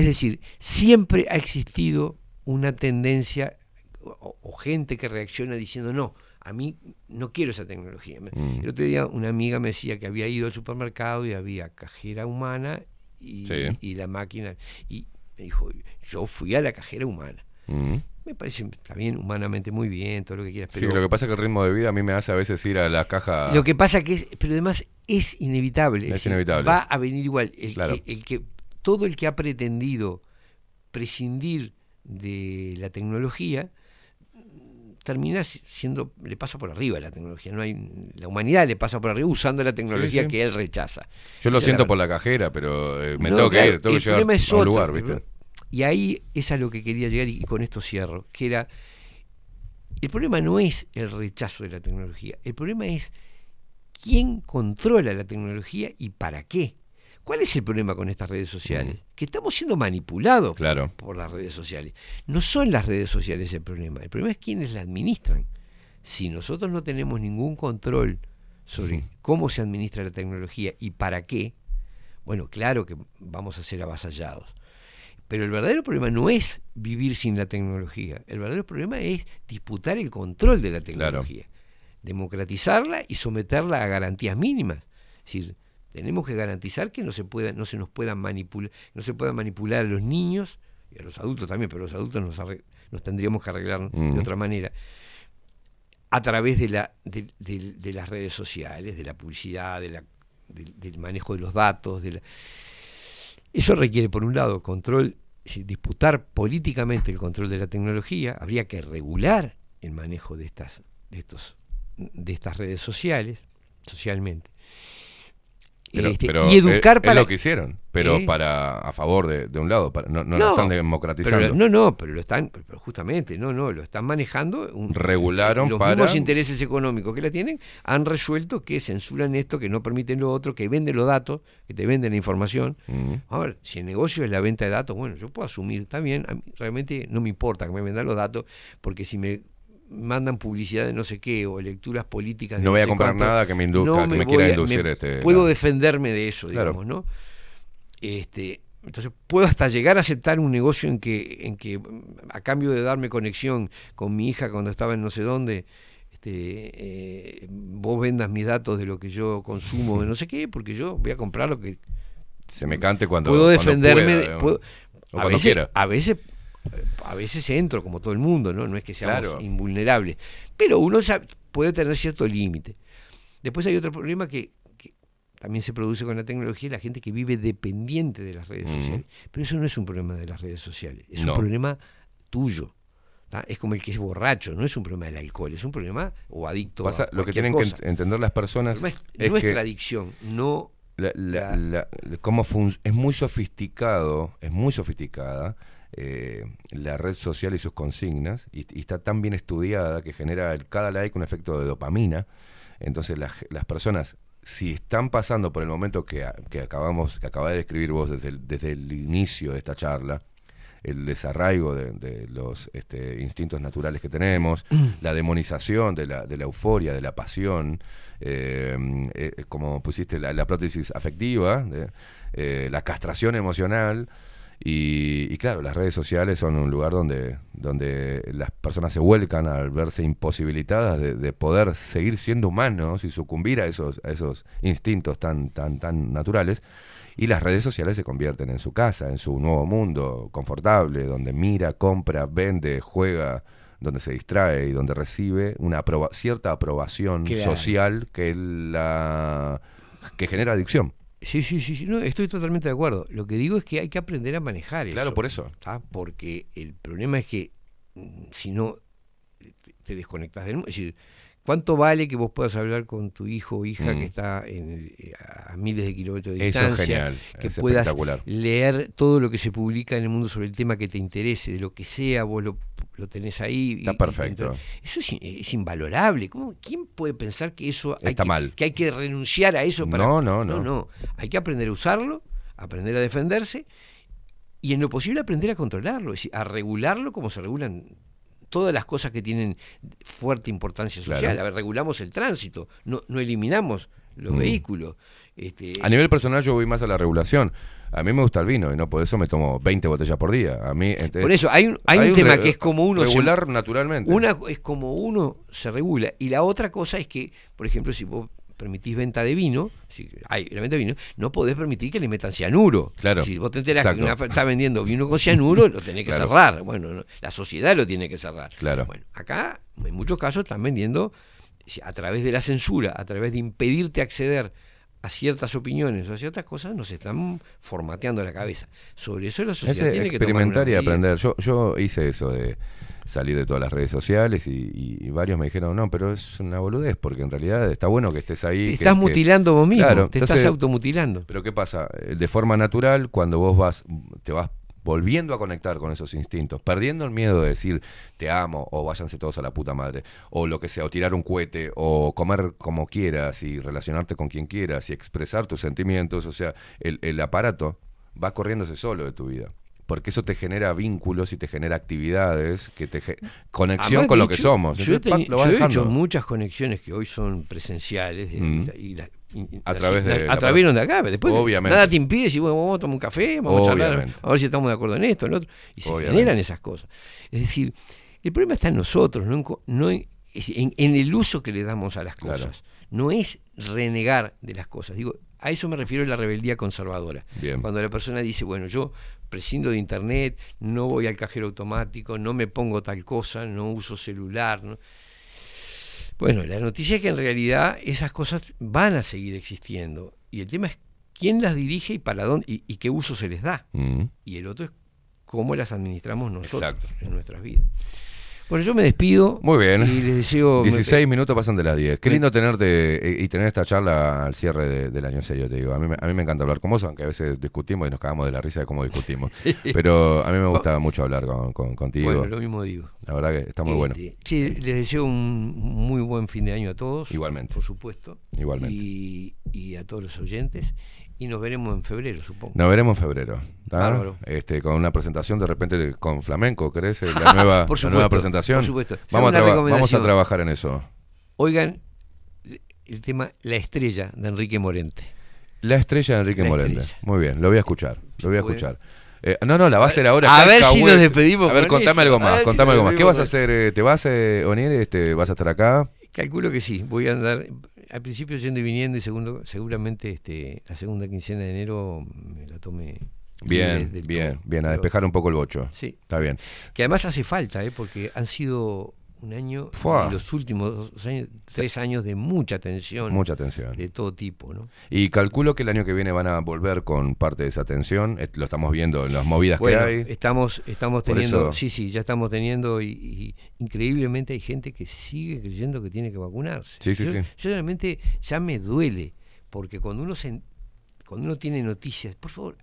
Es decir, siempre ha existido una tendencia o, o gente que reacciona diciendo, no, a mí no quiero esa tecnología. Mm. El otro día una amiga me decía que había ido al supermercado y había cajera humana y, Sí. y la máquina. Y me dijo, yo fui a la cajera humana. Mm. Me parece, está bien, humanamente muy bien, todo lo que quieras. Sí, Pero lo que pasa es que el ritmo de vida a mí me hace a veces ir a la caja. lo que pasa que es, pero además es inevitable. Es inevitable. Va a venir igual. El, Claro. que, el que todo el que ha pretendido prescindir de la tecnología termina si- siendo le pasa por arriba la tecnología no hay la humanidad le pasa por arriba usando la tecnología sí. que él rechaza Yo lo siento la- por la cajera, pero eh, me No, tengo que ir, tengo el que llegar problema es a un otro, lugar, ¿viste? y ahí es a lo que quería llegar y, y con esto cierro que era el problema no es el rechazo de la tecnología el problema es quién controla la tecnología y para qué ¿Cuál es el problema con estas redes sociales? Que estamos siendo manipulados Claro. por las redes sociales. No son las redes sociales el problema, el problema es quienes la administran. Si nosotros no tenemos ningún control sobre cómo se administra la tecnología y para qué, bueno, claro que vamos a ser avasallados. Pero el verdadero problema no es vivir sin la tecnología, el verdadero problema es disputar el control de la tecnología, democratizarla y someterla a garantías mínimas. Es decir, tenemos que garantizar que no se pueda, no se nos puedan manipular, no se puedan manipular a los niños y a los adultos también, pero los adultos nos, tendríamos que arreglar de otra manera a través de, la, de, de- de las redes sociales, de la publicidad, de la- del, manejo de los datos. De la... Eso requiere, por un lado, control, disputar políticamente el control de la tecnología, habría que regular el manejo de estas, de estos, de estas redes sociales, socialmente. Pero, Este, pero y educar es, para es lo que hicieron, pero ¿Eh? para a favor de, de un lado, para- no, no, lo están democratizando. pero- no, no, pero lo están, pero justamente, no, no, lo están manejando. un- Regularon los para- mismos intereses económicos que la tienen han resuelto que censuran esto, que no permiten lo otro, que venden los datos, que te venden la información. A ver, si el negocio es la venta de datos, bueno, yo puedo asumir, está bien, a mí realmente no me importa que me vendan los datos, porque si me mandan publicidad de no sé qué o lecturas políticas de No voy a comprar cuánto, nada que me induzca, que me quiera a- inducir este, puedo defenderme de eso, Claro. digamos, ¿no? Este, entonces puedo hasta llegar a aceptar un negocio en que, en que a cambio de darme conexión con mi hija cuando estaba en no sé dónde, este, eh, vos vendas mis datos de lo que yo consumo, de no sé qué, porque yo voy a comprar lo que Se me cante cuando puedo cuando defenderme, pueda, de- digamos. puedo- o a cuando veces, a veces a veces entro como todo el mundo, ¿no? No es que seamos Claro. invulnerables, pero uno puede tener cierto límite. Después hay otro problema que, que también se produce con la tecnología, la gente que vive dependiente de las redes sociales. Pero eso no es un problema de las redes sociales, es No. un problema tuyo. ¿tá? Es como el que es borracho, no es un problema del alcohol, es un problema o adicto Pasa, a lo que tienen cosa. que ent- entender las personas es es nuestra que adicción, no la- la- fun- es muy sofisticado, es muy sofisticada eh, la red social y sus consignas, y, y está tan bien estudiada que genera el, cada like un efecto de dopamina. Entonces las, las personas, si están pasando por el momento que, que acabamos, que acabas de describir vos desde el, desde el inicio de esta charla, el desarraigo de, de los este, instintos naturales que tenemos, la demonización de la, de la euforia, de la pasión, eh, eh, como pusiste la, la prótesis afectiva, eh, la castración emocional. Y, y claro, las redes sociales son un lugar donde, donde las personas se vuelcan al verse imposibilitadas de, de poder seguir siendo humanos y sucumbir a esos, a esos instintos tan, tan, tan naturales. Y las redes sociales se convierten en su casa, en su nuevo mundo confortable, donde mira, compra, vende, juega, donde se distrae y donde recibe una aproba- cierta aprobación social que la que genera adicción. Sí, sí, sí, sí, no, estoy totalmente de acuerdo. Lo que digo es que hay que aprender a manejar eso. Claro, por eso. Porque el problema es que mm, si no te- te desconectas del mundo, es decir, ¿cuánto vale que vos puedas hablar con tu hijo o hija Mm. que está en eh, a miles de kilómetros de Eso es distancia? genial, que es puedas espectacular. leer todo lo que se publica en el mundo sobre el tema que te interese, de lo que sea, vos lo, lo tenés ahí. Está y perfecto. eso es, es invalorable. ¿Cómo, ¿Quién puede pensar que eso hay Está que, mal. que hay que renunciar a eso para No, no, no. no, no. Hay que aprender a usarlo, aprender a defenderse y en lo posible aprender a controlarlo, es decir, a regularlo como se regulan todas las cosas que tienen fuerte importancia social. Claro. A ver, regulamos el tránsito, no, no eliminamos los Mm. vehículos. Este, A nivel personal yo voy más a la regulación. A mí me gusta el vino y no por eso me tomo 20 botellas por día. A mí ente- Por eso, hay un, hay un tema que es como uno se- regular naturalmente. Una es como uno se regula y la otra cosa es que, por ejemplo, si vos permitís venta de vino, si hay la venta de vino, no podés permitir que le metan cianuro. Claro. Si vos te enterás que una está vendiendo vino con cianuro, lo tenés que Claro. cerrar. Bueno, no, la sociedad lo tiene que cerrar. Claro. Bueno, acá en muchos casos están vendiendo a través de la censura, a través de impedirte acceder a ciertas opiniones o a ciertas cosas, nos están formateando la cabeza. Sobre eso la sociedad Es tiene que tomar una experimentar y aprender. Yo, yo hice eso de salir de todas las redes sociales y, y- varios me dijeron, no, pero es una boludez, porque en realidad está bueno que estés ahí. Te que- estás que- mutilando vos mismo, Claro, te entonces- estás automutilando. Pero ¿qué pasa? Eh, De forma natural, cuando vos vas, te vas volviendo a conectar con esos instintos, perdiendo el miedo de decir te amo, o váyanse todos a la puta madre, o lo que sea, o tirar un cohete, o comer como quieras, y relacionarte con quien quieras, y expresar tus sentimientos, o sea, el, el aparato va corriéndose solo de tu vida. Porque eso te genera vínculos y te genera actividades, que te conexión Además, con lo que somos. Yo Entonces, pa, lo yo he hecho muchas conexiones que hoy son presenciales de- Mm. y la- y- y- A través de a través de acá. Después Obviamente. nada te impide si bueno, vamos a tomar un café, vamos a charlar, a ver si estamos de acuerdo en esto, en lo otro. Y se Obviamente. generan esas cosas. Es decir, el problema está en nosotros, no en, co- no en, es en- en el uso que le damos a las Claro. cosas. No es renegar de las cosas. Digo, a eso me refiero a la rebeldía conservadora. Bien. Cuando la persona dice, bueno, yo prescindo de internet, no voy al cajero automático, no me pongo tal cosa, no uso celular. ¿no? Bueno, la noticia es que en realidad esas cosas van a seguir existiendo. Y el tema es quién las dirige y para dónde y, y qué uso se les da. Mm. Y el otro es cómo las administramos nosotros Exacto. en nuestras vidas. Bueno, yo me despido. Muy bien. Y les deseo. 16 minutos pasan de las 10. Qué lindo tenerte eh, y tener esta charla al cierre de- del año serio, te digo. A mí, me- a mí me encanta hablar con vos, aunque a veces discutimos y nos cagamos de la risa de cómo discutimos. Pero a mí me gusta mucho hablar con, con- contigo. Bueno, lo mismo digo. La verdad que está muy bueno. Este, che, les deseo un muy buen fin de año a todos. Igualmente. Por supuesto. Igualmente. Y, y a todos los oyentes. Y nos veremos en febrero, supongo. Nos veremos en febrero. Bárbaro. Este, con una presentación de repente de- con flamenco, ¿crees? Eh, La nueva, Por la nueva presentación. por supuesto. Vamos, a vamos a trabajar en eso. Oigan el tema La estrella de Enrique Morente. La estrella de Enrique La Morente. estrella. Muy bien, lo voy a escuchar. Lo voy a escuchar. Eh, no, no, la va a hacer ahora. A ver si nos despedimos A ver, con contame eso. algo A más. ver Contame algo más. ¿Qué vas a hacer? eh, ¿Te vas, eh, Oniel? Este, ¿Vas a estar acá? Calculo que sí. Voy a andar al principio yendo y viniendo y segundo, seguramente este, la segunda quincena de enero me la tome. Bien, bien, todo. bien. A despejar un poco el bocho. Sí. Está bien. Que además hace falta, ¿eh? porque han sido un año Fua. y los últimos dos años, tres años de mucha tensión. Mucha tensión. De todo tipo, ¿no? Y calculo que el año que viene van a volver con parte de esa tensión. Lo estamos viendo en las movidas Bueno, que hay. estamos, estamos Por teniendo, eso- sí, sí, ya estamos teniendo y, y increíblemente hay gente que sigue creyendo que tiene que vacunarse. Sí, sí, yo, sí. yo realmente ya me duele, porque cuando uno se, cuando uno tiene noticias, por favor,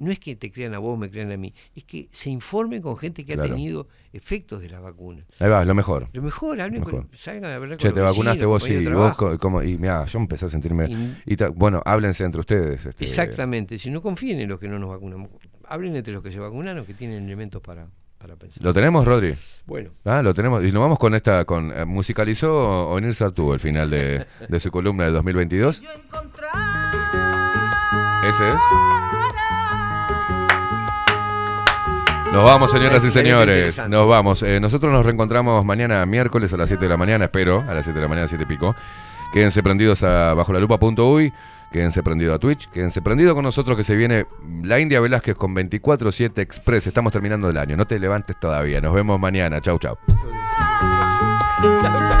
no es que te crean a vos, me crean a mí, es que se informen con gente que Claro. ha tenido efectos de la vacuna. Ahí va, lo mejor. Lo mejor, hablen Mejor. con, salgan a hablar Che, con te vacunaste vos, sí. Y vos, como, y mira, yo empecé a sentirme. Y- Y ta- bueno, háblense entre ustedes. este, Exactamente, si no confíen en los que no nos vacunamos, hablen entre los que se vacunaron, que tienen elementos para, para pensar. ¿Lo tenemos, Rodri? Bueno. Ah, lo tenemos. Y nos vamos con esta. con eh, ¿Musicalizó Onir Sartú el final de, de su columna de 2022? Ese es. Nos vamos, señoras y señores. Nos vamos. Eh, nosotros nos reencontramos mañana miércoles a las 7 de la mañana, espero, a las 7 de la mañana, 7 y pico. Quédense prendidos a bajo la lupa.uy, quédense prendidos a Twitch, quédense prendidos con nosotros que se viene la India Velázquez con 24-7 Express. Estamos terminando el año, no te levantes todavía. Nos vemos mañana. Chau, chau. Si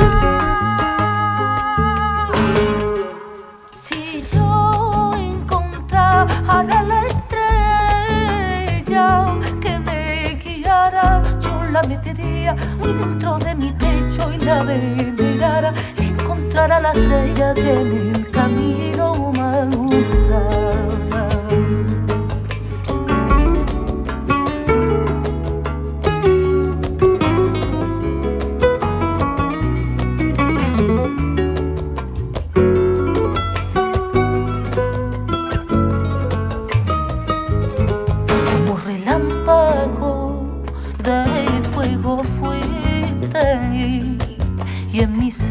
metería muy dentro de mi pecho y la venerara. Si encontrara la estrella que en camino me y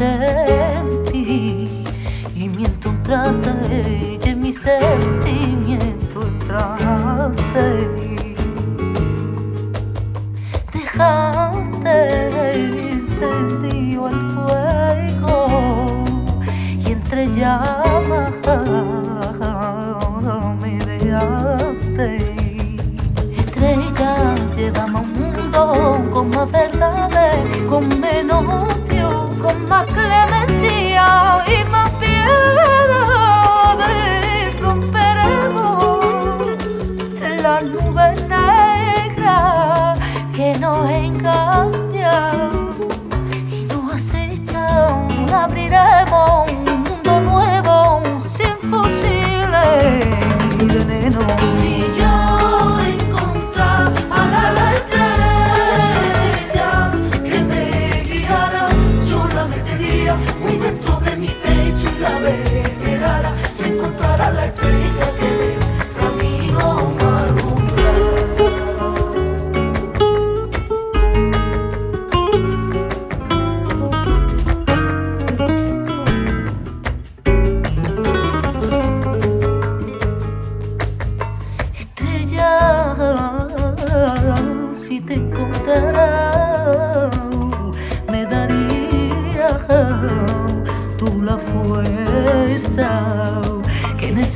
en mi sentimiento entraste y en mi sentimiento entraste dejaste encendido el fuego y entre llamas me dejaste Estrella, llévame a un mundo con más verdades, con menos odio, con más clemencia y más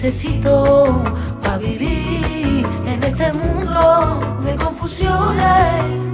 necesito para vivir en este mundo de confusiones.